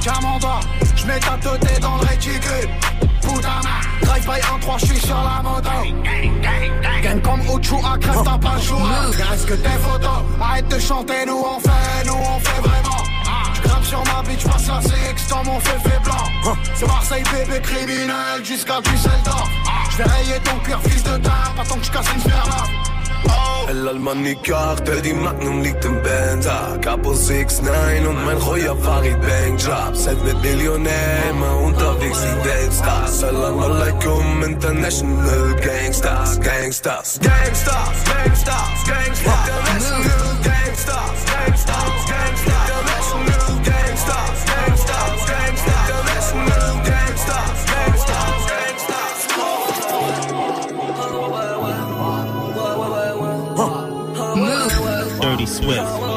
Tiens mon doigt, je mets ta tête dans le réticule Drive by 1-3, je suis sur la moto. Gang comme Uchu à crève, t'as pas choix Reste que tes photos, arrête de chanter, nous on fait, nous on fait vraiment. Je grimpe sur ma bitch, passe la CX dans mon fait blanc. C'est Marseille bébé criminel jusqu'à Düsseldorf. Je vais rayer ton cuir fils de tape, attends que je casse une sphère Die Magnum liegt im Benzer Capo 6'9 und mein Royer Farid Bankjob Set mit Millionär, immer unterwegs wie Weltstars Salam alaikum, International Gangsters Gangsters, Gangsters, Gangsters, Gangsters International Gangsters, Gangsters, Swift.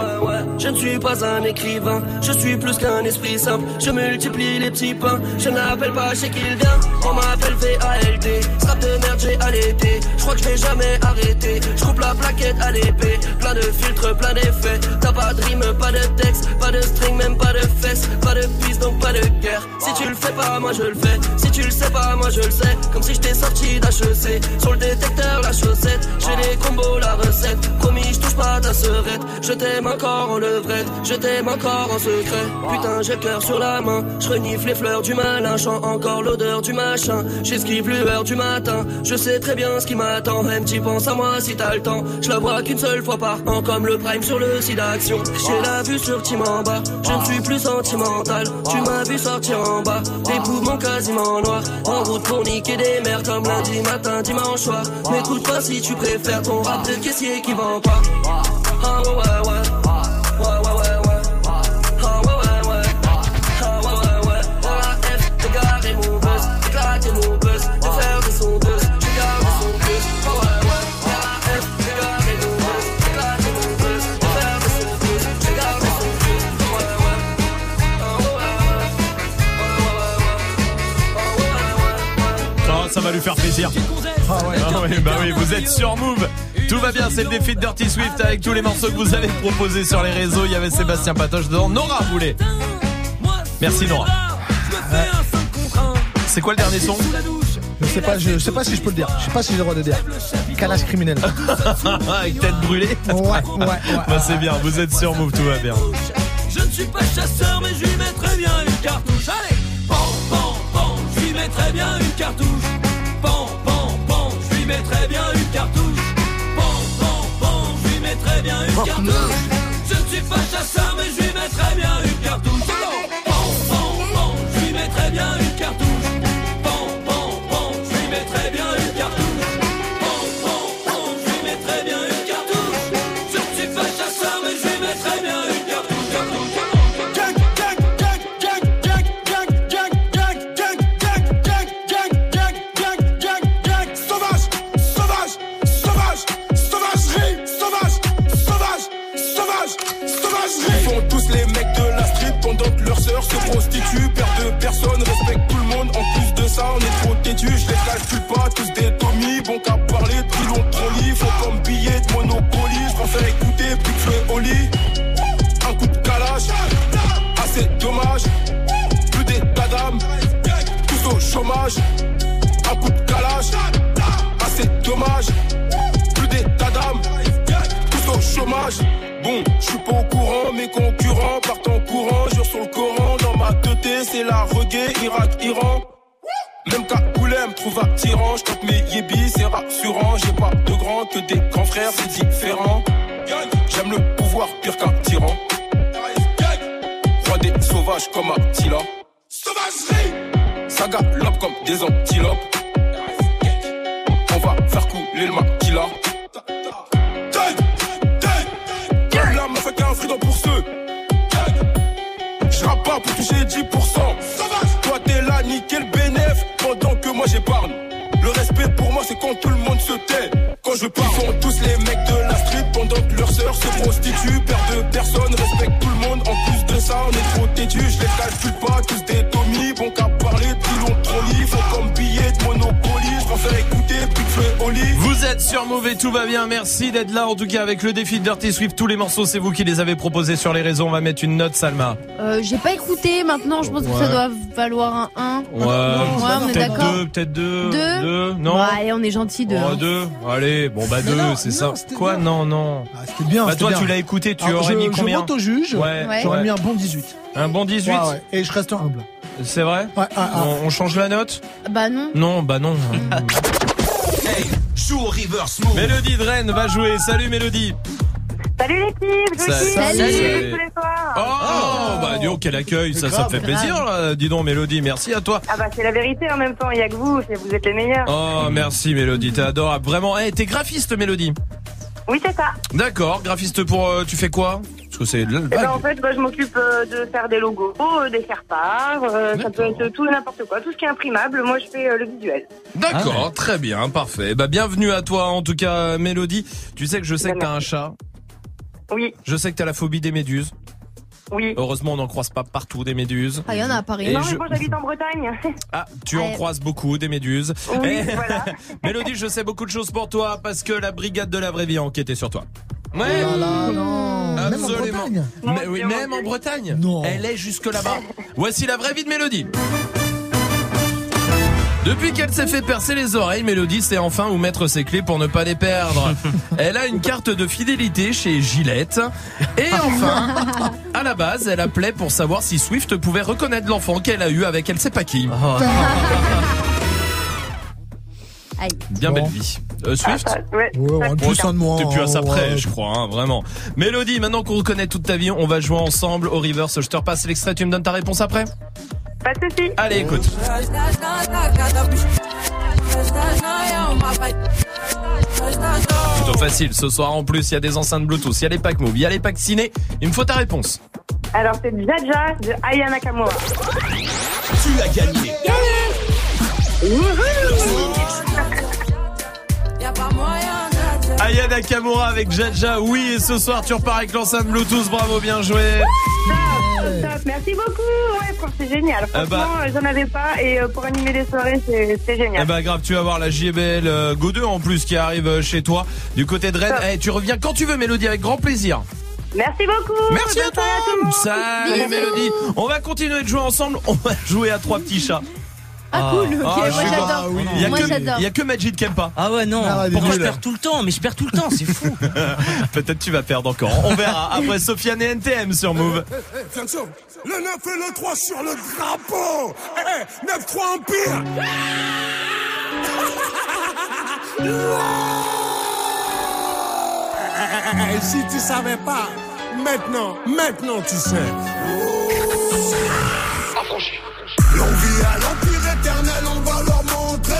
Je ne suis pas un écrivain, je suis plus qu'un esprit simple. Je multiplie les petits pains, je n'appelle pas chez qui il vient. On m'appelle VALD, strap de merde j'ai allaité. Je crois que je vais jamais arrêter. Je coupe la plaquette à l'épée, plein de filtres, plein d'effets. T'as pas de rime, pas de texte, pas de string, même pas de fesses, pas de piste donc pas de guerre. Si tu le fais pas, moi je le fais. Si tu le sais pas, moi je le sais. Comme si j'étais sorti d'HEC. Sur le détecteur, la chaussette. J'ai les combos, la recette. Promis, je touche pas ta serette. Je t'aime encore en Je t'aime encore en secret. Putain, j'ai le cœur sur la main. Je renifle les fleurs du malin. Chant encore l'odeur du machin. J'esquive lueur du matin. Je sais très bien ce qui m'attend. Même tu penses à moi si t'as le temps. Je la vois qu'une seule fois par an. Comme le prime sur le site d'action. J'ai la vue sur Timamba. Je ne suis plus sentimental. Tu m'as vu sortir en bas. Des poumons quasiment noirs. En route pour niquer des mères comme lundi matin, dimanche soir. M'écoute pas si tu préfères ton rap de caissier qui vend pas. Ah ouais. Ouais va lui faire plaisir. Ah ouais. Ah oui, bah oui, vous êtes sur Move. Tout va bien, c'est le défi de Dirty Swift avec tous les morceaux que vous avez proposés sur les réseaux. Il y avait Sébastien Patoche dedans. Nora voulait. Merci Nora. C'est quoi le dernier son? Je sais pas, je, je sais pas si je peux le dire. Je sais pas si j'ai le droit de dire. Calage criminel. Avec tête brûlée Ouais, ouais, ouais. Bah c'est bien, vous êtes sur Move, tout va bien. Je ne suis pas chasseur, mais je lui mettrais bien une cartouche. Allez, pan, pan, pan, je lui mettrais bien une cartouche. Lui mettrais bien une cartouche. Pan, pan, pan, je lui mettrais bien une cartouche. Je ne suis pas chasseur, mais je lui mettrais bien une cartouche. C'est la reggae, Irak, Iran. Même qu'à Coulem me trouve attirant, je tape mes yébis, c'est rassurant. J'ai pas de grands que des grands frères, c'est différent. J'aime le pouvoir pire qu'un tyran. Roi des sauvages comme Attila. Sauvagerie! Ça galope comme des antilopes. Sur Mauvais, tout va bien. Merci d'être là. En tout cas, avec le défi de Dirty Swift, tous les morceaux, c'est vous qui les avez proposés sur les réseaux. On va mettre une note, Salma. Euh, J'ai pas écouté maintenant, je pense que Ouais. ça doit valoir un 1. Ouais, on est peut-être d'accord. deux, peut-être deux. Deux Deux, non. Bah, allez, on est gentil de. Oh, deux. Allez, bon bah Mais deux, non, c'est non, ça. c'était Quoi bien. Non, non. Ah, c'était bien. Bah toi, bien. tu l'as écouté, tu Alors, aurais je, mis je combien m'auto-juge. Ouais. Ouais. J'aurais Ouais. mis un bon 18. Un bon 18 Ouais, ouais. Et je reste humble. C'est vrai Ouais, ah, ah. on, on change la note Bah non. Non, bah non. Joue au reverse move. Mélodie de Rennes va jouer. Salut Mélodie. Salut l'équipe, je Salut. suis Salut. Salut. tous les soirs. Oh, bah dis donc quel accueil, ça, ça me fait plaisir. là. Dis donc Mélodie, merci à toi. Ah bah c'est la vérité en même temps, il y a que vous, vous êtes les meilleurs. Oh, merci Mélodie, t'es adorable. Vraiment, hey, t'es graphiste Mélodie. Oui c'est ça. D'accord, graphiste pour... euh, tu fais quoi? Parce que c'est... Eh ben, en fait, bah, je m'occupe euh, de faire des logos, euh, des euh, ça peut être tout et n'importe quoi, tout ce qui est imprimable, moi je fais euh, le visuel. D'accord, très bien, parfait. Bah bienvenue à toi en tout cas Mélodie. Tu sais que je sais que t'as un chat? Oui. Je sais que t'as la phobie des méduses. Oui. Heureusement on n'en croise pas partout des méduses. Ah, il y en a à Paris. Et non je- mais moi j'habite en Bretagne. Ah, tu en croises beaucoup des méduses. Oui, Eh, voilà. Mélodie, je sais beaucoup de choses pour toi parce que la brigade de la vraie vie a enquêté sur toi. Ouais. Oh là là, non. Même en Absolument. Bretagne. Mais, oui, même en Bretagne. Non. Elle est jusque là-bas. Voici la vraie vie de Mélodie. Depuis qu'elle s'est fait percer les oreilles, Mélodie sait enfin où mettre ses clés pour ne pas les perdre. Elle a une carte de fidélité chez Gillette. Et enfin, à la base, elle appelait pour savoir si Swift pouvait reconnaître l'enfant qu'elle a eu avec elle sait pas qui. Aïe. Bien Bon. belle vie. Euh, Swift Ouais. Ouais, un plus un de moins. T'es plus à ça ouais. près, je crois, hein, vraiment. Mélodie, maintenant qu'on reconnaît toute ta vie, on va jouer ensemble au reverse. Je te repasse l'extrait, tu me donnes ta réponse après? Pas de soucis. Allez, écoute. Plutôt facile. Ce soir, en plus, il y a des enceintes Bluetooth, il y a les packs Move, il y a les packs ciné. Il me faut ta réponse. Alors c'est Jaja de Aya Nakamura. Tu as gagné. Aya Nakamura avec Jaja, oui, et ce soir, tu repars avec l'enceinte Bluetooth. Bravo, bien joué. Top. Merci beaucoup. Ouais, c'est génial. Ah bah. Franchement, j'en avais pas et euh, pour animer des soirées, c'est génial. Eh bah grave, tu vas voir la JBL euh, Go 2 en plus qui arrive euh, chez toi du côté de Rennes. Eh, tu reviens quand tu veux Mélodie avec grand plaisir. Merci beaucoup. Merci à toi. soirée tout le monde. Salut Bisous. Mélodie. On va continuer de jouer ensemble. On va jouer à trois petits chats. Ah, cool, ok, Ah, moi pas. j'adore. Il Moi que- j'adore. Il y a que Majid qui aime pas. Ah ouais, non. Ah, Pourquoi je perds tout le temps Mais je perds tout le temps, c'est fou. Peut-être tu vas perdre encore. On verra après Sofiane et NTM sur Move. Eh, eh, attention, le 9 et le 3 sur le drapeau. Eh, eh, 9-3 Empire. Eh, eh, Si tu savais pas, maintenant, maintenant tu sais. L'envie à l'empire éternel, on va leur montrer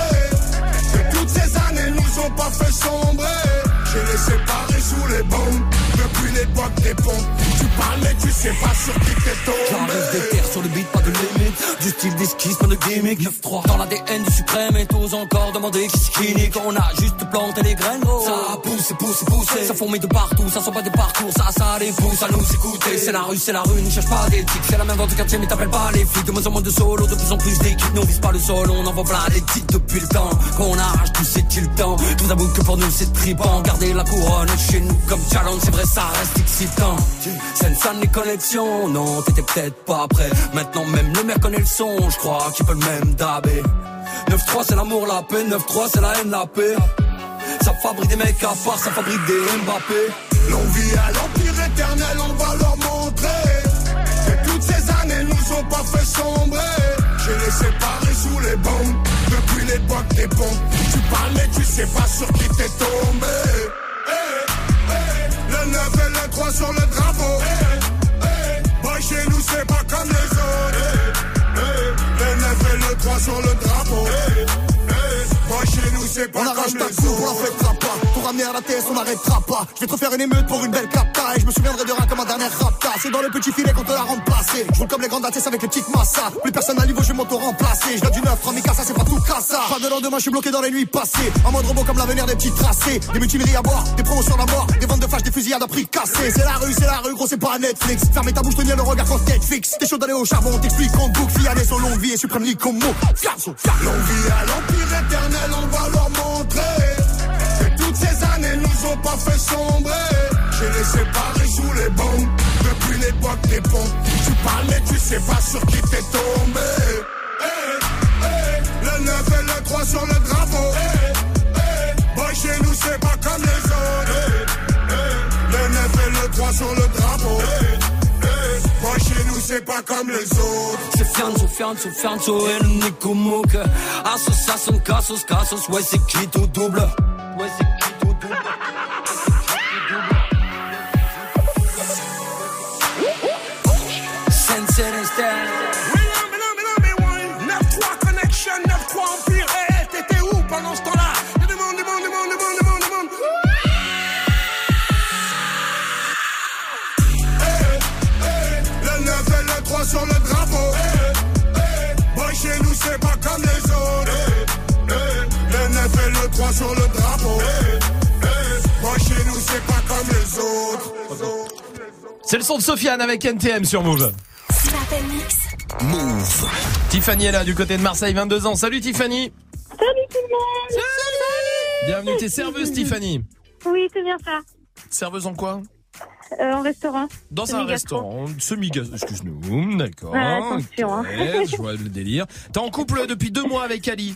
que toutes ces années nous ont pas fait sombrer. Je les séparés sous les bombes depuis l'époque des pompes. Tu parles mais tu sais pas sur qui t'es tombé. J'arrive des terres sur le beat, pas de limite. Du style d'esquisse, pas de gimmick. 9-3 dans l'ADN du suprême et tous encore demander qui qui nique. On a juste planté les graines, gros. Ça pousse, pousse, pousse. Ça fourmille de partout, ça sent pas des parcours. Ça, ça les pousse à nous écouter. C'est la rue, c'est la rue, ne cherche pas d'éthique. C'est la même vente de quartier, mais t'appelles pas les flics. De moins en moins de solo, de plus en plus d'équipes. Nous vise pas le sol, on envoie plein les titres depuis le temps. Qu'on arrache tout, c'est-il le temps. Tout avoue que pour nous c'est tripant. La couronne chez nous comme challenge, c'est vrai, ça reste excitant. Sensan les connexions, non, t'étais peut-être pas prêt. Maintenant même le maire connaît le son, je crois qu'il peut le même dabé. 9-3 c'est l'amour, la paix, 9-3 c'est la haine, la paix. Ça fabrique des mecs à part, ça fabrique des Mbappé. L'envie à l'empire éternel, on va leur montrer que toutes ces années nous ont pas fait sombrer. Je les séparés sous les bombes depuis l'époque des pompes. Tu parles mais tu sais pas sur qui t'es tombé. Eh, eh, le 9 et le 3 sur le drapeau. Eh, eh, boy, chez nous c'est pas comme les autres. Le 9 et le 3 sur le drapeau. Boy, chez nous c'est pas On comme arrache ta les coupe, on la autres. fêtera pas. Pour à la TS, on n'arrêtera pas. Je vais te refaire une émeute pour une belle capta. Et je me souviendrai de rien comme un dernier rapta. C'est dans le petit filet qu'on te la remplacé. Je roule comme les grandes ATS avec les petites massas. Plus personne à niveau, je vais m'auto-remplacer. Je viens du 9, 3 ça c'est pas tout cassa. Pas de lendemain, je suis bloqué dans les nuits passées. En mode robot comme l'avenir des petits tracés. Des mutineries à boire, des promotions à mort. Des ventes de flash, des fusillades à prix cassés. C'est la rue, c'est la rue, gros, c'est pas Netflix. Fermez ta bouche, tenir le regard quand fixe. T'es chaud d'aller au charbon, t'explique qu'on boucle. Fianès au longue vie et suprême. Fiazo, fiazo. L'envie à l'empire éternel, on va leur montrer ces années nous ont pas fait sombrer. Je les séparés sous les bombes depuis l'époque des pompes. Tu parles mais tu sais pas sur qui t'es tombé. Eh, eh, le 9 et le 3 sur le drapeau. Eh, eh, boy, chez nous c'est pas comme les autres. Le 9 et le 3 sur le c'est pas comme les autres. C'est Fianzo, Fianzo, Fianzo et le Nico Mouk. Association, Cassos, Cassos, ouais c'est qui tout double? Ouais c'est qui tout double? Sur le drapeau Boy, chez nous c'est pas comme les autres C'est le son de Sofiane avec NTM sur Move. Move. Tiffany est là du côté de Marseille, 22 ans. Salut Tiffany. Salut tout le monde Bienvenue, t'es serveuse Tiffany. Oui, c'est bien ça. Serveuse en quoi Euh, en restaurant. Dans un Semi-gastro. restaurant, semi excuse-nous, d'accord. Ouais, attention, hein. je vois le délire. T'es en couple depuis deux mois avec Ali.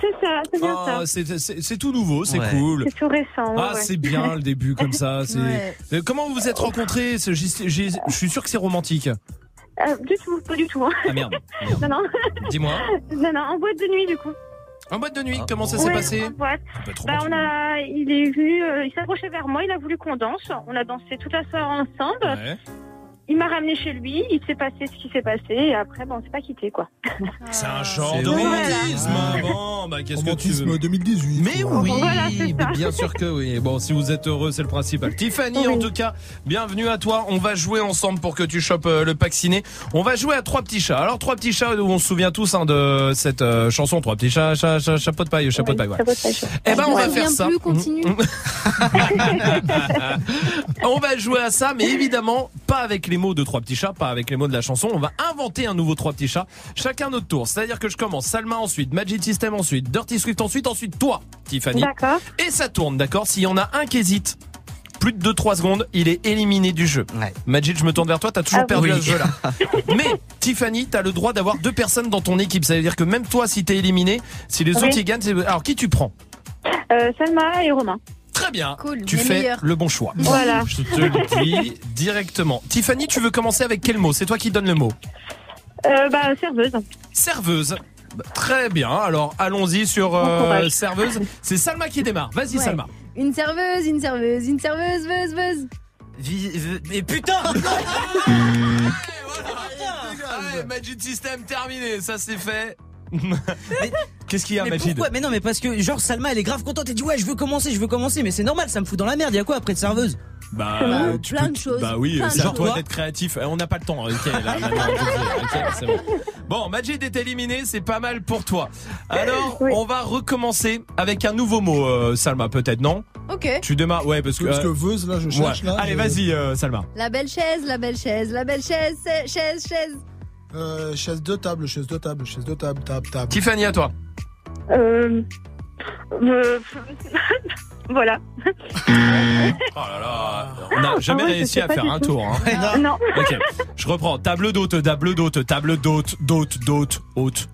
C'est ça, c'est bien Ah, ça. c'est- tout nouveau, c'est Ouais. cool. C'est tout récent. Ah, ouais. c'est bien le début comme ça. Ouais. Comment vous vous êtes rencontrés Je suis sûr que c'est romantique. Euh, du tout, pas du tout. hein. Ah merde. merde. Non, non. Dis-moi. non, non, en boîte de nuit du coup. En boîte de nuit, Ah, comment ça s'est Ouais, passé en boîte. Bah, on romantique. a, il est venu, euh, il s'approchait vers moi, il a voulu qu'on danse. On a dansé toute la soirée ensemble. Ouais. Il m'a ramené chez lui, il s'est passé ce qui s'est passé et après, bon, on s'est pas quitté quoi. C'est un genre C'est de romantisme. Bon, bah qu'est-ce que tu veux Romantisme 2018. Mais quoi. oui, Voilà, mais bien sûr que oui. Bon, si vous êtes heureux, c'est le principal. Tiffany, Oui. en tout cas, bienvenue à toi. On va jouer ensemble pour que tu chopes euh, le pack ciné. On va jouer à trois petits chats. Alors trois petits chats, on se souvient tous hein, de cette euh, chanson, trois petits chats, chat, chat, chapeau de paille, chapeau de paille. voilà. Eh ben, on va faire ça. plus, continue. on va jouer à ça, mais évidemment pas avec les mots de trois petits chats, pas avec les mots de la chanson. On va inventer un nouveau trois petits chats, chacun notre tour. C'est-à-dire que je commence, Salma ensuite, Magic System ensuite, Dirty Swift ensuite, ensuite toi, Tiffany. D'accord. Et ça tourne, d'accord? S'il y en a un qui hésite, plus de 2-3 secondes, il est éliminé du jeu. Magic, je me tourne vers toi, t'as toujours Ah perdu oui. à ce jeu-là. Mais Tiffany, t'as le droit d'avoir deux personnes dans ton équipe. Ça veut dire que même toi, si t'es éliminé, si les Oui. autres y gagnent, c'est... alors qui tu prends? Euh, Salma et Romain. Très bien. Cool, Tu les fais meilleurs. le bon choix. Voilà. Je te le dis directement. Tiffany, tu veux commencer avec quel mot? C'est toi qui donne le mot. Euh, bah, serveuse. Serveuse. Bah, Très bien. Alors allons-y sur euh, serveuse. C'est Salma qui démarre. Vas-y Ouais. Salma. Une serveuse, une serveuse, une serveuse, veuse, veuse. Mais putain Allez, Magic System terminé. Ça c'est fait. Qu'est-ce qu'il y a, mais Majid pourquoi? Mais non, mais parce que genre Salma elle est grave contente. Elle dit ouais, je veux commencer, je veux commencer. Mais c'est normal, ça me fout dans la merde. Il y a quoi après de serveuse? Bah, Euh, tu plein peux- de choses, Bah oui, genre choses. toi d'être créatif. Euh, On n'a pas le temps. Ok, là, maintenant, ok, c'est bon. Bon, Majid est éliminé, c'est pas mal pour toi. Alors, Oui. on va recommencer avec un nouveau mot, euh, Salma, peut-être non? Ok. Tu démarres, ouais, parce que. Parce que veuse, là, je cherche, ouais. là. Allez, je- vas-y, euh, Salma. La belle chaise, la belle chaise, la belle chaise, c'est- chaise, chaise. Euh, chaise de table, chaise de table, chaise de table, table, table. Tiffany, à toi. Euh, euh, voilà. Oh là là, on n'a jamais Ah ouais, je réussi à faire un tout. tour. Hein. Non. Ok, je reprends. Table d'hôte, table d'hôte, table d'hôte, d'hôte, d'hôte, hôte.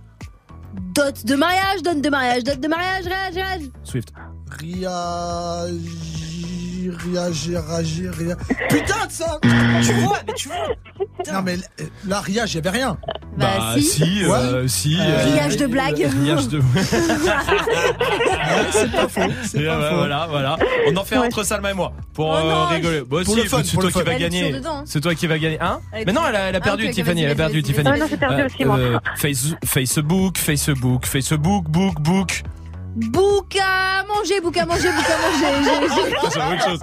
Dot de mariage, donne de mariage, dot de mariage, rage, rage. Swift. Ria... Ria... Ria... Ria... Putain de ça Tu vois, mais tu vois. Non mais euh, là, Ria, j'y avais rien. Bah, si. euh, si. euh, Riage de blague. Riage de. c'est pas faux, c'est Et, pas euh, faux. Voilà, voilà. On en fait entre Salma et moi pour Oh euh, non, rigoler. Bon, Pour si, le fun, c'est toi qui fun. va Elle est gagner. C'est toi qui va gagner. Hein Mais non, elle a, elle a Ah, perdu, Tiffany. Elle a perdu, Tiffany. Ah non, j'ai perdu aussi, moi. face- Facebook, Facebook, Facebook, book, book. Bouc à manger, bouc à manger, bouc à manger.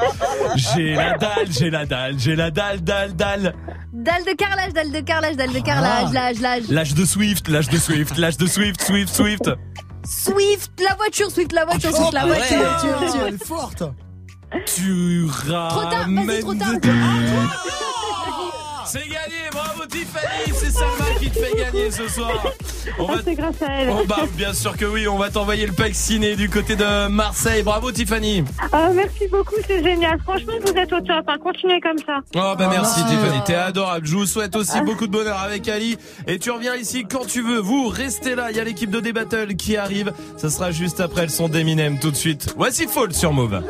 j'ai- la dalle, j'ai la dalle, j'ai la dalle, dalle, dalle. Dalle de carrelage, dalle de carrelage, dalle de carrelage, l'âge, l'âge. L'âge de Swift, l'âge de Swift, l'âge de Swift, Swift, Swift. Swift, la voiture, Swift, la voiture, Oh, Swift, la putain, voiture. elle est forte. Tu Trop tard, vas-y, ramènes trop tard. C'est gagné, bravo Tiffany, c'est Salma qui te fait gagner ce soir. On va Ah, c'est grâce à elle. Oh bah bien sûr que oui, on va t'envoyer le pack ciné du côté de Marseille. Bravo Tiffany. Ah, merci beaucoup, c'est génial. Franchement, vous êtes au top. hein. Continuez comme ça. Oh bah merci Ah. Tiffany, t'es adorable. Je vous souhaite aussi beaucoup de bonheur avec Ali et tu reviens ici quand tu veux. Vous restez là, il y a l'équipe de D-Battle qui arrive. Ça sera juste après le son d'Eminem tout de suite. Voici Fall sur Move.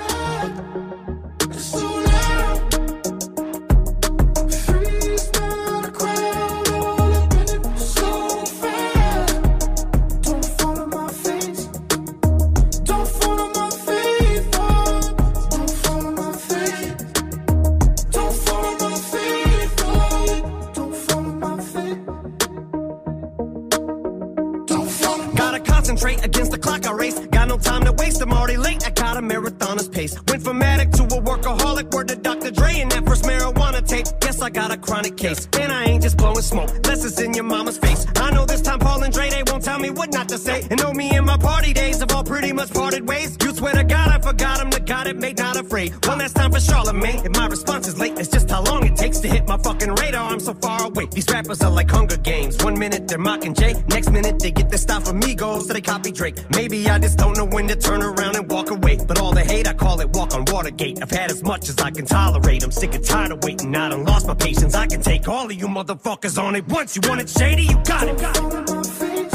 Pace. Went from addict to a workaholic, word to Dr. Dre and that first marijuana tape. Guess I got a chronic case. And I ain't just blowing smoke, less it's in your mama's face. I know this time Paul and Dre, they won't tell me what not to say. And know me and my party days have all pretty much parted ways. You swear to God I forgot him, the God it made not afraid. One last time for Charlemagne, and my response is late. It's Away. These rappers are like Hunger Games. One minute they're mocking Jay, next minute they get their style from Migos, so they copy Drake. Maybe I just don't know when to turn around and walk away. But all the hate, I call it walk on Watergate. I've had as much as I can tolerate. I'm sick and tired of waiting. I done lost my patience. I can take all of you motherfuckers on it once. You want it shady? You got it. follow my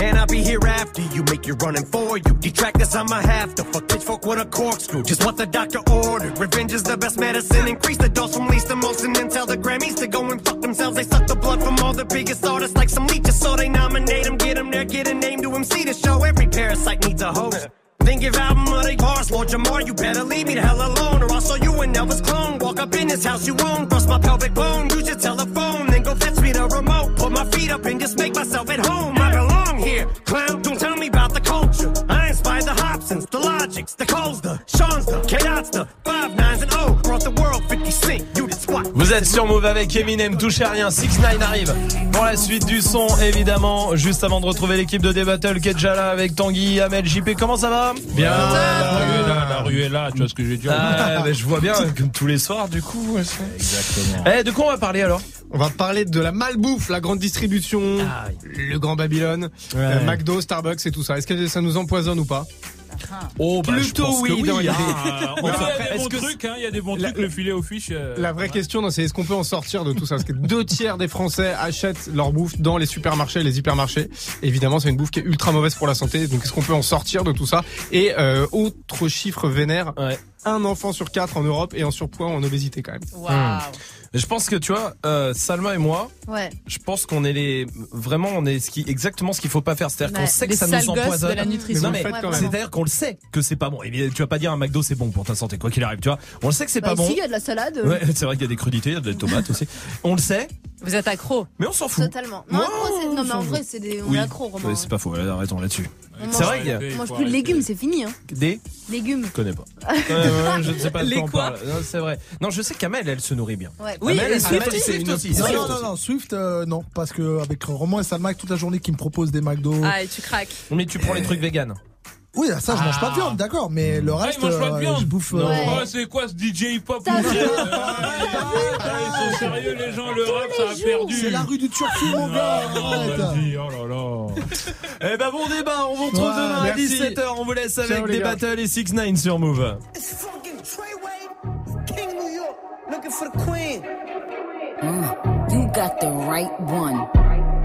and I'll be here after you. Make you running for you. Detractors, I'ma have to fuck pitchfork with a corkscrew. Just what the doctor ordered. Revenge is the best medicine. Increase the dose from least to most, and then tell the Grammys to go and fuck themselves. They suck the blood from all the biggest artists like some leeches, so they nominate them, get them there, get a name to MC to show. Every parasite needs a host. Then give album of the bars, Lord Jamar, you better leave me the hell alone, or I'll show you an Elvis clone. Walk up in this house you own, bust my pelvic bone, use your telephone, then go fetch me the remote. Put my feet up and just make myself at home. Here, clown. Don't tell me about the culture. I inspired the Hobsons, the Logics, the Coles, the Sean's, the K-Dots, the Five Nines and O. Vous êtes sur Move avec Eminem, touchez à rien. 6 9 arrive pour la suite du son, évidemment. Juste avant de retrouver l'équipe de D-Battle qui est déjà là avec Tanguy, Amel, JP. Comment ça va? Bien, la rue est là, la rue est là, tu vois ce que je veux dire Ah, ben, je vois bien, comme tous les soirs, du coup. Exactement. Eh, de quoi on va parler alors? On va parler de la malbouffe, la grande distribution, le grand Babylone, euh, McDo, Starbucks et tout ça. Est-ce que ça nous empoisonne ou pas? Oh, bah, Plutôt oui. oui, non, il y a hein. des- Ah, Non, il y a après, des est-ce bons que trucs, hein, il y a des bons La- trucs, le filet au fish. euh, La vraie question, non, c'est est-ce qu'on peut en sortir de tout ça? Parce que deux tiers des Français achètent leur bouffe dans les supermarchés les hypermarchés. Évidemment, c'est une bouffe qui est ultra mauvaise pour la santé. Donc, est-ce qu'on peut en sortir de tout ça? Et euh, autre chiffre vénère, un enfant sur quatre en Europe est en surpoids ou en obésité quand même. Je pense que tu vois, euh, Salma et moi, Ouais. je pense qu'on est les vraiment on est ce qui exactement ce qu'il faut pas faire. C'est-à-dire Ouais, qu'on sait que les ça nous empoisonne. c'est-à-dire qu'on le sait que c'est pas bon. Et bien, tu vas pas dire un McDo c'est bon pour ta santé quoi qu'il arrive tu vois. On le sait que c'est Bah, pas bon. ici, il y a de la salade. ouais c'est vrai qu'il y a des crudités il y a des tomates aussi. On le sait Vous êtes accro. mais on s'en fout Totalement. Non, accro, c'est- non, mais en vrai, c'est des. On oui est accro, Romain. Ouais, c'est pas faux là, arrêtons là-dessus c'est vrai qu'il y a On mange plus de légumes, c'est fini. Hein. des Légumes. je connais pas ouais, je ne sais pas de Les quoi on quoi parle Non, c'est vrai non je sais qu'Amel elle se nourrit bien Ouais. Oui, Amel, et elle- Swift Amel, aussi. c'est une aussi Non, Swift non, non, non, Swift, euh, non, parce que avec Romain et Salma toute la journée qui me proposent des McDo. Ah, et tu craques. mais tu prends les trucs vegan Oui, ça, je mange pas de viande, d'accord, mais le Ah, reste, il mange pas de euh, viande. je bouffe. Non. euh, Oh, c'est quoi ce DJ hip-hop ou shit Ah, Ils sont sérieux, les gens, le rap, ça a perdu. C'est la rue du Turfu, mon gars. Oh, vas-y, oh là là. Eh ben bon débat, on vous retrouve Ouais, demain merci. à 17h, on vous laisse avec les des gars. battles et 6 9 sur Move. It's fucking Treyway, King New York, looking for the queen. Mm, you got the right one.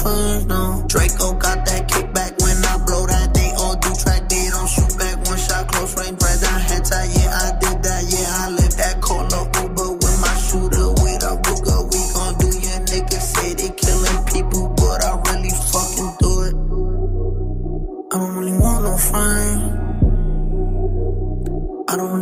Want no. Draco got that kickback when I blow that. They all do track, they don't shoot back. One shot, close range, bread down, head tie. Yeah, I did that. Yeah, I live that. Call a Uber with my shooter, with a Ruger. We gon' do your niggas say they killing people, but I really fucking do it. I don't really want no friends. I don't really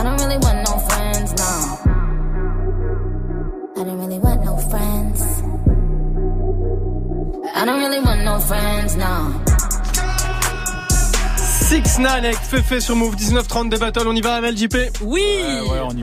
I don't really want no friends, no. I don't really want no friends. I don't really want no friends, no. 6 9 avec Fefe sur Move 1930 des battles, on y va Amel JP Oui ouais, ouais,